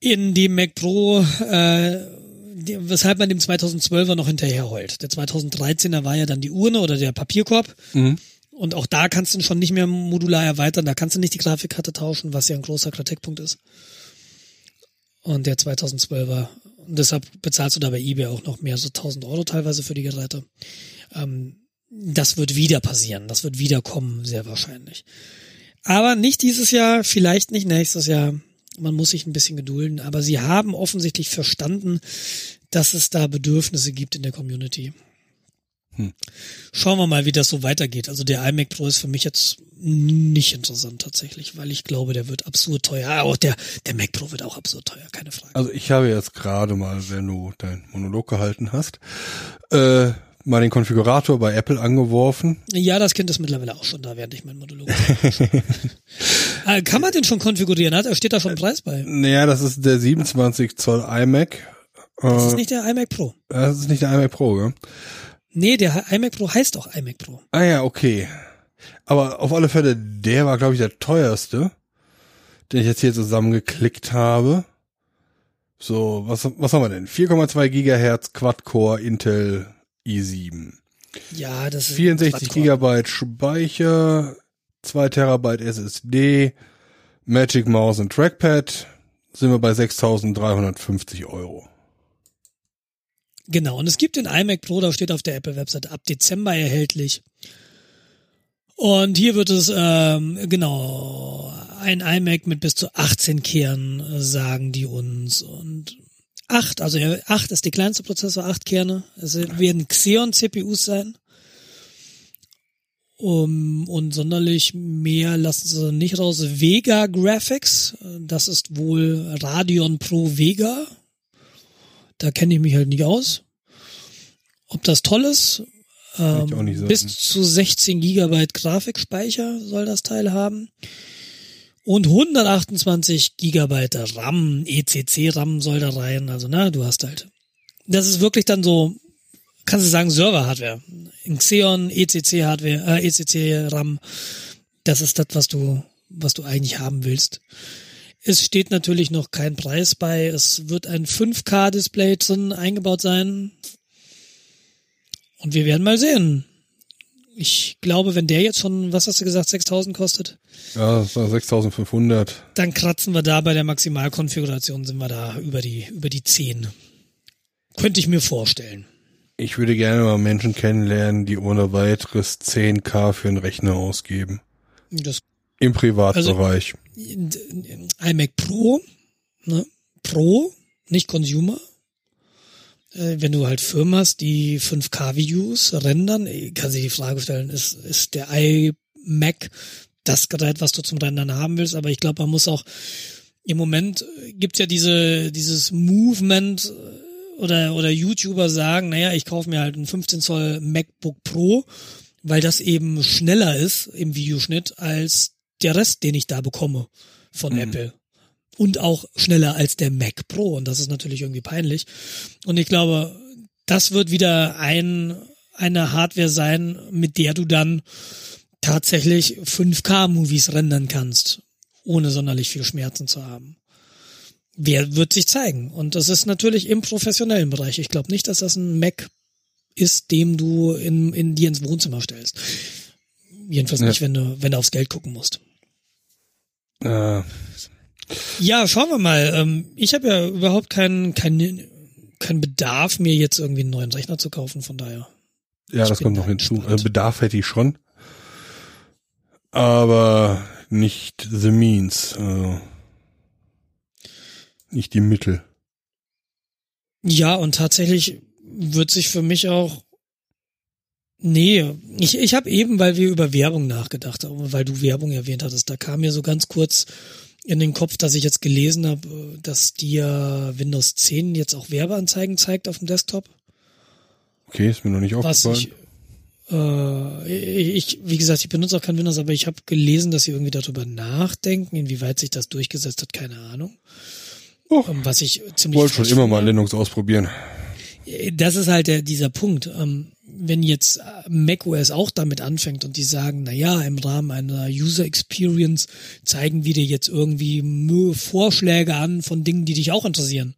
in dem Mac Pro, äh, weshalb man dem 2012er noch hinterher heult. Der 2013er war ja dann die Urne oder der Papierkorb. Mhm. Und auch da kannst du schon nicht mehr modular erweitern, da kannst du nicht die Grafikkarte tauschen, was ja ein großer Kritikpunkt ist. Und der 2012er, und deshalb bezahlst du da bei eBay auch noch mehr, so 1000 Euro teilweise für die Geräte. Ähm, das wird wieder passieren, das wird wieder kommen, sehr wahrscheinlich. Aber nicht dieses Jahr, vielleicht nicht nächstes Jahr. Man muss sich ein bisschen gedulden, aber sie haben offensichtlich verstanden, dass es da Bedürfnisse gibt in der Community. Hm. Schauen wir mal, wie das so weitergeht. Also der iMac Pro ist für mich jetzt nicht interessant tatsächlich, weil ich glaube, der wird absurd teuer. Auch der, der Mac Pro wird auch absurd teuer, keine Frage. Also ich habe jetzt gerade mal, wenn du deinen Monolog gehalten hast, äh, mal den Konfigurator bei Apple angeworfen. Ja, das Kind ist mittlerweile auch schon da, während ich meinen Monolog äh, Kann man den schon konfigurieren? Hat, steht da schon ein Preis bei? Naja, das ist der 27 Zoll iMac. Das ist äh, nicht der iMac Pro. Das ist nicht der iMac Pro, ja? Nee, der iMac Pro heißt auch iMac Pro. Ah ja, okay. Aber auf alle Fälle, der war, glaube ich, der teuerste, den ich jetzt hier zusammengeklickt habe. So, was, was haben wir denn? 4,2 Gigahertz Quad-Core Intel i7. Ja, das ist 64 Gigabyte Speicher, 2 Terabyte SSD, Magic Mouse und Trackpad, sind wir bei 6.350 Euro. Genau, und es gibt den iMac Pro, da steht auf der Apple-Webseite ab Dezember erhältlich. Und hier wird es, ähm, genau, ein iMac mit bis zu 18 Kernen, äh, sagen die uns. Und 8, also 8 ist die kleinste Prozessor, 8 Kerne. Es werden Xeon-CPUs sein. Um, und sonderlich mehr lassen sie nicht raus. Vega Graphics, das ist wohl Radeon Pro Vega. Da kenne ich mich halt nicht aus. Ob das toll ist, ähm, bis zu 16 Gigabyte Grafikspeicher soll das Teil haben. Und 128 Gigabyte RAM, ECC-RAM soll da rein. Also, na, du hast halt. Das ist wirklich dann so, kannst du sagen, Server-Hardware. In Xeon, ECC-Hardware, äh, ECC-RAM. Das ist das, was du, was du eigentlich haben willst. Es steht natürlich noch kein Preis bei. Es wird ein 5K-Display drin eingebaut sein. Und wir werden mal sehen. Ich glaube, wenn der jetzt schon, was hast du gesagt, 6000 kostet? Ja, das war 6500. Dann kratzen wir da bei der Maximalkonfiguration, sind wir da über die, über die 10. Könnte ich mir vorstellen. Ich würde gerne mal Menschen kennenlernen, die ohne weiteres 10k für einen Rechner ausgeben. Das im Privatbereich. Also, iMac Pro, ne? Pro, nicht Consumer. Äh, wenn du halt Firmen hast, die 5K-Videos rendern, kann sich die Frage stellen, ist, ist der iMac das Gerät, was du zum Rendern haben willst? Aber ich glaube, man muss auch, im Moment gibt's ja diese, dieses Movement äh, oder, oder YouTuber sagen, naja, ich kaufe mir halt einen 15 Zoll MacBook Pro, weil das eben schneller ist im Videoschnitt als der Rest, den ich da bekomme von mhm. Apple. Und auch schneller als der Mac Pro. Und das ist natürlich irgendwie peinlich. Und ich glaube, das wird wieder ein, eine Hardware sein, mit der du dann tatsächlich 5K-Movies rendern kannst, ohne sonderlich viel Schmerzen zu haben. Wer wird sich zeigen? Und das ist natürlich im professionellen Bereich. Ich glaube nicht, dass das ein Mac ist, dem du in, in dir ins Wohnzimmer stellst. Jedenfalls ja. nicht, wenn du, wenn du aufs Geld gucken musst. Äh. Ja, schauen wir mal. Ähm, ich habe ja überhaupt keinen keinen keinen Bedarf, mir jetzt irgendwie einen neuen Rechner zu kaufen, von daher. Ja, das kommt noch hinzu. Also Bedarf hätte ich schon. Aber nicht the means. Also nicht die Mittel. Ja, und tatsächlich wird sich für mich auch Nee, ich, ich habe eben, weil wir über Werbung nachgedacht haben, weil du Werbung erwähnt hattest, da kam mir so ganz kurz in den Kopf, dass ich jetzt gelesen habe, dass dir Windows 10 jetzt auch Werbeanzeigen zeigt auf dem Desktop. Okay, ist mir noch nicht Was aufgefallen. ich, äh, ich, wie gesagt, ich benutze auch kein Windows, aber ich habe gelesen, dass sie irgendwie darüber nachdenken, inwieweit sich das durchgesetzt hat, keine Ahnung. Och, Ähm, Was ich ich ziemlich wollte schon immer mal. Linux ausprobieren. Das ist halt der, dieser Punkt. Ähm, wenn jetzt äh, macOS auch damit anfängt und die sagen, na ja, im Rahmen einer User Experience zeigen wir dir jetzt irgendwie Vorschläge an von Dingen, die dich auch interessieren.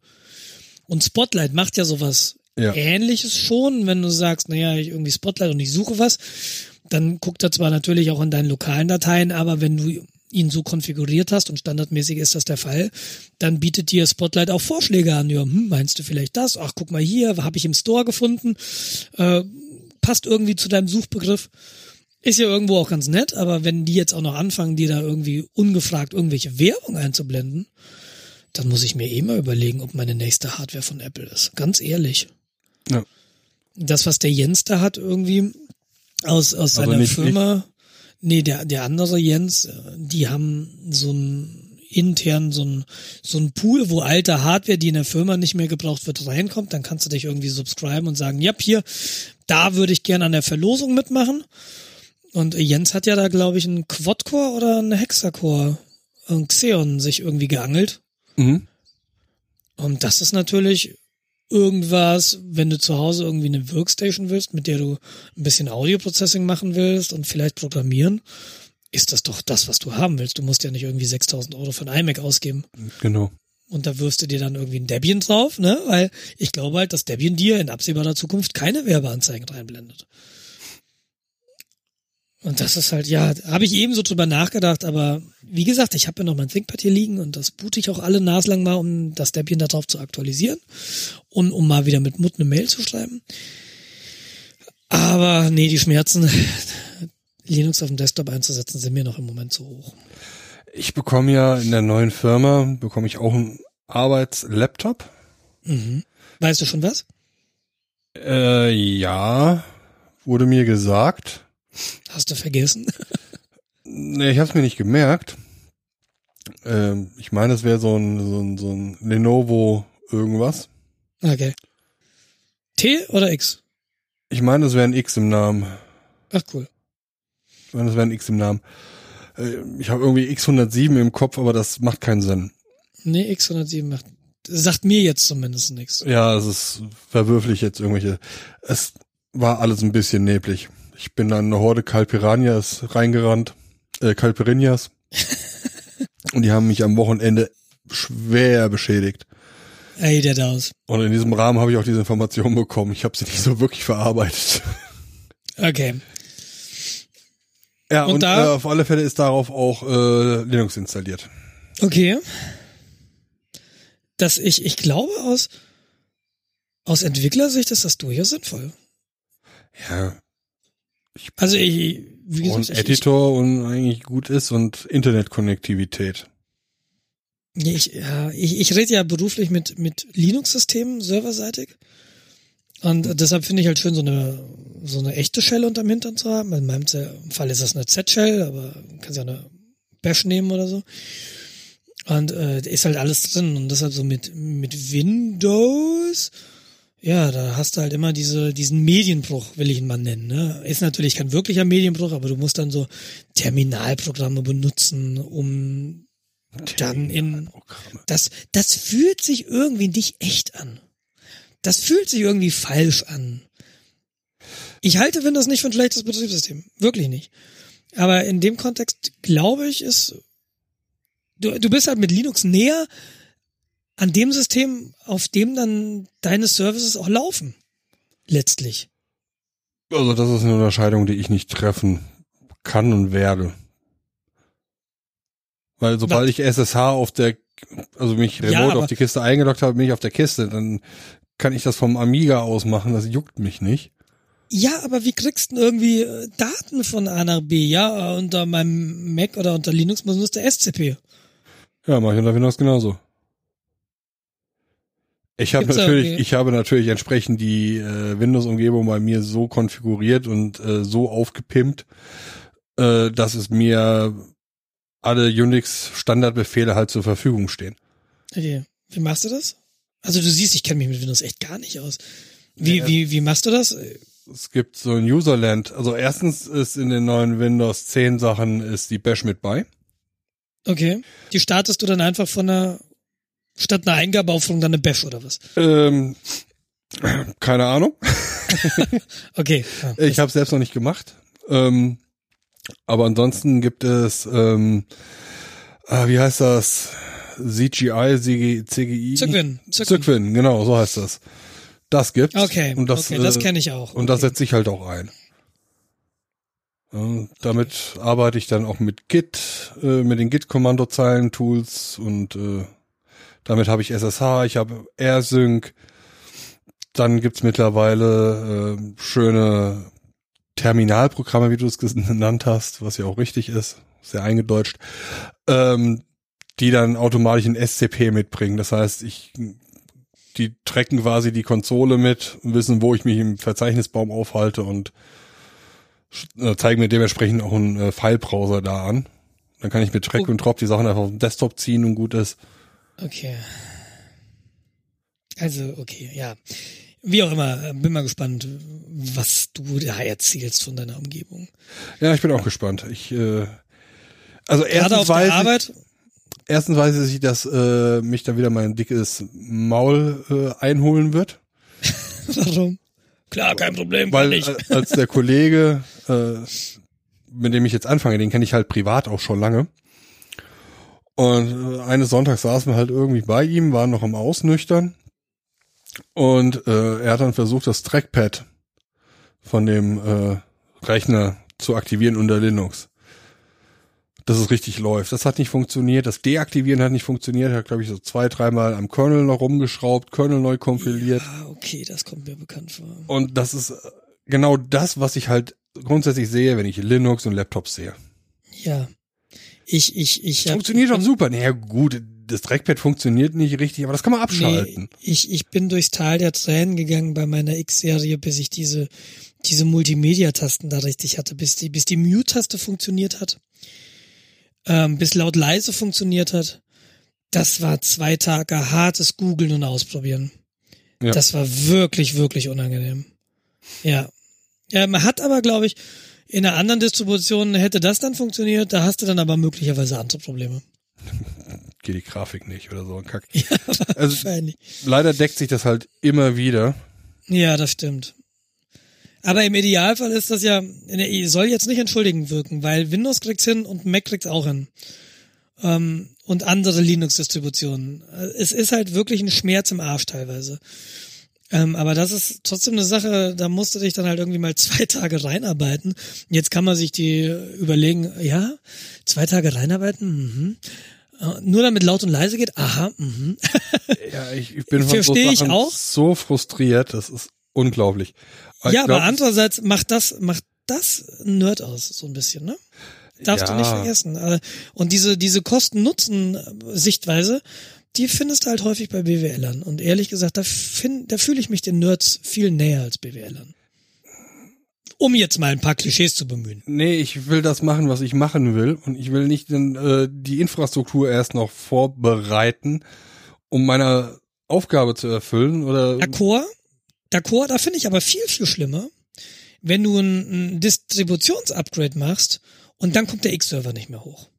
Und Spotlight macht ja sowas Ja. Ähnliches schon, wenn du sagst, naja, ich irgendwie Spotlight und ich suche was, dann guckt er zwar natürlich auch in deinen lokalen Dateien, aber wenn du ihn so konfiguriert hast und standardmäßig ist das der Fall, dann bietet dir Spotlight auch Vorschläge an. Ja, hm, meinst du vielleicht das? Ach, guck mal hier, habe ich im Store gefunden. Äh, passt irgendwie zu deinem Suchbegriff. Ist ja irgendwo auch ganz nett, aber wenn die jetzt auch noch anfangen, dir da irgendwie ungefragt irgendwelche Werbung einzublenden, dann muss ich mir eh mal überlegen, ob meine nächste Hardware von Apple ist. Ganz ehrlich. Ja. Das, was der Jens da hat, irgendwie aus, aus seiner nicht- Firma, nee, der, der andere Jens, äh, die haben so ein intern so ein, so ein Pool, wo alte Hardware, die in der Firma nicht mehr gebraucht wird, reinkommt. Dann kannst du dich irgendwie subscriben und sagen, ja, hier, da würde ich gerne an der Verlosung mitmachen. Und Jens hat ja da, glaube ich, einen Quad-Core oder einen Hexacore, ein Xeon sich irgendwie geangelt. Mhm. Und das ist natürlich irgendwas, wenn du zu Hause irgendwie eine Workstation willst, mit der du ein bisschen Audio-Processing machen willst und vielleicht programmieren, ist das doch das, was du haben willst. Du musst ja nicht irgendwie 6000 Euro für ein iMac ausgeben. Genau. Und da wirfst du dir dann irgendwie ein Debian drauf, ne? Weil ich glaube halt, dass Debian dir in absehbarer Zukunft keine Werbeanzeigen reinblendet. Und das ist halt, ja, habe ich eben so drüber nachgedacht, aber wie gesagt, ich habe ja noch mein ThinkPad hier liegen und das boote ich auch alle naslang mal, um das Debian da drauf zu aktualisieren und um mal wieder mit Mut eine Mail zu schreiben. Aber nee, die Schmerzen, Linux auf dem Desktop einzusetzen, sind mir noch im Moment zu hoch. Ich bekomme ja in der neuen Firma, bekomme ich auch einen Arbeitslaptop. Mhm. Weißt du schon was? Äh, ja, wurde mir gesagt. Hast du vergessen? Nee, ich habe es mir nicht gemerkt. Ähm, ich meine, es wäre so ein, so ein, so ein Lenovo irgendwas. Okay. T oder X? Ich meine, es wäre ein X im Namen. Ach cool. Ich meine, es wäre ein X im Namen. Äh, ich habe irgendwie X107 im Kopf, aber das macht keinen Sinn. Nee, X107 macht, sagt mir jetzt zumindest nichts. Ja, es ist verwürflich jetzt irgendwelche. Es war alles ein bisschen neblig. Ich bin an eine Horde Calpiranias reingerannt, äh, Calpirinias. und die haben mich am Wochenende schwer beschädigt. Ey, der da aus. Und in diesem Rahmen habe ich auch diese Informationen bekommen. Ich habe sie nicht so wirklich verarbeitet. Okay. Ja, Und und, da- äh, auf alle Fälle ist darauf auch äh, Linux installiert. Okay. Dass ich, ich glaube aus, aus Entwicklersicht ist das durchaus sinnvoll. Ja, Also ich, wie gesagt, und ich, Editor und eigentlich gut ist und Internetkonnektivität. Ich, ja, ich, ich rede ja beruflich mit, mit Linux-Systemen serverseitig. Und deshalb finde ich halt schön, so eine, so eine echte Shell unterm Hintern zu haben. In meinem Fall ist das eine Z-Shell, aber man kann ja eine Bash nehmen oder so. Und äh, ist halt alles drin. Und deshalb so mit, mit Windows, ja, da hast du halt immer diese, diesen Medienbruch, will ich ihn mal nennen. Ne? Ist natürlich kein wirklicher Medienbruch, aber du musst dann so Terminalprogramme benutzen, um dann in das, das fühlt sich irgendwie nicht echt an. Das fühlt sich irgendwie falsch an. Ich halte Windows nicht für ein schlechtes Betriebssystem. Wirklich nicht. Aber in dem Kontext glaube ich, ist, du, du bist halt mit Linux näher an dem System, auf dem dann deine Services auch laufen. Letztlich. Also das ist eine Unterscheidung, die ich nicht treffen kann und werde. Weil sobald ich SSH auf der, also mich remote Ja, auf die Kiste eingeloggt habe, bin ich auf der Kiste, dann kann ich das vom Amiga aus machen, das juckt mich nicht. Ja, aber wie kriegst du denn irgendwie äh, Daten von A nach B? Ja, unter meinem Mac oder unter Linux muss nur der SCP. Ja, mache ich unter Windows genauso. Ich habe natürlich, irgendwie- ich habe natürlich entsprechend die äh, Windows-Umgebung bei mir so konfiguriert und äh, so aufgepimpt, äh, dass es mir alle Unix-Standardbefehle halt zur Verfügung stehen. Okay. Wie machst du das? Also du siehst, ich kenne mich mit Windows echt gar nicht aus. Wie, Ja. wie, wie machst du das? Es gibt so ein Userland. Also erstens ist in den neuen Windows 10 Sachen ist die Bash mit bei. Okay. Die startest du dann einfach von einer, statt einer Eingabeaufforderung dann eine Bash oder was? Ähm, keine Ahnung. Okay. Ja. Ich habe selbst noch nicht gemacht. Ähm, aber ansonsten gibt es, ähm, ah, wie heißt das? CGI, CGI, CGI? Zygwin. Zygwin, genau, so heißt das. Das gibt's. Okay, und das, okay, das äh, kenne ich auch. Und das okay. setze ich halt auch ein. Ja, damit arbeite ich dann auch mit Git, äh, mit den Git-Kommandozeilen-Tools und äh, damit habe ich SSH, ich habe AirSync. Dann gibt's mittlerweile äh, schöne Terminalprogramme, wie du es genannt hast, was ja auch richtig ist, sehr eingedeutscht, ähm, die dann automatisch ein SCP mitbringen. Das heißt, ich die tracken quasi die Konsole mit, wissen, wo ich mich im Verzeichnisbaum aufhalte und äh, zeigen mir dementsprechend auch einen äh, File-Browser da an. Dann kann ich mit Track Okay. und Drop die Sachen einfach auf den Desktop ziehen und gut ist. Okay. Also, okay, ja. Wie auch immer, bin mal gespannt, was du da erzählst von deiner Umgebung. Ja, ich bin auch gespannt. Ich, äh, also Gerade erstens weiß, ich, erstens weiß ich, dass äh, mich dann wieder mein dickes Maul äh, einholen wird. warum? Klar, kein Problem, Weil ich. äh, als der Kollege, äh, mit dem ich jetzt anfange, den kenne ich halt privat auch schon lange. Und äh, eines Sonntags saßen wir halt irgendwie bei ihm, waren noch am Ausnüchtern. Und äh, er hat dann versucht, das Trackpad von dem äh, Rechner zu aktivieren unter Linux. Dass es richtig läuft. Das hat nicht funktioniert. Das Deaktivieren hat nicht funktioniert. Er hat, glaube ich, so zwei, dreimal am Kernel noch rumgeschraubt, Kernel neu kompiliert. Ah, okay, das kommt mir bekannt vor. Und das ist äh, genau das, was ich halt grundsätzlich sehe, wenn ich Linux und Laptops sehe. Ja. Ich, ich, ich. Das funktioniert doch super. Naja, gut, das Trackpad funktioniert nicht richtig, aber das kann man abschalten. Nee, ich, ich bin durchs Tal der Tränen gegangen bei meiner X-Serie, bis ich diese, diese Multimedia-Tasten da richtig hatte, bis die, bis die Mute-Taste funktioniert hat, ähm, bis laut leise funktioniert hat. Das war zwei Tage hartes Googeln und Ausprobieren. Ja. Das war wirklich, wirklich unangenehm. Ja. Ja, man hat aber, glaube ich, in einer anderen Distribution hätte das dann funktioniert, da hast du dann aber möglicherweise andere Probleme. Geht die Grafik nicht oder so ein Kack. Ja, Also leider deckt sich das halt immer wieder. Ja, das stimmt. Aber im Idealfall ist das ja, soll jetzt nicht entschuldigend wirken, weil Windows kriegt's hin und Mac kriegt's auch hin. Ähm, und andere Linux-Distributionen. Es ist halt wirklich ein Schmerz im Arsch teilweise. Ähm, aber das ist trotzdem eine Sache, da musst du dich dann halt irgendwie mal zwei Tage reinarbeiten. Jetzt kann man sich die überlegen, ja, zwei Tage reinarbeiten, mhm. Nur damit laut und leise geht, aha, mhm. Ja, ich, ich bin von so ich auch. so frustriert, das ist unglaublich. ich ja, aber glaub, andererseits macht das, macht das ein Nerd aus, so ein bisschen, ne? Darfst du nicht Ja. vergessen. Äh, Und diese, diese Kosten-Nutzen-Sichtweise, die findest du halt häufig bei BWLern. Und ehrlich gesagt, da, find, da fühle ich mich den Nerds viel näher als BWLern. Um jetzt mal ein paar Klischees zu bemühen. Nee, ich will das machen, was ich machen will. Und ich will nicht den, äh, die Infrastruktur erst noch vorbereiten, um meine Aufgabe zu erfüllen. Oder D'accord, d'accord, da finde ich aber viel, viel schlimmer, wenn du ein, ein Distributionsupgrade machst und dann kommt der X-Server nicht mehr hoch.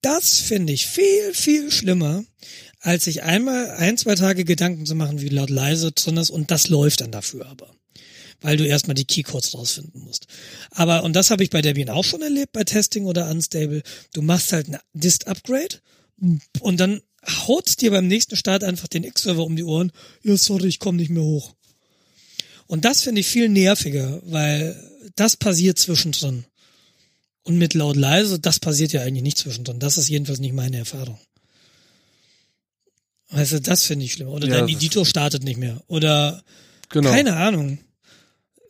Das finde ich viel, viel schlimmer, als sich einmal ein, zwei Tage Gedanken zu machen, wie laut leise drin ist und das läuft dann dafür aber. Weil du erstmal die Keycodes rausfinden musst. Aber, und das habe ich bei Debian auch schon erlebt, bei Testing oder Unstable, du machst halt ein Dist-Upgrade und dann haut dir beim nächsten Start einfach den X-Server um die Ohren. Ja, sorry, ich komme nicht mehr hoch. Und das finde ich viel nerviger, weil das passiert zwischendrin. Und mit laut leise, das passiert ja eigentlich nicht zwischendrin. Das ist jedenfalls nicht meine Erfahrung. Weißt du, das finde ich schlimm. Oder Ja, dein Editor startet nicht mehr. Oder genau. keine Ahnung.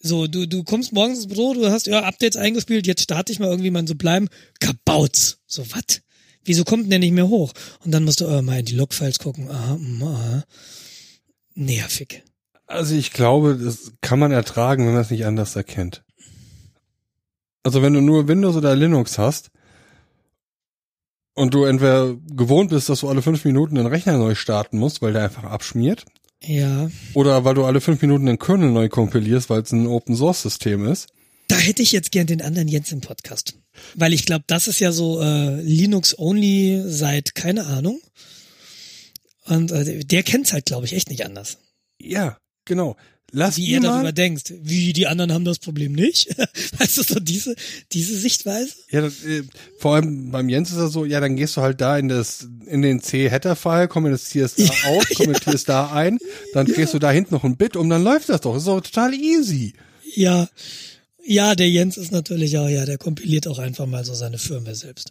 So, du, du kommst morgens ins Büro, du hast ja Updates eingespielt, jetzt starte ich mal irgendwie mal so bleiben. Kabautz. So, wat? Wieso kommt denn der nicht mehr hoch? Und dann musst du äh, mal in die Logfiles gucken. Aha, mm, aha. nervig. Also ich glaube, das kann man ertragen, wenn man es nicht anders erkennt. Also wenn du nur Windows oder Linux hast und du entweder gewohnt bist, dass du alle fünf Minuten den Rechner neu starten musst, weil der einfach abschmiert, Ja. oder weil du alle fünf Minuten den Kernel neu kompilierst, weil es ein Open Source System ist. Da hätte ich jetzt gern den anderen Jens im Podcast. Weil ich glaube, das ist ja so äh, Linux-only seit keine Ahnung. Und äh, der kennt's halt, glaube ich, echt nicht anders. Ja, genau. Lass Wie ihr darüber denkt. Wie die anderen haben das Problem nicht. weißt du, so diese, diese Sichtweise? Ja, das, äh, vor allem beim Jens ist das so, ja, dann gehst du halt da in das, in den C-Header-File, kommentierst da auf, kommentierst da ein, dann drehst du da hinten noch ein Bit um, dann läuft das doch. Das ist doch total easy. Ja. Ja, der Jens ist natürlich auch, ja, der kompiliert auch einfach mal so seine Firmware selbst.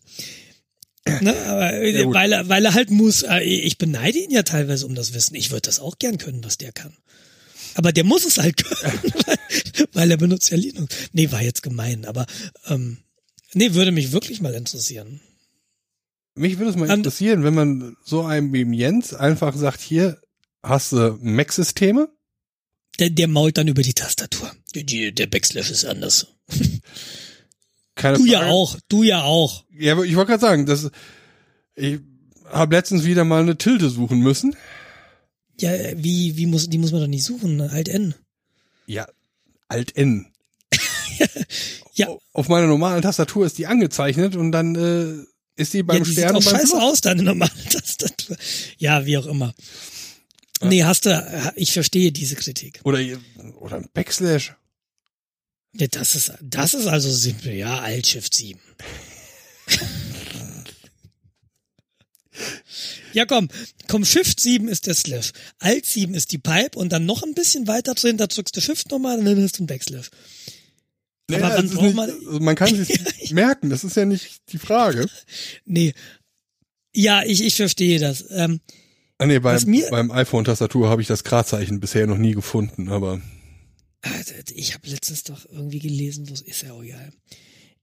Ne, aber äh, Ja, weil er, weil er halt muss, äh, ich beneide ihn ja teilweise um das Wissen. Ich würde das auch gern können, was der kann. Aber der muss es halt können, weil, weil er benutzt ja Linux. Nee, war jetzt gemein, aber ähm, nee, würde mich wirklich mal interessieren. Mich würde es mal interessieren, wenn man so einem wie Jens einfach sagt, hier hast du Mac-Systeme, Der, der mault dann über die Tastatur. Die, die, der Backslash ist anders. keine Du ja Frage. auch, du ja auch. Ja, ich wollte gerade sagen, das, ich habe letztens wieder mal eine Tilde suchen müssen. Ja, wie, wie muss, die muss man doch nicht suchen, Alt N. Ja, Alt-N. Ja. Auf meiner normalen Tastatur ist die angezeichnet und dann äh, ist die beim ja, die Stern sieht auch scheiße aus, deine normale Tastatur. Ja, wie auch immer. Nee, hast du, ich verstehe diese Kritik. Oder, oder ein Backslash. Ja, das ist, das ist also simpel, ja, Alt Shift 7. ja, komm, komm, Shift 7 ist der Slash. Alt 7 ist die Pipe und dann noch ein bisschen weiter drin, da drückst du Shift nochmal und dann hast du einen Backslash. Naja, wann es ist braucht nicht, man- also man kann sich merken, das ist ja nicht die Frage. Nee. Ja, ich, ich verstehe das. Ähm, Ah, nee, beim, beim iPhone-Tastatur habe ich das Gradzeichen bisher noch nie gefunden, aber Also, Ich habe letztens doch irgendwie gelesen, wo es ist ja auch egal.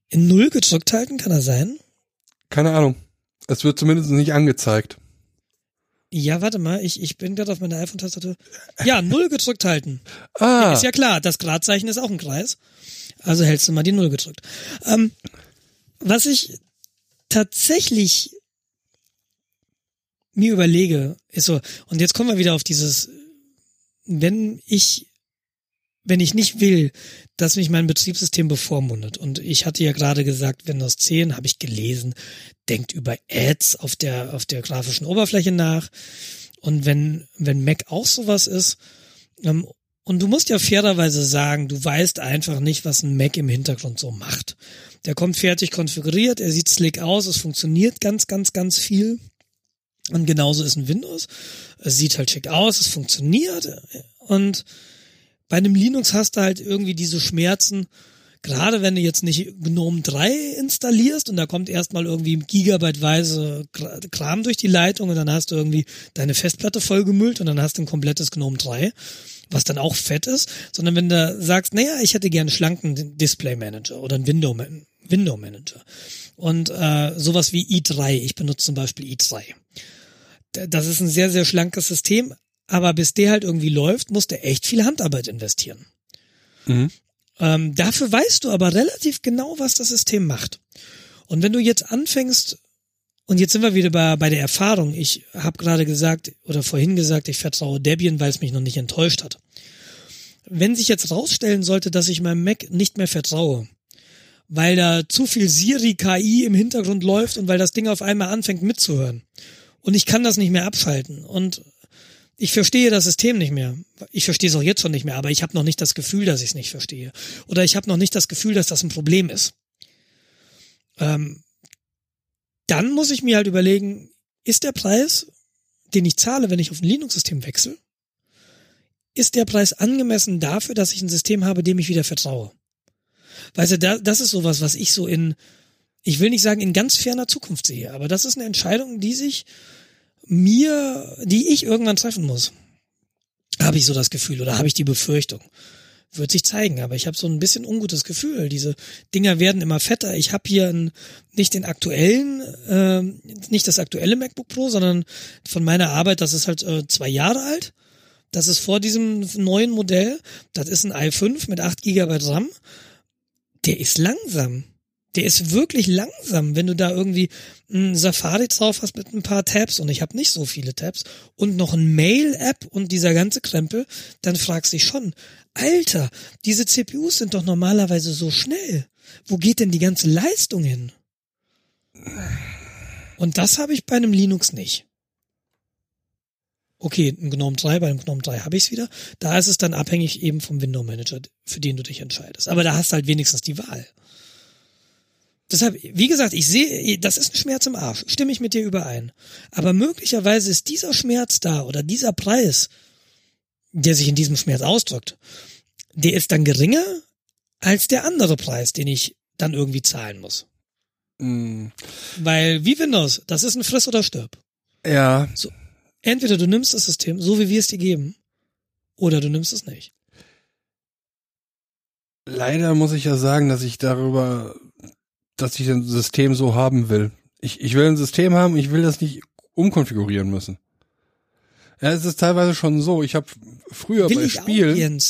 In Null gedrückt halten, kann er sein? keine Ahnung. Es wird zumindest nicht angezeigt. Ja, warte mal, ich, ich bin gerade auf meiner iPhone-Tastatur. Ja, Null gedrückt halten. Ah, Ist ja klar, das Gradzeichen ist auch ein Kreis. Also hältst du mal die Null gedrückt. Ähm, was ich tatsächlich mir überlege, ist so, und jetzt kommen wir wieder auf dieses, wenn ich, wenn ich nicht will, dass mich mein Betriebssystem bevormundet. Und ich hatte ja gerade gesagt, Windows 10 habe ich gelesen, denkt über Ads auf der, auf der grafischen Oberfläche nach. Und wenn, wenn Mac auch sowas ist, ähm, und du musst ja fairerweise sagen, du weißt einfach nicht, was ein Mac im Hintergrund so macht. Der kommt fertig konfiguriert, er sieht slick aus, es funktioniert ganz, ganz, ganz viel. Und genauso ist ein Windows. Es sieht halt schick aus, es funktioniert. Und bei einem Linux hast du halt irgendwie diese Schmerzen, gerade wenn du jetzt nicht GNOME 3 installierst und da kommt erstmal irgendwie gigabyteweise Kram durch die Leitung und dann hast du irgendwie deine Festplatte vollgemüllt und dann hast du ein komplettes GNOME 3, was dann auch fett ist, sondern wenn du sagst, naja, ich hätte gerne schlanken Display Manager oder einen Window, Window Manager und äh, sowas wie i3, ich benutze zum Beispiel i3. D- Das ist ein sehr, sehr schlankes System, aber bis der halt irgendwie läuft, musst du echt viel Handarbeit investieren. Mhm. Ähm, dafür weißt du aber relativ genau, was das System macht. Und wenn du jetzt anfängst, und jetzt sind wir wieder bei, bei der Erfahrung, ich habe gerade gesagt oder vorhin gesagt, ich vertraue Debian, weil es mich noch nicht enttäuscht hat. Wenn sich jetzt rausstellen sollte, dass ich meinem Mac nicht mehr vertraue, weil da zu viel Siri KI im Hintergrund läuft und weil das Ding auf einmal anfängt mitzuhören und ich kann das nicht mehr abschalten und ich verstehe das System nicht mehr. Ich verstehe es auch jetzt schon nicht mehr, aber ich habe noch nicht das Gefühl, dass ich es nicht verstehe. Oder ich habe noch nicht das Gefühl, dass das ein Problem ist. Ähm, dann muss ich mir halt überlegen, ist der Preis, den ich zahle, wenn ich auf ein Linux-System wechsle, ist der Preis angemessen dafür, dass ich ein System habe, dem ich wieder vertraue? Weißt du, da, das ist sowas, was ich so in, ich will nicht sagen in ganz ferner Zukunft sehe, aber das ist eine Entscheidung, die sich mir, die ich irgendwann treffen muss. Habe ich so das Gefühl oder habe ich die Befürchtung? Wird sich zeigen, aber ich habe so ein bisschen ungutes Gefühl. Diese Dinger werden immer fetter. Ich habe hier ein, nicht den aktuellen, äh, nicht das aktuelle MacBook Pro, sondern von meiner Arbeit, das ist halt äh, zwei Jahre alt. Das ist vor diesem neuen Modell. Das ist ein i5 mit 8 GB RAM. Der ist langsam. Der ist wirklich langsam, wenn du da irgendwie ein Safari drauf hast mit ein paar Tabs und ich habe nicht so viele Tabs und noch ein Mail-App und dieser ganze Krempel, dann fragst du dich schon, Alter, diese CPUs sind doch normalerweise so schnell. Wo geht denn die ganze Leistung hin? Und das habe ich bei einem Linux nicht. Okay, ein GNOME 3, bei einem GNOME 3 habe ich es wieder. Da ist es dann abhängig eben vom Window Manager, für den du dich entscheidest. Aber da hast du halt wenigstens die Wahl. Deshalb, wie gesagt, ich sehe, das ist ein Schmerz im Arsch. Stimme ich mit dir überein. Aber möglicherweise ist dieser Schmerz da oder dieser Preis, der sich in diesem Schmerz ausdrückt, der ist dann geringer als der andere Preis, den ich dann irgendwie zahlen muss. Mm. Weil, wie Windows, das ist ein Friss oder Stirb. Ja. So, entweder du nimmst das System, so wie wir es dir geben, oder du nimmst es nicht. Leider muss ich ja sagen, dass ich darüber, dass ich ein System so haben will. Ich, ich will ein System haben, ich will das nicht umkonfigurieren müssen. Ja, es ist teilweise schon so. Ich habe früher Will bei Spielen,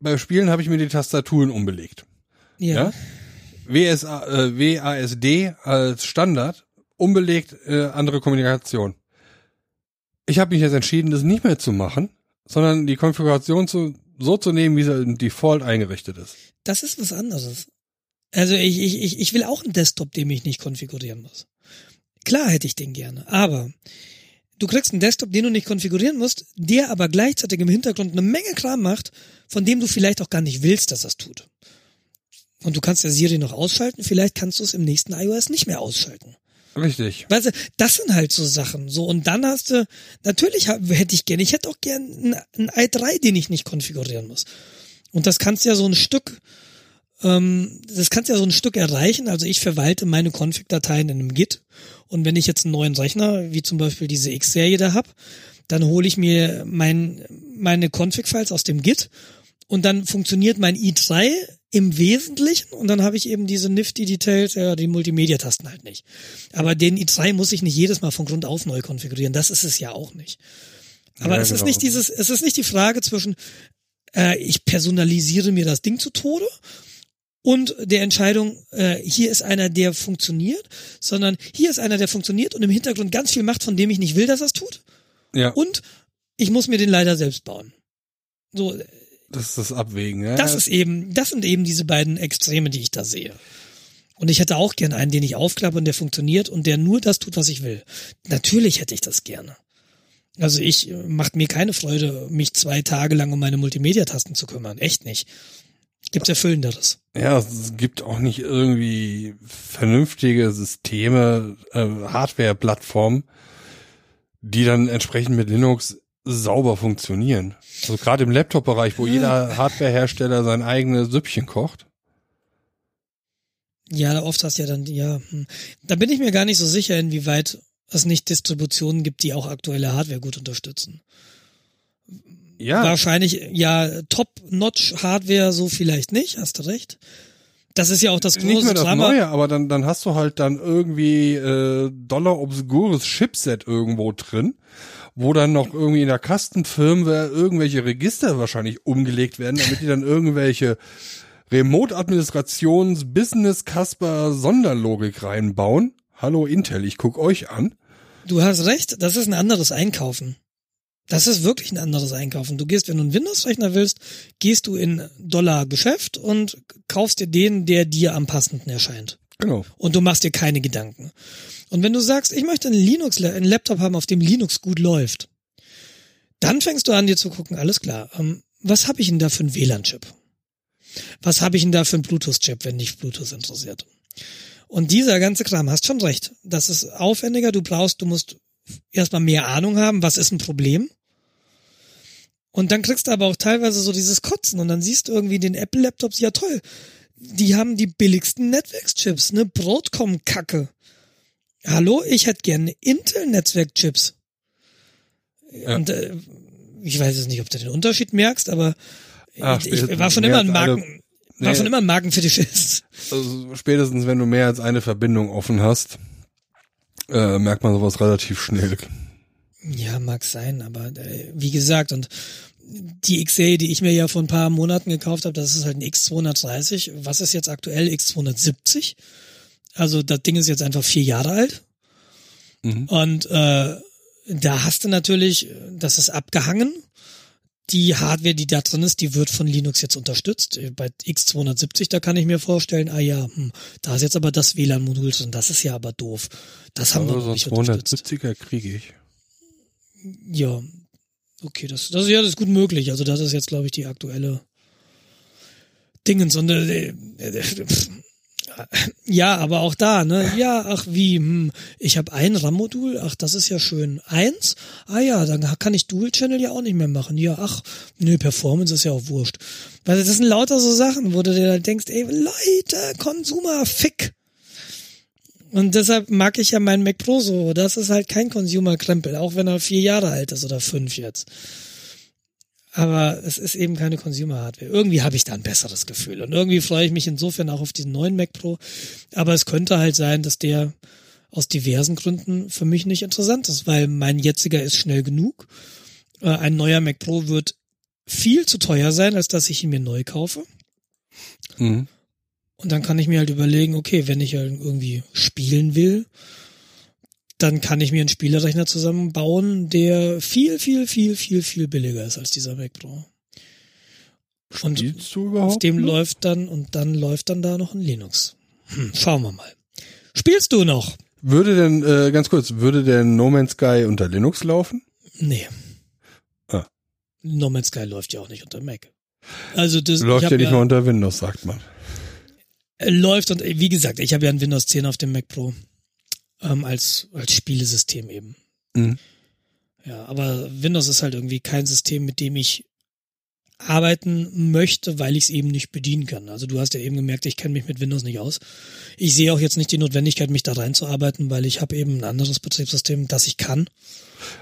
bei Spielen habe ich mir die Tastaturen umbelegt. Ja. Ja? WSA, äh, WASD als Standard, unbelegt äh, andere Kommunikation. Ich habe mich jetzt entschieden, das nicht mehr zu machen, sondern die Konfiguration zu, so zu nehmen, wie sie im Default eingerichtet ist. Das ist was anderes. Also ich, ich, ich, ich will auch einen Desktop, den ich nicht konfigurieren muss. Klar hätte ich den gerne, aber du kriegst einen Desktop, den du nicht konfigurieren musst, der aber gleichzeitig im Hintergrund eine Menge Kram macht, von dem du vielleicht auch gar nicht willst, dass das tut. Und du kannst ja Siri noch ausschalten, vielleicht kannst du es im nächsten iOS nicht mehr ausschalten. Richtig. Weißt du, das sind halt so Sachen. So, und dann hast du, natürlich hätte ich gerne, ich hätte auch gern einen, einen i3, den ich nicht konfigurieren muss. Und das kannst du ja so ein Stück, ähm, das kannst du ja so ein Stück erreichen. Also ich verwalte meine Config-Dateien in einem Git. Und wenn ich jetzt einen neuen Rechner, wie zum Beispiel diese X-Serie da hab, dann hole ich mir mein, meine Config-Files aus dem Git und dann funktioniert mein i3 im Wesentlichen und dann habe ich eben diese nifty Details, ja, die Multimedia-Tasten halt nicht. Aber den i3 muss ich nicht jedes Mal von Grund auf neu konfigurieren. Das ist es ja auch nicht. Aber Ja, es ist genau. nicht dieses, es ist nicht die Frage zwischen, äh, ich personalisiere mir das Ding zu Tode und der Entscheidung, äh, hier ist einer, der funktioniert, sondern hier ist einer, der funktioniert und im Hintergrund ganz viel macht, von dem ich nicht will, dass er es tut. Ja, Und ich muss mir den leider selbst bauen. So, das ist das Abwägen. Ja? das ist eben, das sind eben diese beiden Extreme, die ich da sehe. Und ich hätte auch gern einen, den ich aufklappe und der funktioniert und der nur das tut, was ich will. Natürlich hätte ich das gerne. Also ich äh, macht mir keine Freude, mich zwei Tage lang um meine Multimedia-Tasten zu kümmern. Echt nicht. Gibt's Erfüllenderes. Ja, es gibt auch nicht irgendwie vernünftige Systeme, äh, Hardware-Plattformen, die dann entsprechend mit Linux sauber funktionieren. Also gerade im Laptop-Bereich, wo jeder Hardware-Hersteller sein eigenes Süppchen kocht. Ja, oft hast du ja dann, ja, hm. da bin ich mir gar nicht so sicher, inwieweit es nicht Distributionen gibt, die auch aktuelle Hardware gut unterstützen. Ja, Wahrscheinlich, ja, Top-Notch-Hardware so vielleicht nicht, hast du recht. Das ist ja auch das nicht große mehr das Drama. Neue, aber dann, dann hast du halt dann irgendwie äh, dollar obskures Chipset irgendwo drin, wo dann noch irgendwie in der Custom-Firmware irgendwelche Register wahrscheinlich umgelegt werden, damit die dann irgendwelche Remote-Administrations-, Business-Casper-Sonderlogik reinbauen. Hallo Intel, ich guck euch an. Du hast recht, das ist ein anderes Einkaufen. Das ist wirklich ein anderes Einkaufen. Du gehst, wenn du einen Windows-Rechner willst, gehst du in Dollar-Geschäft und kaufst dir den, der dir am passendsten erscheint. Genau. Und du machst dir keine Gedanken. Und wenn du sagst, ich möchte einen Linux, einen Laptop haben, auf dem Linux gut läuft, dann fängst du an, dir zu gucken, alles klar, ähm, was habe ich denn da für einen WLAN-Chip? Was habe ich denn da für einen Bluetooth-Chip, wenn dich Bluetooth interessiert? Und dieser ganze Kram, hast schon recht. Das ist aufwendiger, du brauchst, du musst erstmal mehr Ahnung haben, was ist ein Problem. Und dann kriegst du aber auch teilweise so dieses Kotzen und dann siehst du irgendwie den Apple-Laptops, ja toll, die haben die billigsten Netzwerkchips, ne Broadcom-Kacke. Hallo, ich hätte gerne Intel-Netzwerkchips. Ja. Und äh, ich weiß jetzt nicht, ob du den Unterschied merkst, aber Ach, ich, ich war schon immer ein eine- Marken, war Nee. schon immer ein Markenfetischist. Also spätestens wenn du mehr als eine Verbindung offen hast, äh, merkt man sowas relativ schnell. Ja, mag sein, aber äh, wie gesagt, und die X-Serie, die ich mir ja vor ein paar Monaten gekauft habe, das ist halt ein X230. Was ist jetzt aktuell? X270. Also das Ding ist jetzt einfach vier Jahre alt. Mhm. Und äh, da hast du natürlich, das ist abgehangen. Die Hardware, die da drin ist, die wird von Linux jetzt unterstützt. Bei X270, da kann ich mir vorstellen, ah ja, hm, da ist jetzt aber das WLAN-Modul drin. Das ist ja aber doof. Das haben aber wir noch so nicht 270er kriege ich. Ja, okay, das, das, ja, das ist gut möglich. Also das ist jetzt, glaube ich, die aktuelle Dingens. Und äh, äh, ja, aber auch da, ne? Ja, ach wie, hm, ich habe ein RAM-Modul, ach, das ist ja schön. Eins? Ah ja, dann kann ich Dual-Channel ja auch nicht mehr machen. Ja, ach, nö, Performance ist ja auch wurscht. Weil das sind lauter so Sachen, wo du dir denkst, ey, Leute, Consumer, fick. Und deshalb mag ich ja meinen Mac Pro so. Das ist halt kein Consumer-Krempel, auch wenn er vier Jahre alt ist oder fünf jetzt. Aber es ist eben keine Consumer-Hardware. Irgendwie habe ich da ein besseres Gefühl. Und irgendwie freue ich mich insofern auch auf diesen neuen Mac Pro. Aber es könnte halt sein, dass der aus diversen Gründen für mich nicht interessant ist, weil mein jetziger ist schnell genug. Äh, ein neuer Mac Pro wird viel zu teuer sein, als dass ich ihn mir neu kaufe. Mhm. Und dann kann ich mir halt überlegen, okay, wenn ich halt irgendwie spielen will, dann kann ich mir einen Spielerechner zusammenbauen, der viel, viel, viel, viel, viel billiger ist als dieser Mac Pro. Und Spielst du überhaupt auf dem noch? läuft dann und dann läuft dann da noch ein Linux. Hm, schauen wir mal. Spielst du noch? Würde denn, äh, ganz kurz, würde der No Man's Sky unter Linux laufen? Nee. Ah. No Man's Sky läuft ja auch nicht unter Mac. Also das läuft ja nicht ja, mal unter Windows, sagt man. Läuft und wie gesagt, ich habe ja ein Windows 10 auf dem Mac Pro ähm, als als Spielesystem eben. Mhm. Ja, aber Windows ist halt irgendwie kein System, mit dem ich arbeiten möchte, weil ich es eben nicht bedienen kann. Also du hast ja eben gemerkt, ich kenne mich mit Windows nicht aus. Ich sehe auch jetzt nicht die Notwendigkeit, mich da reinzuarbeiten, weil ich habe eben ein anderes Betriebssystem, das ich kann.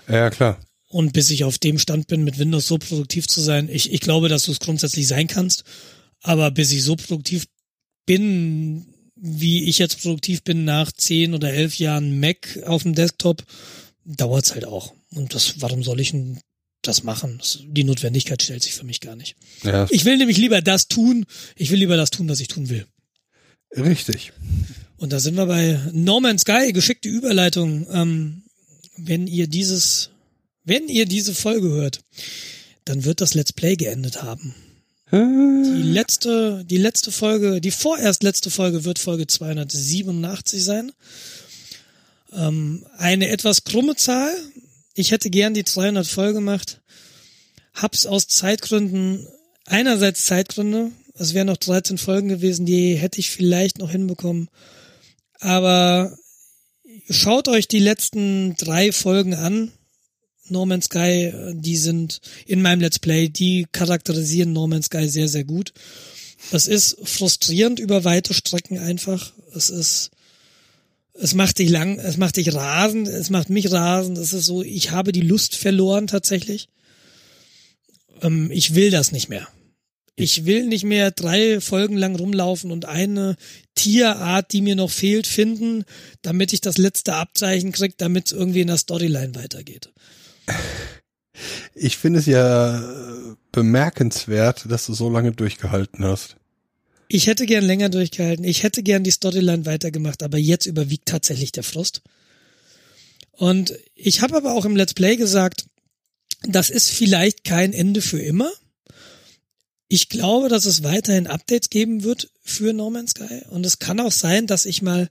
Ja, klar. Und bis ich auf dem Stand bin, mit Windows so produktiv zu sein, ich, ich glaube, dass du es grundsätzlich sein kannst, aber bis ich so produktiv bin, wie ich jetzt produktiv bin nach zehn oder elf Jahren Mac auf dem Desktop, dauert's halt auch. Und das, warum soll ich denn das machen? Die Notwendigkeit stellt sich für mich gar nicht. Ja. Ich will nämlich lieber das tun, ich will lieber das tun, was ich tun will. Richtig. Und da sind wir bei No Man's Sky, geschickte Überleitung. Ähm, wenn ihr dieses, wenn ihr diese Folge hört, dann wird das Let's Play geendet haben. Die letzte, die letzte Folge, die vorerst letzte Folge wird Folge 287 sein. Ähm, eine etwas krumme Zahl. Ich hätte gern die 300 voll gemacht. Hab's aus Zeitgründen, einerseits Zeitgründe. Es wären noch 13 Folgen gewesen, die hätte ich vielleicht noch hinbekommen. Aber schaut euch die letzten drei Folgen an. No Man's Sky, äh, die sind in meinem Let's Play, die charakterisieren No Man's Sky sehr, sehr gut. Es ist frustrierend über weite Strecken einfach. Es ist, es macht dich lang, es macht dich rasend, es macht mich rasend. Es ist so, ich habe die Lust verloren tatsächlich. Ähm, ich will das nicht mehr. Ich will nicht mehr drei Folgen lang rumlaufen und eine Tierart, die mir noch fehlt, finden, damit ich das letzte Abzeichen krieg, damit es irgendwie in der Storyline weitergeht. Ich finde es ja bemerkenswert, dass du so lange durchgehalten hast. Ich hätte gern länger durchgehalten. Ich hätte gern die Storyline weitergemacht, aber jetzt überwiegt tatsächlich der Frust. Und ich habe aber auch im Let's Play gesagt, das ist vielleicht kein Ende für immer. Ich glaube, dass es weiterhin Updates geben wird für No Man's Sky. Und es kann auch sein, dass ich mal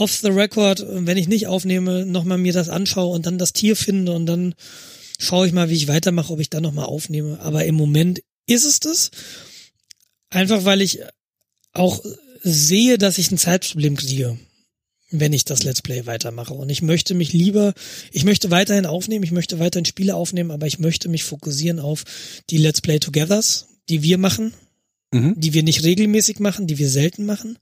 off the record, wenn ich nicht aufnehme, nochmal mir das anschaue und dann das Tier finde und dann schaue ich mal, wie ich weitermache, ob ich dann nochmal aufnehme. Aber im Moment ist es das. Einfach weil ich auch sehe, dass ich ein Zeitproblem kriege, wenn ich das Let's Play weitermache. Und ich möchte mich lieber, ich möchte weiterhin aufnehmen, ich möchte weiterhin Spiele aufnehmen, aber ich möchte mich fokussieren auf die Let's Play Togethers, die wir machen, mhm. die wir nicht regelmäßig machen, die wir selten machen.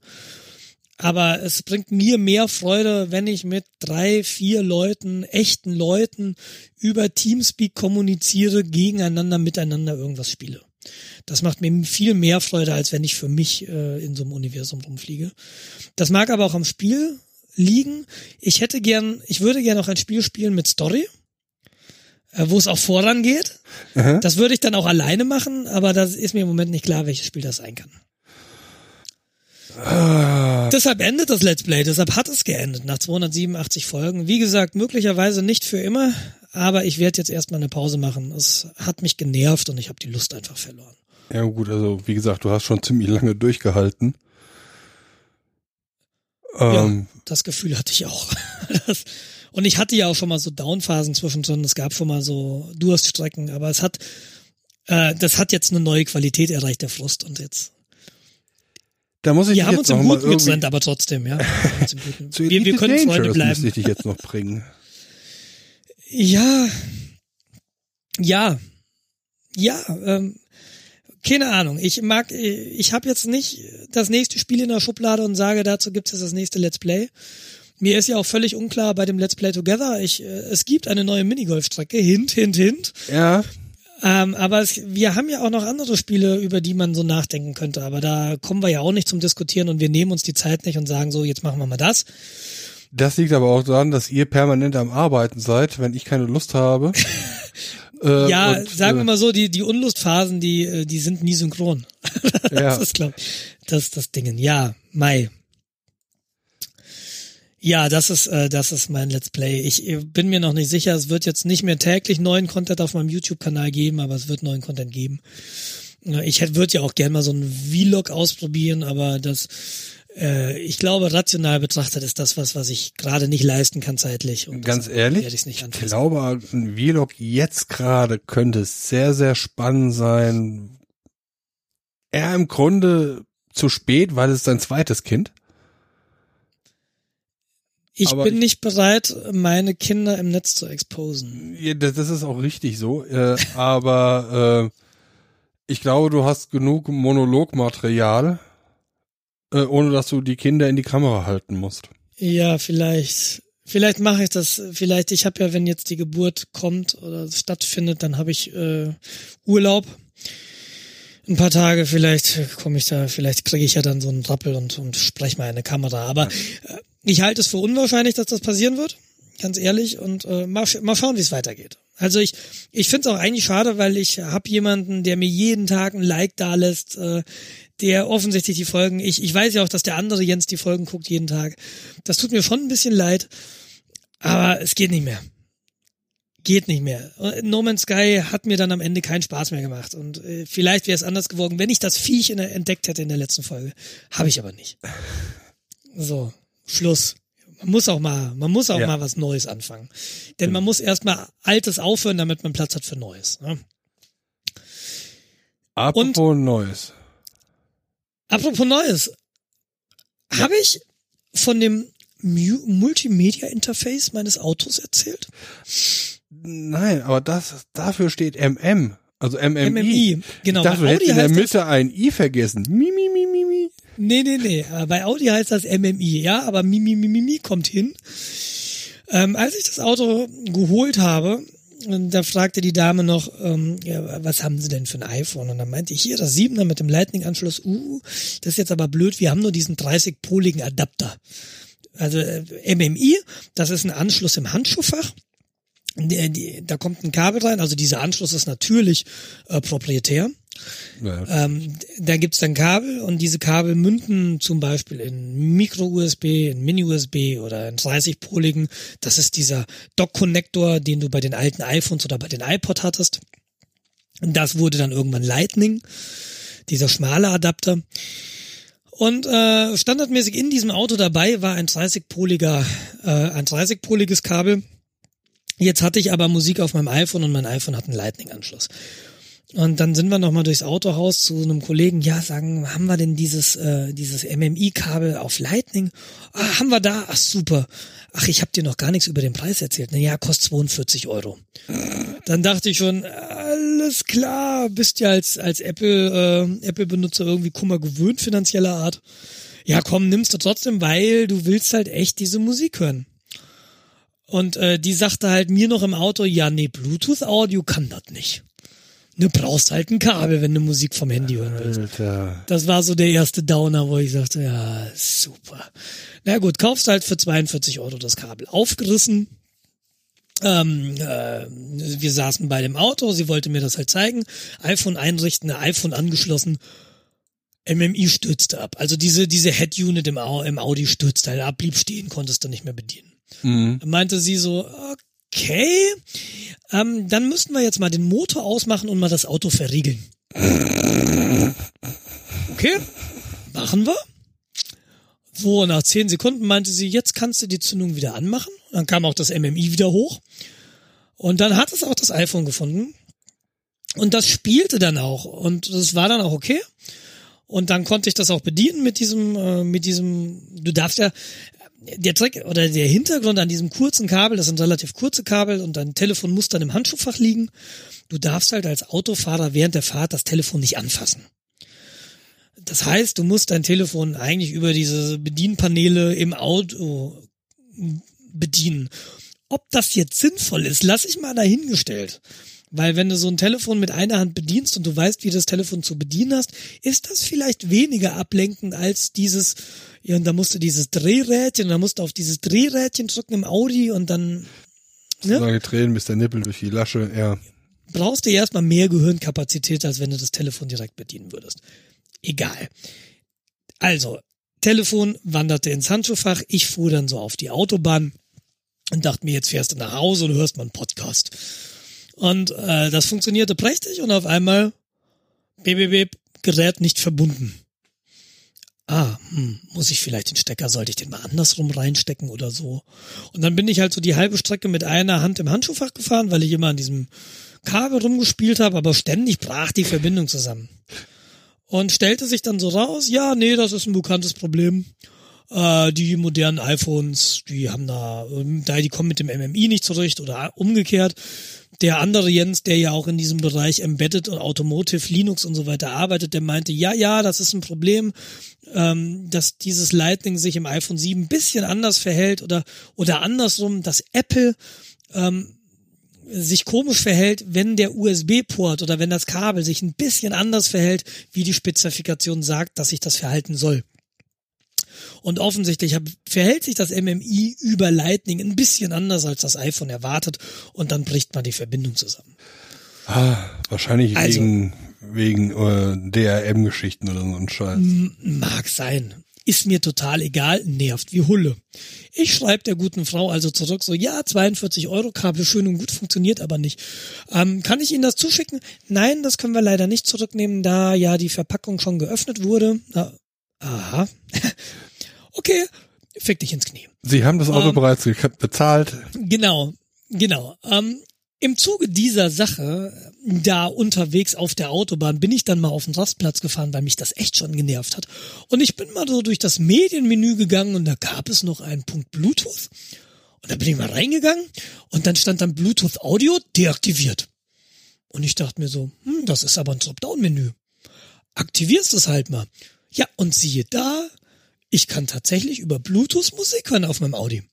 Aber es bringt mir mehr Freude, wenn ich mit drei, vier Leuten, echten Leuten über Teamspeak kommuniziere, gegeneinander, miteinander irgendwas spiele. Das macht mir viel mehr Freude, als wenn ich für mich äh, in so einem Universum rumfliege. Das mag aber auch am Spiel liegen. Ich hätte gern, ich würde gern auch ein Spiel spielen mit Story. äh, wo es auch vorangeht. Aha. Das würde ich dann auch alleine machen, aber das ist mir im Moment nicht klar, welches Spiel das sein kann. Ah, Deshalb endet das Let's Play, deshalb hat es geendet nach 287 Folgen. Wie gesagt, möglicherweise nicht für immer, aber ich werde jetzt erstmal eine Pause machen. Es hat mich genervt und ich habe die Lust einfach verloren. ja gut, also wie gesagt, du hast schon ziemlich lange durchgehalten. Ähm, Das Gefühl hatte ich auch. Das, und ich hatte ja auch schon mal so Downphasen zwischendrin. Es gab schon mal so Durststrecken, aber es hat, äh, das hat jetzt eine neue Qualität erreicht, der Frust. Und jetzt, da muss ich wir haben jetzt uns im Guten getrennt, aber trotzdem, ja. Wir, wir, wir können Freunde Dangerous bleiben. müsste ich dich jetzt noch bringen. Ja, ja, ja, ähm, keine Ahnung. Ich mag, ich habe jetzt nicht das nächste Spiel in der Schublade und sage, dazu gibt es das nächste Let's Play. Mir ist ja auch völlig unklar bei dem Let's Play Together. Ich, äh, es gibt eine neue Minigolfstrecke, hint, hint, hint. Ja, Ähm, aber es, wir haben ja auch noch andere Spiele, über die man so nachdenken könnte. Aber da kommen wir ja auch nicht zum Diskutieren und wir nehmen uns die Zeit nicht und sagen so, jetzt machen wir mal das. das liegt aber auch daran, dass ihr permanent am Arbeiten seid, wenn ich keine Lust habe. Äh, Ja, und, sagen wir äh, mal so, die, die Unlustphasen, die, äh, die sind nie synchron. das Ja. ist, glaub ich, das ist das Dingen. Ja, Mai. Ja, das ist, äh, das ist mein Let's Play. Ich bin mir noch nicht sicher. Es wird jetzt nicht mehr täglich neuen Content auf meinem YouTube-Kanal geben, aber es wird neuen Content geben. Ich hätte, würde ja auch gerne mal so einen Vlog ausprobieren, aber das, äh, ich glaube, rational betrachtet ist das was, was ich gerade nicht leisten kann zeitlich. Und Ganz ehrlich, ich glaube, ein Vlog jetzt gerade könnte sehr, sehr spannend sein. Er im Grunde zu spät, weil es sein zweites Kind. Ich Aber bin ich- nicht bereit, meine Kinder im Netz zu exposen. Ja, das, das ist auch richtig so. Äh, aber äh, ich glaube, du hast genug Monologmaterial, äh, ohne dass du die Kinder in die Kamera halten musst. Ja, vielleicht. Vielleicht mache ich das. Vielleicht, ich habe ja, wenn jetzt die Geburt kommt oder stattfindet, dann habe ich äh, Urlaub. Ein paar Tage, vielleicht komme ich da, vielleicht kriege ich ja dann so einen Rappel und, und spreche mal in eine Kamera. Aber äh, ich halte es für unwahrscheinlich, dass das passieren wird. Ganz ehrlich. Und äh, mal, mal schauen, wie es weitergeht. Also ich, ich finde es auch eigentlich schade, weil ich habe jemanden, der mir jeden Tag ein Like da lässt, äh, der offensichtlich die Folgen, ich, ich weiß ja auch, dass der andere Jens die Folgen guckt jeden Tag. Das tut mir schon ein bisschen leid, aber es geht nicht mehr. Geht nicht mehr. Und No Man's Sky hat mir dann am Ende keinen Spaß mehr gemacht. Und äh, vielleicht wäre es anders geworden, wenn ich das Viech in der, entdeckt hätte in der letzten Folge. Habe ich aber nicht. So, Schluss. Man muss auch mal, man muss auch Ja. mal was Neues anfangen. Denn man muss erst mal Altes aufhören, damit man Platz hat für Neues. Ne? Apropos Neues. Apropos Neues. Habe ich von dem Mu Multimedia-Interface meines Autos erzählt? Nein, aber das dafür steht MM. Also MMI. MMI. Genau. Ich dachte, du hättest in der Mitte ein I vergessen. Mi, mi, mi, mi, mi. nee, nee, nee. Äh, Bei Audi heißt das MMI, ja, aber Mimi, Mimi, Mimi kommt hin. Ähm, als ich das Auto geholt habe, und da fragte die Dame noch, ähm, ja, was haben Sie denn für ein iPhone? Und dann meinte ich, hier, das 7er mit dem Lightning-Anschluss, uh, das ist jetzt aber blöd, wir haben nur diesen 30-poligen Adapter. Also äh, MMI, das ist ein Anschluss im Handschuhfach. Die, die, da kommt ein Kabel rein, also dieser Anschluss ist natürlich äh, proprietär. Ja. Ähm, da gibt's dann Kabel und diese Kabel münden zum Beispiel in Micro-USB, in Mini-USB oder in 30-poligen. Das ist dieser Dock-Connector, den du bei den alten iPhones oder bei den iPod hattest. Das wurde dann irgendwann Lightning, dieser schmale Adapter. Und äh, standardmäßig in diesem Auto dabei war ein 30-poliger, äh, ein 30-poliges Kabel. Jetzt hatte ich aber Musik auf meinem iPhone und mein iPhone hat einen Lightning-Anschluss. Und dann sind wir nochmal durchs Autohaus zu einem Kollegen, ja, sagen, haben wir denn dieses, äh, dieses MMI-Kabel auf Lightning? Ah, haben wir da? Ach, super. Ach, ich habe dir noch gar nichts über den Preis erzählt. Na ja, kostet 42 Euro. Dann dachte ich schon, alles klar, bist ja als, als Apple, äh, Apple-Benutzer irgendwie Kummer gewöhnt finanzieller Art. Ja, komm, nimmst du trotzdem, weil du willst halt echt diese Musik hören. Und äh, die sagte halt mir noch im Auto, ja, nee, Bluetooth-Audio kann das nicht. Du brauchst halt ein Kabel, wenn du Musik vom Handy hören willst. Alter. Das war so der erste Downer, wo ich sagte, ja, super. Na gut, kaufst halt für 42 Euro das Kabel. Aufgerissen, Ähm, äh, wir saßen bei dem Auto, sie wollte mir das halt zeigen. iPhone einrichten, iPhone angeschlossen. MMI stürzte ab. Also diese, diese Head-Unit im, im Audi stürzte halt ab, blieb stehen, konntest du nicht mehr bedienen. Mhm. Meinte sie so, okay, ähm, dann müssten wir jetzt mal den Motor ausmachen und mal das Auto verriegeln. Okay, machen wir. So, nach zehn Sekunden meinte sie, jetzt kannst du die Zündung wieder anmachen. Dann kam auch das MMI wieder hoch. Und dann hat es auch das iPhone gefunden. Und das spielte dann auch. Und das war dann auch okay. Und dann konnte ich das auch bedienen mit diesem, äh, mit diesem, du darfst ja, der Trick oder der Hintergrund an diesem kurzen Kabel, das sind relativ kurze Kabel und dein Telefon muss dann im Handschuhfach liegen. Du darfst halt als Autofahrer während der Fahrt das Telefon nicht anfassen. Das heißt, du musst dein Telefon eigentlich über diese Bedienpaneele im Auto bedienen. Ob das jetzt sinnvoll ist, lass ich mal dahingestellt. Weil wenn du so ein Telefon mit einer Hand bedienst und du weißt, wie das Telefon zu bedienen hast, ist das vielleicht weniger ablenkend als dieses, ja, und da musst du dieses Drehrädchen, da musst du auf dieses Drehrädchen drücken im Audi und dann, ne? Lange drehen, bis der Nippel durch die Lasche, ja. Brauchst du erstmal mehr Gehirnkapazität, als wenn du das Telefon direkt bedienen würdest. Egal. Also, Telefon wanderte ins Handschuhfach, ich fuhr dann so auf die Autobahn und dachte mir, jetzt fährst du nach Hause und hörst mal einen Podcast. Und äh, das funktionierte prächtig und auf einmal BBB Gerät nicht verbunden. Ah, hm, muss ich vielleicht den Stecker, sollte ich den mal andersrum reinstecken oder so. Und dann bin ich halt so die halbe Strecke mit einer Hand im Handschuhfach gefahren, weil ich immer an diesem Kabel rumgespielt habe, aber ständig brach die Verbindung zusammen. Und stellte sich dann so raus, ja, nee, das ist ein bekanntes Problem. Äh, die modernen iPhones, die haben da, da die kommen mit dem MMI nicht zurecht oder umgekehrt. Der andere Jens, der ja auch in diesem Bereich Embedded und Automotive, Linux und so weiter arbeitet, der meinte, ja, ja, das ist ein Problem, ähm, dass dieses Lightning sich im iPhone 7 ein bisschen anders verhält oder, oder andersrum, dass Apple ähm, sich komisch verhält, wenn der USB-Port oder wenn das Kabel sich ein bisschen anders verhält, wie die Spezifikation sagt, dass sich das verhalten soll. Und offensichtlich verhält sich das MMI über Lightning ein bisschen anders als das iPhone erwartet und dann bricht man die Verbindung zusammen. Ah, wahrscheinlich also, wegen, wegen äh, DRM-Geschichten oder so ein Scheiß. Mag sein. Ist mir total egal, nervt wie Hulle. Ich schreibe der guten Frau also zurück, so, ja, 42 Euro Kabel, schön und gut, funktioniert aber nicht. Ähm, kann ich Ihnen das zuschicken? Nein, das können wir leider nicht zurücknehmen, da ja die Verpackung schon geöffnet wurde. Na, aha. okay, fick dich ins Knie. Sie haben das Auto ähm, bereits bezahlt. Genau, genau. Ähm, Im Zuge dieser Sache, da unterwegs auf der Autobahn, bin ich dann mal auf den Rastplatz gefahren, weil mich das echt schon genervt hat. Und ich bin mal so durch das Medienmenü gegangen und da gab es noch einen Punkt Bluetooth. Und da bin ich mal reingegangen und dann stand dann Bluetooth Audio deaktiviert. Und ich dachte mir so, hm, das ist aber ein Dropdown-Menü. Aktivierst es halt mal. Ja, und siehe da, ich kann tatsächlich über Bluetooth Musik hören auf meinem Audi.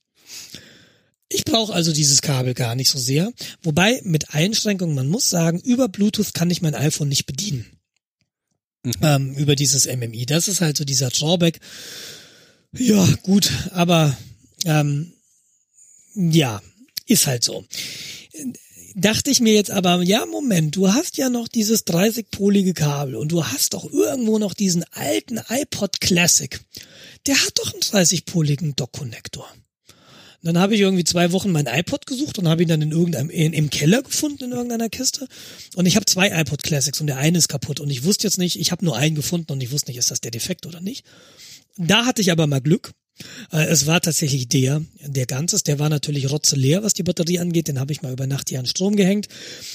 Ich brauche also dieses Kabel gar nicht so sehr. Wobei mit Einschränkungen, man muss sagen, über Bluetooth kann ich mein iPhone nicht bedienen. Mhm. Ähm, über dieses MMI. Das ist halt so dieser Drawback. Ja, gut, aber ähm, ja, ist halt so. Dachte ich mir jetzt aber, ja, Moment, du hast ja noch dieses 30-polige Kabel und du hast doch irgendwo noch diesen alten iPod Classic der hat doch einen 30-poligen Dock-Connector. Dann habe ich irgendwie zwei Wochen mein iPod gesucht und habe ihn dann in irgendeinem in, im Keller gefunden in irgendeiner Kiste. Und ich habe zwei iPod Classics und der eine ist kaputt und ich wusste jetzt nicht, ich habe nur einen gefunden und ich wusste nicht, ist das der defekt oder nicht. Da hatte ich aber mal Glück. Äh, es war tatsächlich der, der Ganzes, der war natürlich rotzeleer, was die Batterie angeht. Den habe ich mal über Nacht hier an Strom gehängt.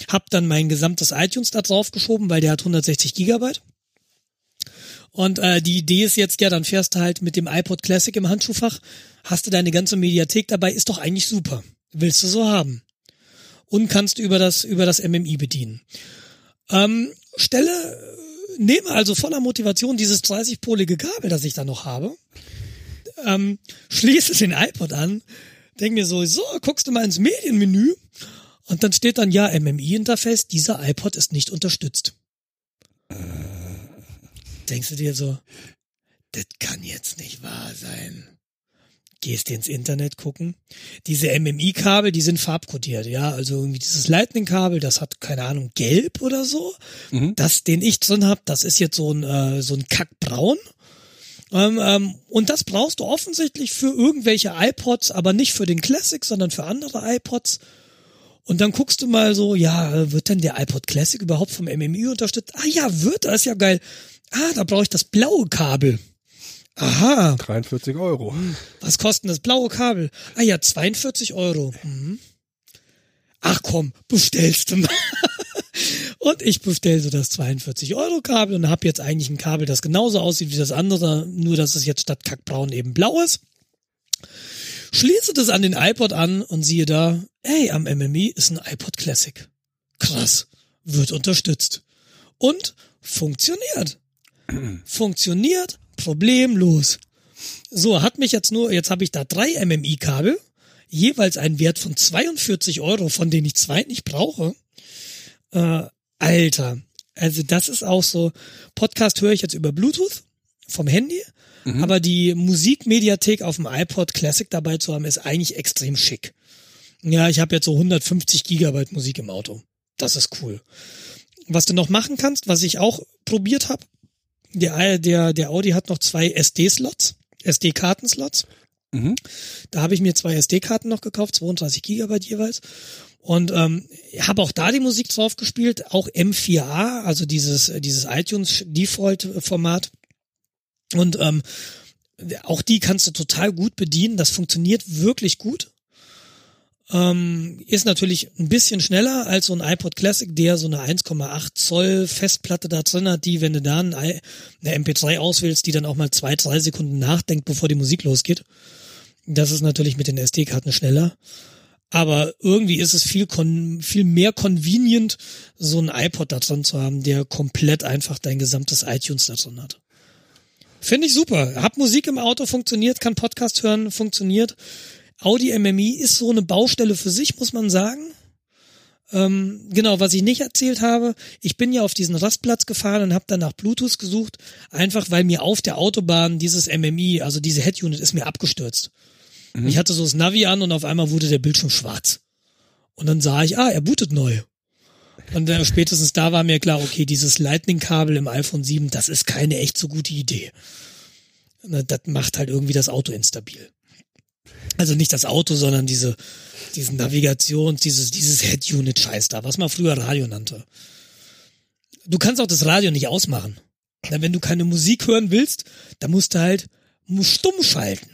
Hab dann mein gesamtes iTunes da drauf geschoben, weil der hat 160 Gigabyte. Und äh, die Idee ist jetzt ja, dann fährst du halt mit dem iPod Classic im Handschuhfach, hast du deine ganze Mediathek dabei, ist doch eigentlich super. Willst du so haben. Und kannst über das, über das MMI bedienen. Ähm, stelle, nehme also voller Motivation dieses 30-polige Kabel, das ich da noch habe, ähm, schließe den iPod an, denk mir so, so, guckst du mal ins Medienmenü und dann steht dann ja MMI-Interface, dieser iPod ist nicht unterstützt denkst du dir so, das kann jetzt nicht wahr sein. gehst ins Internet gucken. Diese MMI-Kabel, die sind farbkodiert, ja. Also irgendwie dieses Lightning-Kabel, das hat, keine Ahnung, gelb oder so. Mhm. Das, den ich drin hab, das ist jetzt so ein, äh, so ein Kackbraun. Ähm, ähm, und das brauchst du offensichtlich für irgendwelche iPods, aber nicht für den Classic, sondern für andere iPods. Und dann guckst du mal so, ja, äh, wird denn der iPod Classic überhaupt vom MMI unterstützt? Ah ja, wird, das ist ja geil. Ah, da brauche ich das blaue Kabel. Aha, 43 Euro. was kostet das blaue Kabel? Ah ja, 42 Euro. Mhm. Ach komm, bestellst du mal. Und ich bestell so das 42 Euro Kabel und habe jetzt eigentlich ein Kabel, das genauso aussieht wie das andere, nur dass es jetzt statt kackbraun eben blau ist. Schließe das an den iPod an und siehe da, ey, am MMI ist ein iPod Classic. Krass, wird unterstützt. Und funktioniert. Funktioniert problemlos. So, hat mich jetzt nur, jetzt habe ich da drei MMI-Kabel, jeweils einen Wert von 42 Euro, von denen ich zwei nicht brauche. Äh, Alter, also das ist auch so, Podcast höre ich jetzt über Bluetooth vom Handy, aber die Musikmediathek auf dem iPod Classic dabei zu haben, ist eigentlich extrem schick. Ja, ich habe jetzt so 150 Gigabyte Musik im Auto. Das ist cool. Was du noch machen kannst, was ich auch probiert habe, der, der, der Audi hat noch zwei SD-Slots, SD-Kartenslots. Mhm. Da habe ich mir zwei SD-Karten noch gekauft, 32 Gigabyte jeweils. Und ähm, habe auch da die Musik drauf gespielt, auch M4A, also dieses, dieses iTunes Default-Format. Und ähm, auch die kannst du total gut bedienen. Das funktioniert wirklich gut. Ähm, ist natürlich ein bisschen schneller als so ein iPod Classic, der so eine 1,8 Zoll Festplatte da drin hat, die, wenn du da eine MP3 auswählst, die dann auch mal zwei, drei Sekunden nachdenkt, bevor die Musik losgeht. Das ist natürlich mit den SD-Karten schneller. Aber irgendwie ist es viel, viel mehr convenient, so ein iPod da drin zu haben, der komplett einfach dein gesamtes iTunes da drin hat. Finde ich super. Hab Musik im Auto, funktioniert, kann Podcast hören, funktioniert. Audi MMI ist so eine Baustelle für sich, muss man sagen. Ähm, genau, was ich nicht erzählt habe, ich bin ja auf diesen Rastplatz gefahren und habe dann nach Bluetooth gesucht, einfach weil mir auf der Autobahn dieses MMI, also diese Head Unit, ist mir abgestürzt. Ich hatte so das Navi an und auf einmal wurde der Bildschirm schwarz. Und dann sah ich, ah, er bootet neu. Und äh, spätestens da war mir klar, okay, dieses Lightning-Kabel im iPhone 7, das ist keine echt so gute Idee. Das macht halt irgendwie das Auto instabil. Also nicht das Auto, sondern diese, diesen Navigations, dieses, dieses Head-Unit-Scheiß da, was man früher Radio nannte. Du kannst auch das Radio nicht ausmachen. Wenn du keine Musik hören willst, dann musst du halt stumm schalten.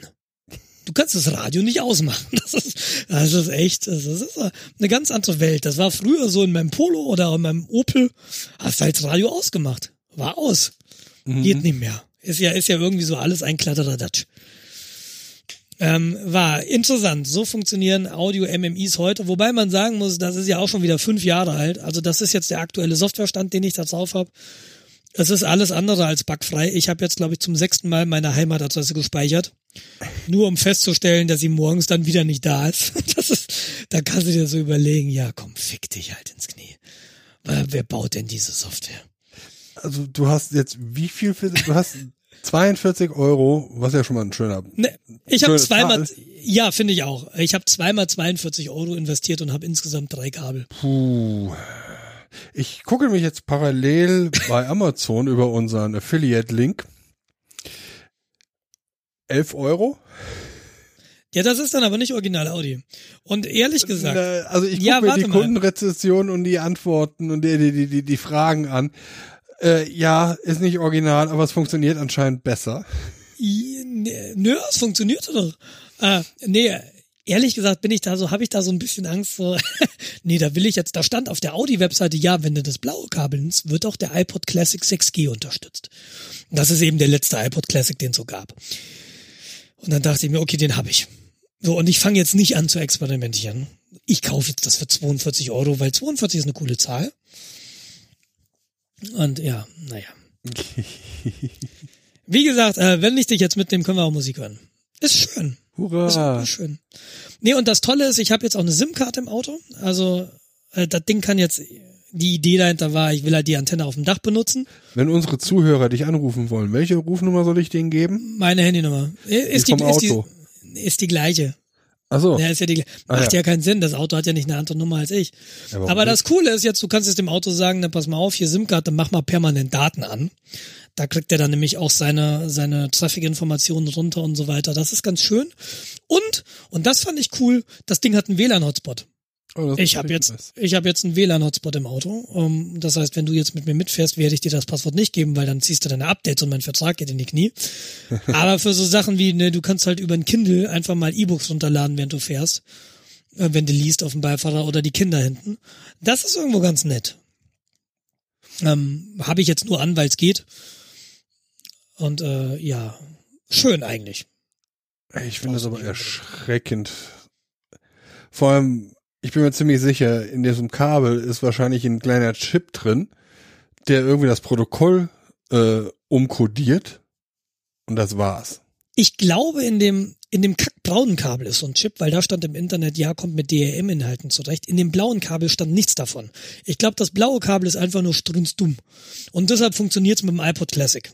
Du kannst das Radio nicht ausmachen. Das ist, das ist echt, das ist eine ganz andere Welt. Das war früher so in meinem Polo oder in meinem Opel. Hast halt das Radio ausgemacht. War aus. Geht nicht mehr. Ist ja, ist ja irgendwie so alles ein Kladderadatsch. Ähm, war interessant. So funktionieren Audio-MMIs heute. Wobei man sagen muss, das ist ja auch schon wieder fünf Jahre alt. Also das ist jetzt der aktuelle Softwarestand, den ich da drauf habe. Es ist alles andere als bugfrei. Ich habe jetzt, glaube ich, zum sechsten Mal meine Heimatadresse gespeichert. Nur um festzustellen, dass sie morgens dann wieder nicht da ist. Das ist, da kannst du dir so überlegen, ja komm, fick dich halt ins Knie. Weil Wer baut denn diese Software? Also du hast jetzt wie viel für, du hast 42 Euro, was ja schon mal ein schöner. Ne, ich habe zweimal, Zahl. ja, finde ich auch. Ich habe zweimal 42 Euro investiert und habe insgesamt drei Kabel. Puh. Ich gucke mich jetzt parallel bei Amazon über unseren Affiliate-Link. 11 Euro? Ja, das ist dann aber nicht original Audi. Und ehrlich gesagt, Na, also ich gucke Ja, mir die mal. Kundenrezession und die Antworten und die, die, die, die Fragen an. Äh, ja, ist nicht original, aber es funktioniert anscheinend besser. ne- nö, es funktionierte doch. Äh, nee, ehrlich gesagt bin ich da so, habe ich da so ein bisschen Angst so, nee, da will ich jetzt, da stand auf der Audi-Webseite, ja, wenn du das blaue Kabel nimmst, wird auch der iPod Classic 6G unterstützt. Das ist eben der letzte iPod Classic, den es so gab. Und dann dachte ich mir, okay, den habe ich. So, und ich fange jetzt nicht an zu experimentieren. Ich kaufe jetzt das für 42 Euro, weil 42 ist eine coole Zahl. Und ja, naja. Wie gesagt, äh, wenn ich dich jetzt mitnehme, können wir auch Musik hören. Ist schön. Ist Hurra. wirklich schön. Nee, und das Tolle ist, ich habe jetzt auch eine SIM-Karte im Auto. Also äh, das Ding kann jetzt, die Idee dahinter war, ich will halt die Antenne auf dem Dach benutzen. Wenn unsere Zuhörer dich anrufen wollen, welche Rufnummer soll ich denen geben? Meine Handynummer. Äh, Ist Die die, vom ist die, Auto. ist die gleiche. Ach so. Ja, ist ja die, Ah, macht ja. ja. keinen Sinn. Das Auto hat ja nicht eine andere Nummer als ich. Aber nicht? das Coole ist jetzt, du kannst jetzt dem Auto sagen, dann pass mal auf, hier SIM-Karte, mach mal permanent Daten an. Da kriegt er dann nämlich auch seine, seine Traffic-Informationen runter und so weiter. Das ist ganz schön. Und, und das fand ich cool, das Ding hat einen WLAN-Hotspot. Oh, Ich habe jetzt, nice. ich habe jetzt einen WLAN-Hotspot im Auto. Um, das heißt, wenn du jetzt mit mir mitfährst, werde ich dir das Passwort nicht geben, weil dann ziehst du deine Updates und mein Vertrag geht in die Knie. Aber für so Sachen wie, ne, du kannst halt über ein Kindle einfach mal E-Books runterladen, während du fährst, äh, wenn du liest auf dem Beifahrer oder die Kinder hinten. Das ist irgendwo ganz nett. Ähm, habe ich jetzt nur an, weil es geht. Und äh, ja, schön eigentlich. Ich finde das aber erschreckend. Vor allem, ich bin mir ziemlich sicher, in diesem Kabel ist wahrscheinlich ein kleiner Chip drin, der irgendwie das Protokoll äh, umkodiert. Und das war's. Ich glaube, in dem, in dem kackbraunen Kabel ist so ein Chip, weil da stand im Internet, ja, kommt mit DRM-Inhalten zurecht. In dem blauen Kabel stand nichts davon. Ich glaube, das blaue Kabel ist einfach nur strunzdumm. Und deshalb funktioniert's mit dem iPod Classic.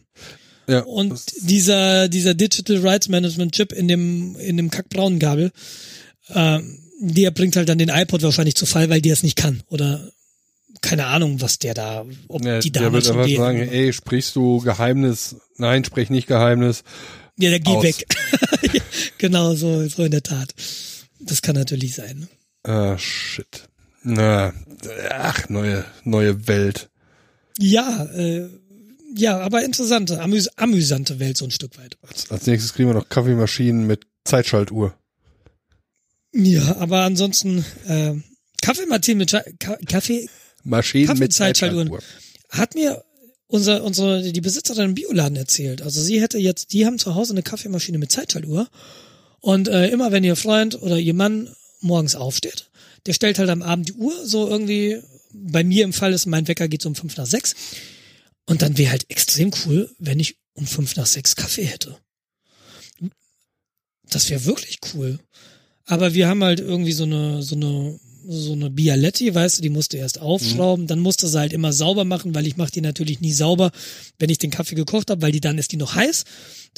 Ja. Und dieser, dieser Digital Rights Management Chip in dem, in dem kackbraunen Kabel, ähm, der bringt halt dann den iPod wahrscheinlich zu Fall, weil der es nicht kann. Oder keine Ahnung, was der da, ob ja, die der damals wird schon einfach sagen, ey, sprichst du Geheimnis? Nein, sprich nicht Geheimnis. Ja, der geht weg. genau, so, so in der Tat. Das kann natürlich sein. Ah, shit. Na, ach, neue, neue Welt. Ja, äh, ja, aber interessante, amüs amüsante Welt so ein Stück weit. Als, als nächstes kriegen wir noch Kaffeemaschinen mit Zeitschaltuhr. Ja, aber ansonsten äh, Kaffeemaschine mit Ka Kaffee Maschinen mit Kaffeezeitschaltuhren. Zeitschaltuhr. hat mir unser, unsere, die Besitzerin im Bioladen erzählt. Also sie hätte jetzt, die haben zu Hause eine Kaffeemaschine mit Zeitschaltuhr. Und äh, immer wenn ihr Freund oder ihr Mann morgens aufsteht, der stellt halt am Abend die Uhr, so irgendwie, bei mir im Fall ist, mein Wecker geht so um fünf nach sechs. Und dann wäre halt extrem cool, wenn ich um fünf nach sechs Kaffee hätte. Das wäre wirklich cool. Aber wir haben halt irgendwie so eine, so eine, so eine Bialetti, weißt du, die musste erst aufschrauben, dann musste sie halt immer sauber machen, weil ich mache die natürlich nie sauber, wenn ich den Kaffee gekocht habe, weil die dann ist die noch heiß.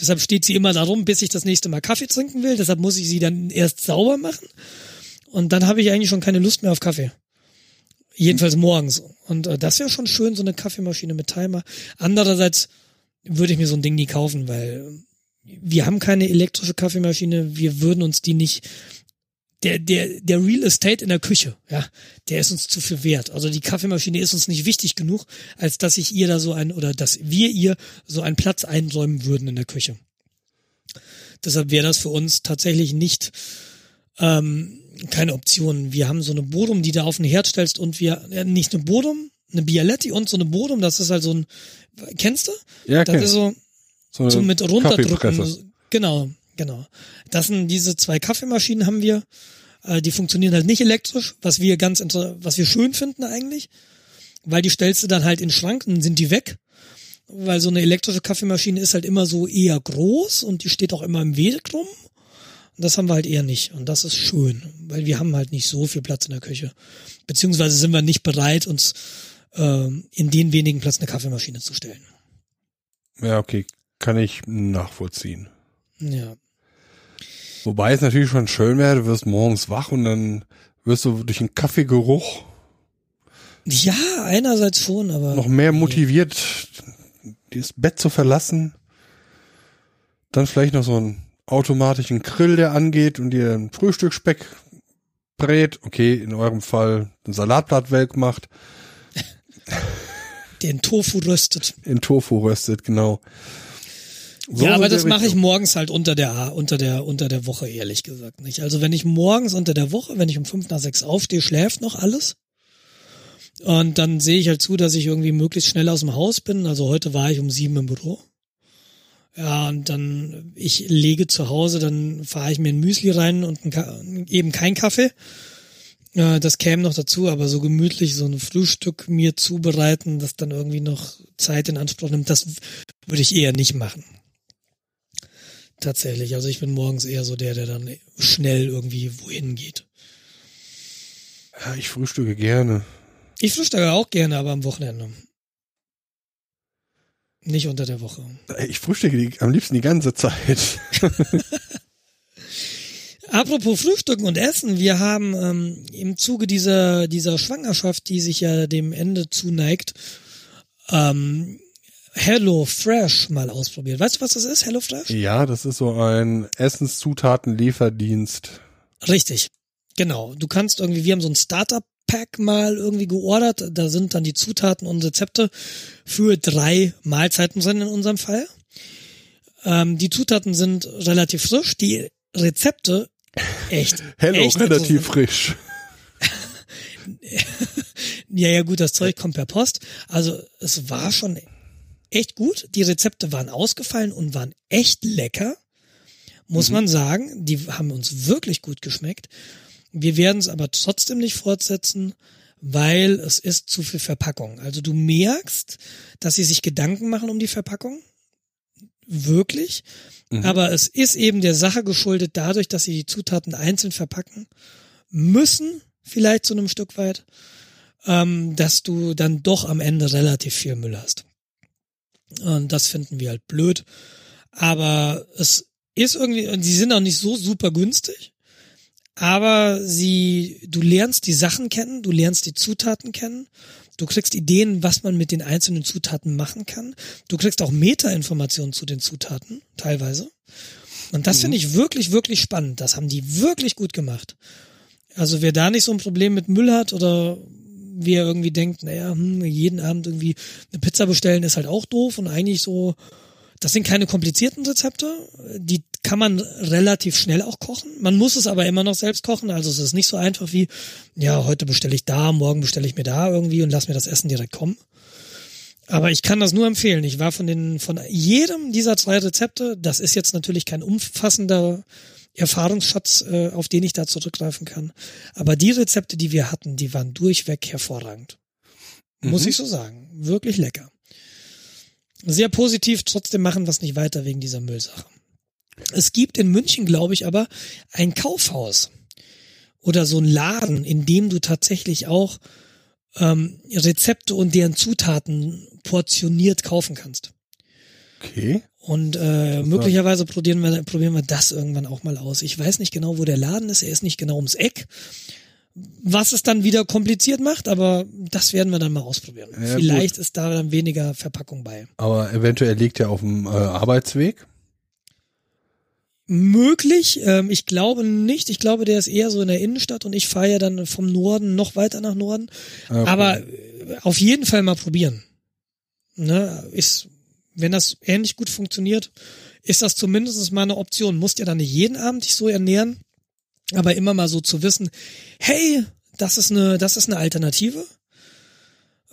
Deshalb steht sie immer darum, bis ich das nächste Mal Kaffee trinken will. Deshalb muss ich sie dann erst sauber machen. Und dann habe ich eigentlich schon keine Lust mehr auf Kaffee. Jedenfalls morgens. Und äh, das wäre schon schön, so eine Kaffeemaschine mit Timer. Andererseits würde ich mir so ein Ding nie kaufen, weil wir haben keine elektrische Kaffeemaschine, wir würden uns die nicht der, der, der Real Estate in der Küche, ja, der ist uns zu viel wert. Also die Kaffeemaschine ist uns nicht wichtig genug, als dass ich ihr da so ein, oder dass wir ihr so einen Platz einräumen würden in der Küche. Deshalb wäre das für uns tatsächlich nicht ähm, keine Option. Wir haben so eine Bodum, die du auf den Herd stellst und wir, äh, nicht eine Bodum, eine Bialetti und so eine Bodum, das ist halt so ein, kennst du? Ja, Das kenn ist so, so, so mit runterdrücken. Genau, genau. Das sind diese zwei Kaffeemaschinen haben wir. Äh, die funktionieren halt nicht elektrisch, was wir ganz was wir schön finden eigentlich, weil die stellst du dann halt in den Schrank und dann sind die weg. Weil so eine elektrische Kaffeemaschine ist halt immer so eher groß und die steht auch immer im Weg rum. Und das haben wir halt eher nicht. Und das ist schön, weil wir haben halt nicht so viel Platz in der Küche. Beziehungsweise sind wir nicht bereit, uns äh, in den wenigen Platz eine Kaffeemaschine zu stellen. Ja, okay, kann ich nachvollziehen. Ja. Wobei es natürlich schon schön wäre, du wirst morgens wach und dann wirst du durch den Kaffeegeruch Ja, einerseits schon, aber. noch mehr motiviert, das Bett zu verlassen. Dann vielleicht noch so einen automatischen Grill, der angeht und dir ein Frühstücksspeck brät. Okay, in eurem Fall ein Salatblatt welk macht, den Tofu röstet. in Tofu röstet, genau. So ja, aber das mache ich morgens halt unter der unter der unter der Woche ehrlich gesagt nicht. Also wenn ich morgens unter der Woche, wenn ich um fünf nach sechs aufstehe, schläft noch alles. Und dann sehe ich halt zu, dass ich irgendwie möglichst schnell aus dem Haus bin. Also heute war ich um sieben im Büro. Ja, und dann, ich lege zu Hause, dann fahre ich mir ein Müsli rein und eben kein Kaffee. Äh, das käme noch dazu, aber so gemütlich so ein Frühstück mir zubereiten, das dann irgendwie noch Zeit in Anspruch nimmt, das würde ich eher nicht machen. Tatsächlich. Also ich bin morgens eher so der, der dann schnell irgendwie wohin geht. Ja, ich frühstücke gerne. Ich frühstücke auch gerne, aber am Wochenende. Nicht unter der Woche. Ich frühstücke die, am liebsten die ganze Zeit. Apropos Frühstücken und Essen, wir haben ähm, im Zuge dieser, dieser Schwangerschaft, die sich ja dem Ende zuneigt, ähm, Hello Fresh mal ausprobiert. Weißt du, was das ist, Hello Fresh? Ja, das ist so ein Essenszutatenlieferdienst. Richtig. Genau. Du kannst irgendwie, wir haben so ein Starter-Pack mal irgendwie geordert. Da sind dann die Zutaten und Rezepte für drei Mahlzeiten drin in unserem Fall. Ähm, die Zutaten sind relativ frisch. Die Rezepte echt. Hello, echt relativ frisch. ja, ja, gut, das Zeug kommt per Post. Also es war schon echt gut. Die Rezepte waren ausgefallen und waren echt lecker. Muss mhm. man sagen. Die haben uns wirklich gut geschmeckt. Wir werden es aber trotzdem nicht fortsetzen, weil es ist zu viel Verpackung. Also du merkst, dass sie sich Gedanken machen um die Verpackung. Wirklich. Mhm. Aber es ist eben der Sache geschuldet dadurch, dass sie die Zutaten einzeln verpacken müssen, vielleicht zu einem Stück weit, ähm, dass du dann doch am Ende relativ viel Müll hast. Und das finden wir halt blöd. Aber es ist irgendwie, und sie sind auch nicht so super günstig. Aber sie, du lernst die Sachen kennen, du lernst die Zutaten kennen, du kriegst Ideen, was man mit den einzelnen Zutaten machen kann. Du kriegst auch Meta-Informationen zu den Zutaten, teilweise. Und das mhm. finde ich wirklich, wirklich spannend. Das haben die wirklich gut gemacht. Also wer da nicht so ein Problem mit Müll hat oder wie er irgendwie denkt, naja, hm, jeden Abend irgendwie eine Pizza bestellen ist halt auch doof und eigentlich so, das sind keine komplizierten Rezepte, die kann man relativ schnell auch kochen. Man muss es aber immer noch selbst kochen, also es ist nicht so einfach wie, ja, heute bestelle ich da, morgen bestelle ich mir da irgendwie und lass mir das Essen direkt kommen. Aber ich kann das nur empfehlen. Ich war von den, von jedem dieser zwei Rezepte, das ist jetzt natürlich kein umfassender Erfahrungsschatz, äh, auf den ich da zurückgreifen kann. Aber die Rezepte, die wir hatten, die waren durchweg hervorragend. Mhm. Muss ich so sagen. Wirklich lecker. Sehr positiv, trotzdem machen wir es nicht weiter wegen dieser Müllsache. Es gibt in München, glaube ich, aber ein Kaufhaus oder so ein Laden, in dem du tatsächlich auch ähm, Rezepte und deren Zutaten portioniert kaufen kannst. Okay. Und äh, möglicherweise probieren wir, probieren wir das irgendwann auch mal aus. Ich weiß nicht genau, wo der Laden ist. Er ist nicht genau ums Eck. Was es dann wieder kompliziert macht, aber das werden wir dann mal ausprobieren. Ja, Vielleicht gut. ist da dann weniger Verpackung bei. Aber eventuell liegt er auf dem äh, Arbeitsweg. Möglich, ähm, ich glaube nicht. Ich glaube, der ist eher so in der Innenstadt und ich fahre ja dann vom Norden noch weiter nach Norden. Okay. Aber äh, auf jeden Fall mal probieren. Ne, ist wenn das ähnlich gut funktioniert, ist das zumindest mal eine Option. Musst ja dann nicht jeden Abend dich so ernähren, aber immer mal so zu wissen, hey, das ist eine, das ist eine Alternative.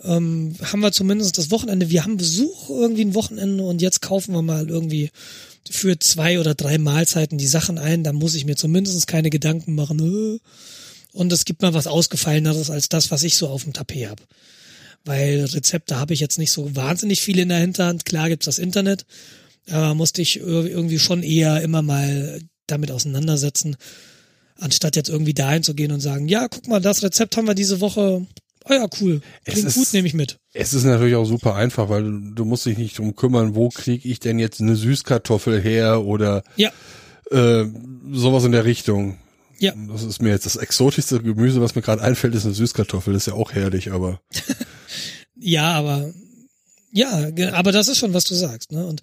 Ähm, haben wir zumindest das Wochenende, wir haben Besuch irgendwie ein Wochenende und jetzt kaufen wir mal irgendwie für zwei oder drei Mahlzeiten die Sachen ein, da muss ich mir zumindest keine Gedanken machen. Äh. Und es gibt mal was Ausgefalleneres als das, was ich so auf dem Tapet habe weil Rezepte habe ich jetzt nicht so wahnsinnig viele in der Hinterhand. Klar gibt's das Internet, aber musste ich irgendwie schon eher immer mal damit auseinandersetzen, anstatt jetzt irgendwie dahin zu gehen und sagen, ja, guck mal, das Rezept haben wir diese Woche. Oh ja, cool. Klingt ist, gut, nehme ich mit. Es ist natürlich auch super einfach, weil du, du musst dich nicht drum kümmern, wo kriege ich denn jetzt eine Süßkartoffel her oder ja. äh, sowas in der Richtung. Ja. Das ist mir jetzt das exotischste Gemüse, was mir gerade einfällt, ist eine Süßkartoffel. Das ist ja auch herrlich, aber. ja, aber ja, aber das ist schon, was du sagst, ne? Und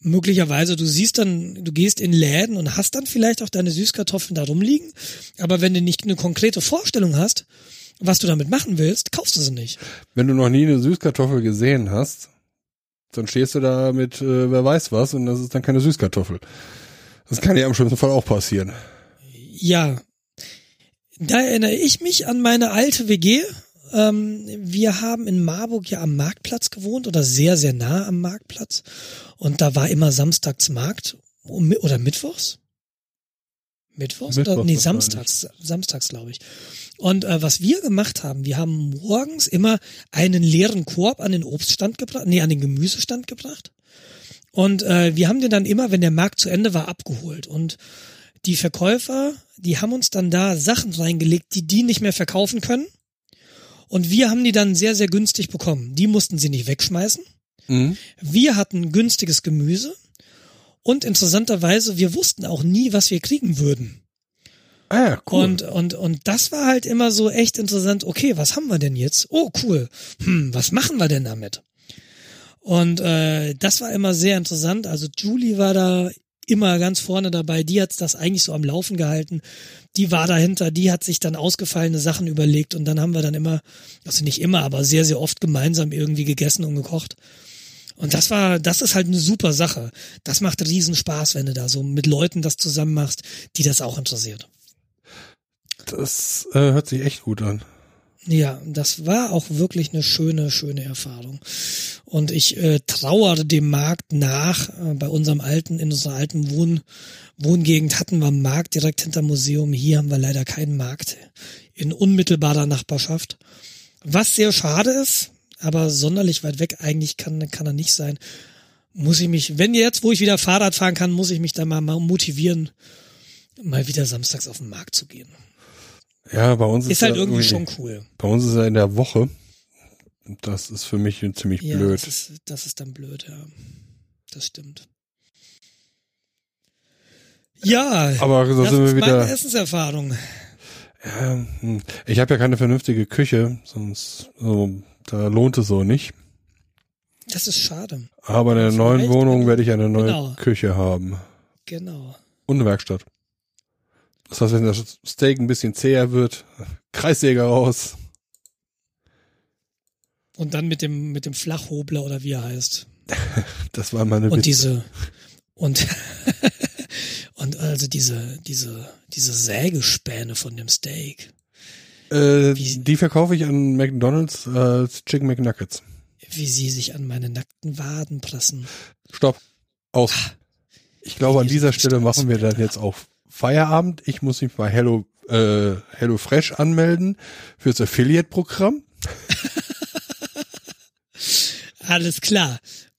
möglicherweise, du siehst dann, du gehst in Läden und hast dann vielleicht auch deine Süßkartoffeln da rumliegen, aber wenn du nicht eine konkrete Vorstellung hast, was du damit machen willst, kaufst du sie nicht. Wenn du noch nie eine Süßkartoffel gesehen hast, dann stehst du da mit äh, wer weiß was und das ist dann keine Süßkartoffel. Das kann ja im schlimmsten Fall auch passieren. Ja. Da erinnere ich mich an meine alte WG. Ähm, wir haben in Marburg ja am Marktplatz gewohnt oder sehr, sehr nah am Marktplatz. Und da war immer samstags Markt oder mittwochs. Mittwochs? Mittwochs oder, nee, samstags, samstags glaube ich. Und äh, was wir gemacht haben, wir haben morgens immer einen leeren Korb an den Obststand gebracht, nee, an den Gemüsestand gebracht. Und äh, wir haben den dann immer, wenn der Markt zu Ende war, abgeholt. Und die Verkäufer, die haben uns dann da Sachen reingelegt, die die nicht mehr verkaufen können. Und wir haben die dann sehr, sehr günstig bekommen. Die mussten sie nicht wegschmeißen. Mhm. Wir hatten günstiges Gemüse. Und interessanterweise, wir wussten auch nie, was wir kriegen würden. Ah ja, cool. Und, und, und das war halt immer so echt interessant. Okay, was haben wir denn jetzt? Oh, cool. Hm, was machen wir denn damit? Und äh, das war immer sehr interessant. Also Julie war da immer ganz vorne dabei. Die hat das eigentlich so am Laufen gehalten. Die war dahinter, die hat sich dann ausgefallene Sachen überlegt und dann haben wir dann immer, also nicht immer, aber sehr, sehr oft gemeinsam irgendwie gegessen und gekocht. Und das war, das ist halt eine super Sache. Das macht riesen Spaß, wenn du da so mit Leuten das zusammen machst, die das auch interessiert. Das äh, hört sich echt gut an. Ja, das war auch wirklich eine schöne, schöne Erfahrung. Und ich äh, trauere dem Markt nach. Äh, bei unserem alten, in unserer alten Wohn Wohngegend hatten wir einen Markt direkt hinterm Museum. Hier haben wir leider keinen Markt in unmittelbarer Nachbarschaft. Was sehr schade ist, aber sonderlich weit weg eigentlich kann, kann er nicht sein. Muss ich mich, wenn jetzt, wo ich wieder Fahrrad fahren kann, muss ich mich da mal motivieren, mal wieder samstags auf den Markt zu gehen. Ja, bei uns ist, Ist halt ja irgendwie schon cool. Bei uns ist er in der Woche. Das ist für mich ziemlich Ja, blöd. das ist, das ist dann blöd, ja. Das stimmt. Ja, Aber da sind wir ist meine wieder. Essenserfahrung. Ja, hm. ich habe ja keine vernünftige Küche, sonst so, da lohnt es so nicht. Das ist schade. Aber in der neuen Wohnung werde ich eine neue genau. Küche haben. Genau. Und eine Werkstatt. Das heißt, wenn das Steak ein bisschen zäher wird, Kreissäger raus. Und dann mit dem, mit dem Flachhobler oder wie er heißt. Das war meine Und Witze. diese, und, und also diese, diese, diese Sägespäne von dem Steak. Äh, wie- die verkaufe ich an McDonalds als Chicken McNuggets. Wie sie sich an meine nackten Waden pressen. Stopp. Aus. Ich glaube, an dieser die Stelle machen wir dann jetzt auch Feierabend. Ich muss mich bei Hello, äh, Hello Fresh anmelden fürs Affiliate-Programm. Alles klar.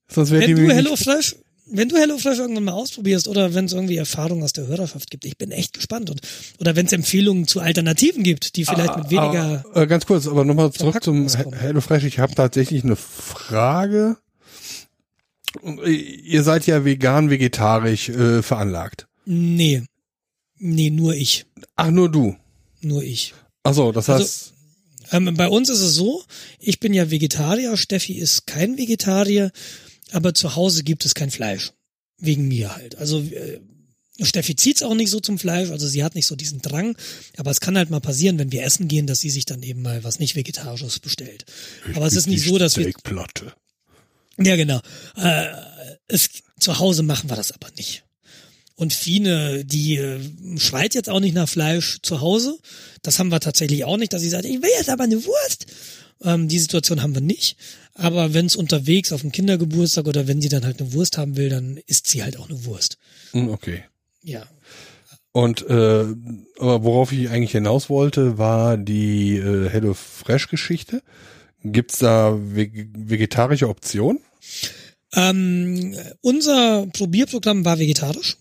Sonst Wenn du mir nicht- HelloFresh, wenn du HelloFresh irgendwann mal ausprobierst oder wenn es irgendwie Erfahrungen aus der Hörerschaft gibt, ich bin echt gespannt und oder wenn es Empfehlungen zu Alternativen gibt, die vielleicht mit weniger Ah, äh, ganz kurz, aber nochmal zurück zum auskommen. Hello Fresh. Ich habe tatsächlich eine Frage. Äh, Ihr seid ja vegan, vegetarisch äh, veranlagt. Nee. Nee, nur ich. Ach, nur du. Nur ich. Ach so, das Also- heißt, Ähm, bei uns ist es so, ich bin ja Vegetarier, Steffi ist kein Vegetarier, aber zu Hause gibt es kein Fleisch. Wegen mir halt. Also äh, Steffi zieht's auch nicht so zum Fleisch, also sie hat nicht so diesen Drang, aber es kann halt mal passieren, wenn wir essen gehen, dass sie sich dann eben mal was nicht Vegetarisches bestellt. aber es ist nicht so, dass wir. Ja, genau. Äh, es, zu Hause machen wir das aber nicht. Und Fine, die äh, schreit jetzt auch nicht nach Fleisch zu Hause. Das haben wir tatsächlich auch nicht, dass sie sagt, ich will jetzt aber eine Wurst. Ähm, die Situation haben wir nicht. Aber wenn es unterwegs auf dem Kindergeburtstag oder wenn sie dann halt eine Wurst haben will, dann isst sie halt auch eine Wurst. Hm, Okay. Ja. Und äh, aber worauf ich eigentlich hinaus wollte, war die äh, Hello Fresh Geschichte. Gibt's da veg vegetarische Optionen? Ähm, unser Probierprogramm war vegetarisch.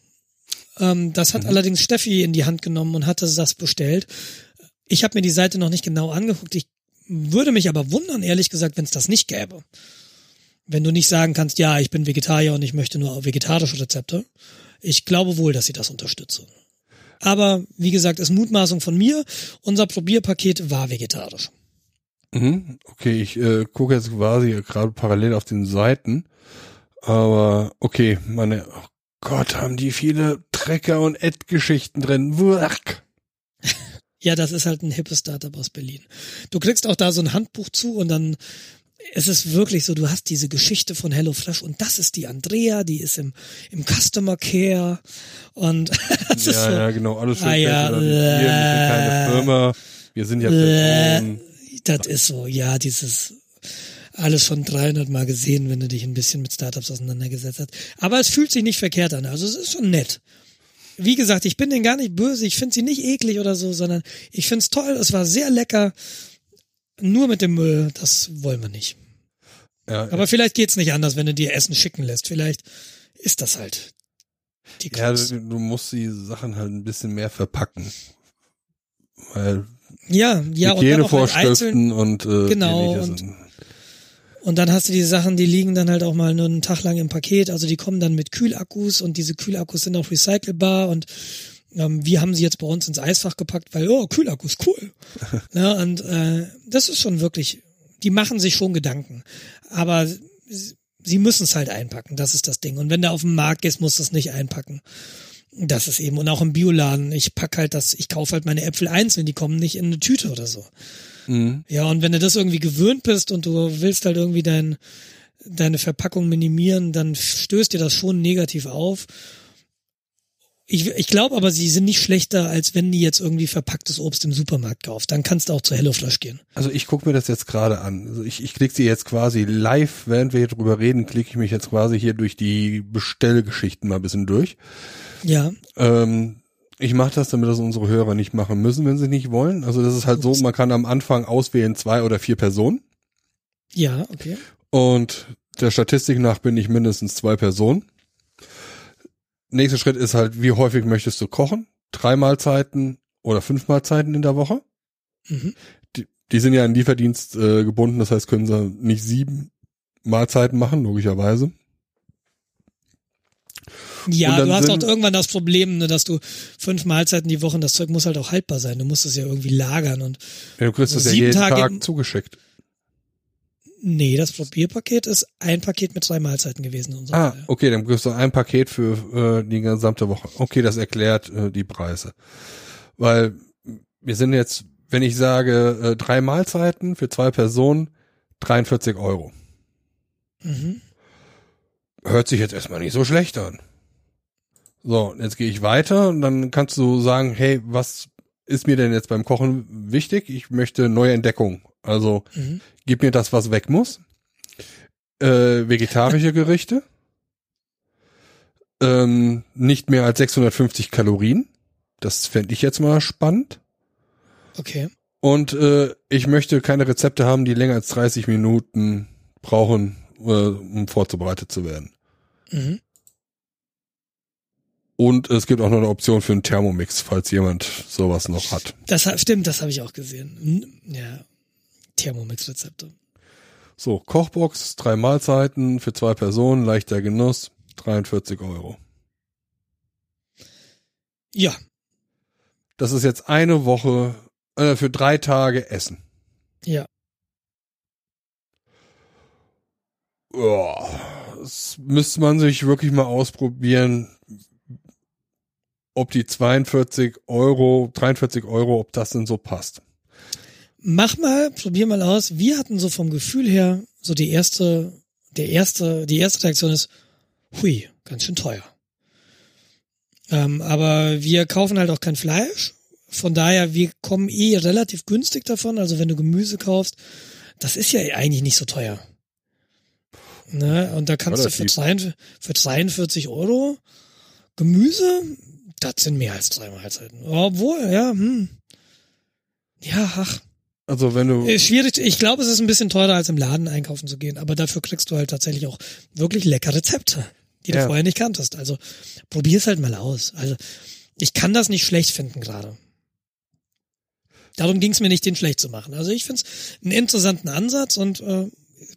Ähm, das hat allerdings Steffi in die Hand genommen und hatte das bestellt. Ich habe mir die Seite noch nicht genau angeguckt. Ich würde mich aber wundern, ehrlich gesagt, wenn es das nicht gäbe. Wenn du nicht sagen kannst, ja, ich bin Vegetarier und ich möchte nur vegetarische Rezepte. Ich glaube wohl, dass sie das unterstützen. Aber wie gesagt, ist Mutmaßung von mir. Unser Probierpaket war vegetarisch. Mhm. Okay, ich äh, gucke jetzt quasi gerade parallel auf den Seiten. Aber okay, meine, oh Gott, haben die viele Trecker und Ad-Geschichten drin. Wuck. Ja, das ist halt ein hippes Startup aus Berlin. Du kriegst auch da so ein Handbuch zu und dann es ist wirklich so, du hast diese Geschichte von HelloFresh und das ist die Andrea, die ist im, im Customer Care und das ist Ja, so, ja, genau, alles schön. Ah, ja, wir, wir sind keine Firma, wir sind ja Personen. das ist so, ja, dieses alles schon 300 Mal gesehen, wenn du dich ein bisschen mit Startups auseinandergesetzt hast. Aber es fühlt sich nicht verkehrt an, also es ist schon nett. Wie gesagt, ich bin denen gar nicht böse, ich finde sie nicht eklig oder so, sondern ich find's toll, es war sehr lecker. Nur mit dem Müll, das wollen wir nicht. Ja, Aber vielleicht geht's nicht anders, wenn du dir Essen schicken lässt. Vielleicht ist das halt die ja, Krux. du, du musst die Sachen halt ein bisschen mehr verpacken. Weil Ja, ja, und dann auch halt einzeln. Hygienevorschriften und äh, Genau, ähnliches. und- Und dann hast du die Sachen, die liegen dann halt auch mal nur einen Tag lang im Paket. Also die kommen dann mit Kühlakkus und diese Kühlakkus sind auch recycelbar und Ähm, wir haben sie jetzt bei uns ins Eisfach gepackt, weil, oh, Kühlakkus, cool. ja, und äh, das ist schon wirklich, die machen sich schon Gedanken. Aber sie müssen es halt einpacken, das ist das Ding. Und wenn du auf den Markt gehst, musst du es nicht einpacken. Das ist eben, und auch im Bioladen, ich pack halt das, ich kaufe halt meine Äpfel einzeln, die kommen nicht in eine Tüte oder so. Mhm. Ja, und wenn du das irgendwie gewöhnt bist und du willst halt irgendwie dein, deine Verpackung minimieren, dann stößt dir das schon negativ auf. Ich, ich glaube aber, sie sind nicht schlechter, als wenn die jetzt irgendwie verpacktes Obst im Supermarkt kauft. Dann kannst du auch zur HelloFlash gehen. Also ich gucke mir das jetzt gerade an. Also ich, ich klicke sie jetzt quasi live, während wir hier drüber reden, klicke ich mich jetzt quasi hier durch die Bestellgeschichten mal ein bisschen durch. Ja. Ähm, ich mache das, damit das unsere Hörer nicht machen müssen, wenn sie nicht wollen. Also das ist halt so, man kann am Anfang auswählen zwei oder vier Personen. Ja, okay. Und der Statistik nach bin ich mindestens zwei Personen nächster Schritt ist halt, wie häufig möchtest du kochen? Drei Mahlzeiten oder fünf Mahlzeiten in der Woche? Mhm. Die, die sind ja an Lieferdienst äh, gebunden, das heißt, können sie nicht sieben Mahlzeiten machen, logischerweise. Ja, du hast auch irgendwann das Problem, ne, dass du fünf Mahlzeiten die Woche, das Zeug muss halt auch haltbar sein. Du musst es ja irgendwie lagern und ja, du kriegst es ja jeden Tage Tag zugeschickt. Nee, das Probierpaket ist ein Paket mit zwei Mahlzeiten gewesen. In ah, Fall. okay, dann kriegst du ein Paket für äh, die gesamte Woche. Okay, das erklärt äh, die Preise. Weil wir sind jetzt, wenn ich sage, äh, drei Mahlzeiten für zwei Personen, 43 Euro. Mhm. Hört sich jetzt erstmal nicht so schlecht an. So, jetzt gehe ich weiter und dann kannst du sagen, hey, was ist mir denn jetzt beim Kochen wichtig? Ich möchte neue Entdeckung. Also mhm. gib mir das, was weg muss. Äh, vegetarische Gerichte. Ähm, nicht mehr als 650 Kalorien. Das fände ich jetzt mal spannend. Okay. Und äh, ich möchte keine Rezepte haben, die länger als 30 Minuten brauchen, äh, um vorzubereitet zu werden. Mhm. Und es gibt auch noch eine Option für einen Thermomix, falls jemand sowas noch hat. Das stimmt, das habe ich auch gesehen. Ja, Thermomix-Rezepte. So, Kochbox, drei Mahlzeiten für zwei Personen, leichter Genuss, 43 Euro. Ja. Das ist jetzt eine Woche äh, für drei Tage Essen. Ja. Oh, das müsste man sich wirklich mal ausprobieren, ob die 42 Euro, 43 Euro, ob das denn so passt. Mach mal, probier mal aus. Wir hatten so vom Gefühl her so die erste, der erste, die erste Reaktion ist, hui, ganz schön teuer. Ähm, aber wir kaufen halt auch kein Fleisch. Von daher, wir kommen eh relativ günstig davon. Also wenn du Gemüse kaufst, das ist ja eigentlich nicht so teuer. Ne? Und da kannst relativ. du für, 42, für 43 Euro Gemüse das sind mehr als drei Mahlzeiten. Obwohl, ja, hm. Ja, ach. Also wenn du. Ist schwierig. Ich glaube, es ist ein bisschen teurer, als im Laden einkaufen zu gehen. Aber dafür kriegst du halt tatsächlich auch wirklich leckere Rezepte, die ja. du vorher nicht kanntest. Also probier's halt mal aus. Also ich kann das nicht schlecht finden gerade. Darum ging es mir nicht, den schlecht zu machen. Also ich finde es einen interessanten Ansatz und äh,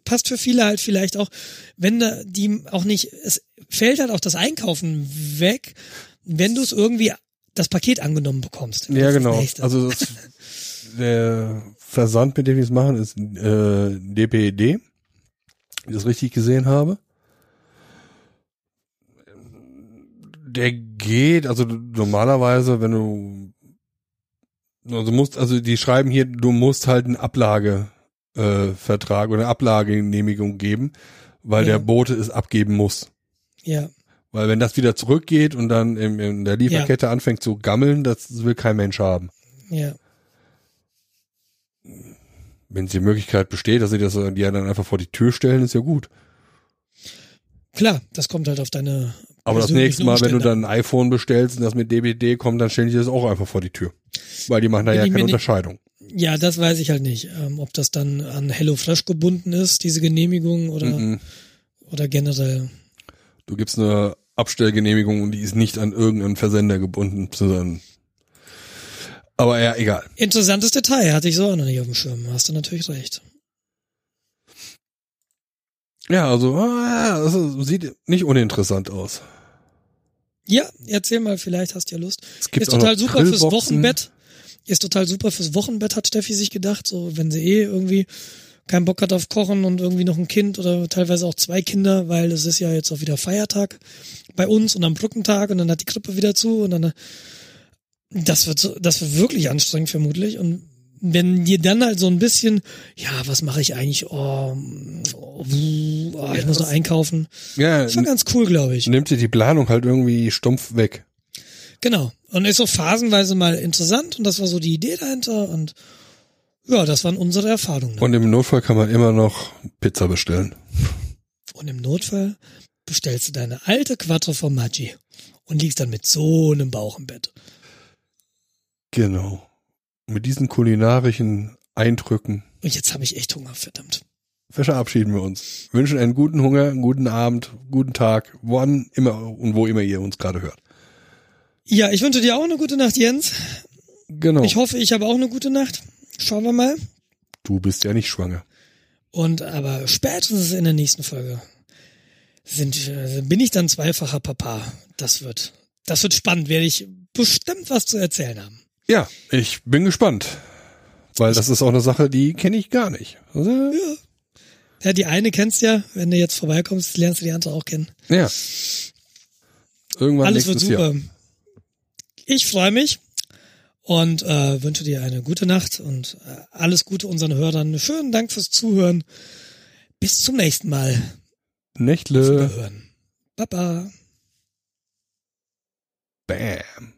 passt für viele halt vielleicht auch, wenn da die auch nicht, es fällt halt auch das Einkaufen weg, wenn du es irgendwie das Paket angenommen bekommst. Ja, genau. Also das, der Versand, mit dem wir es machen, ist äh, DPED, e wie ich das richtig gesehen habe. Der geht, also normalerweise, wenn du also musst, also die schreiben hier, du musst halt einen Ablagevertrag äh, oder eine Ablagegenehmigung geben, weil ja. der Bote es abgeben muss. Ja. Weil wenn das wieder zurückgeht und dann in, in der Lieferkette ja. anfängt zu gammeln, das will kein Mensch haben. Ja. Wenn die Möglichkeit besteht, dass sie das die dann einfach vor die Tür stellen, ist ja gut. Klar, das kommt halt auf deine. Aber das nächste Mal, Umstände. wenn du dann ein iPhone bestellst und das mit DBD kommt, dann stellen die das auch einfach vor die Tür. Weil die machen da ja keine Unterscheidung. Ja, das weiß ich halt nicht. Ähm, ob das dann an HelloFresh gebunden ist, diese Genehmigung oder, mhm. oder generell. Du gibst eine Abstellgenehmigung und die ist nicht an irgendeinen Versender gebunden, sondern aber ja, egal. Interessantes Detail, hatte ich so auch noch nicht auf dem Schirm. Hast du natürlich recht. Ja, also das sieht nicht uninteressant aus. Ja, erzähl mal, vielleicht hast du ja Lust. Es gibt ist total super fürs. Wochenbett. Ist total super fürs Wochenbett, hat Steffi sich gedacht. So, wenn sie eh irgendwie keinen Bock hat auf Kochen und irgendwie noch ein Kind oder teilweise auch zwei Kinder, weil es ist ja jetzt auch wieder Feiertag bei uns und am Brückentag und dann hat die Krippe wieder zu und dann, äh, das wird so, das wird wirklich anstrengend vermutlich und wenn dir dann halt so ein bisschen, ja, was mache ich eigentlich? Oh, oh, oh ich muss noch einkaufen. Ja, Das war ganz cool, glaube ich. nimmt dir die Planung halt irgendwie stumpf weg. Genau. Und ist so phasenweise mal interessant und das war so die Idee dahinter und ja, das waren unsere Erfahrungen. Und im Notfall kann man immer noch Pizza bestellen. Und im Notfall bestellst du deine alte Quattro Formaggi und liegst dann mit so einem Bauch im Bett. Genau. Mit diesen kulinarischen Eindrücken Und jetzt habe ich echt Hunger, verdammt. verabschieden wir uns. Wünschen einen guten Hunger, einen guten Abend, guten Tag, wann immer und wo immer ihr uns gerade hört. Ja, ich wünsche dir auch eine gute Nacht, Jens. Genau. Ich hoffe, ich habe auch eine gute Nacht. Schauen wir mal. du bist ja nicht schwanger. Und aber spätestens in der nächsten Folge sind, äh, bin ich dann zweifacher Papa. Das wird, das wird spannend. Werde ich bestimmt was zu erzählen haben. Ja, ich bin gespannt. Weil das ist auch eine Sache, die kenne ich gar nicht. Also, Ja, die eine kennst ja. Wenn du jetzt vorbeikommst, lernst du die andere auch kennen. ja. Irgendwann Alles wird super. Jahr. Ich freue mich und äh, wünsche dir eine gute Nacht und äh, alles Gute unseren Hörern. Schönen Dank fürs Zuhören. Bis zum nächsten Mal. Nächtle. Baba. Bam.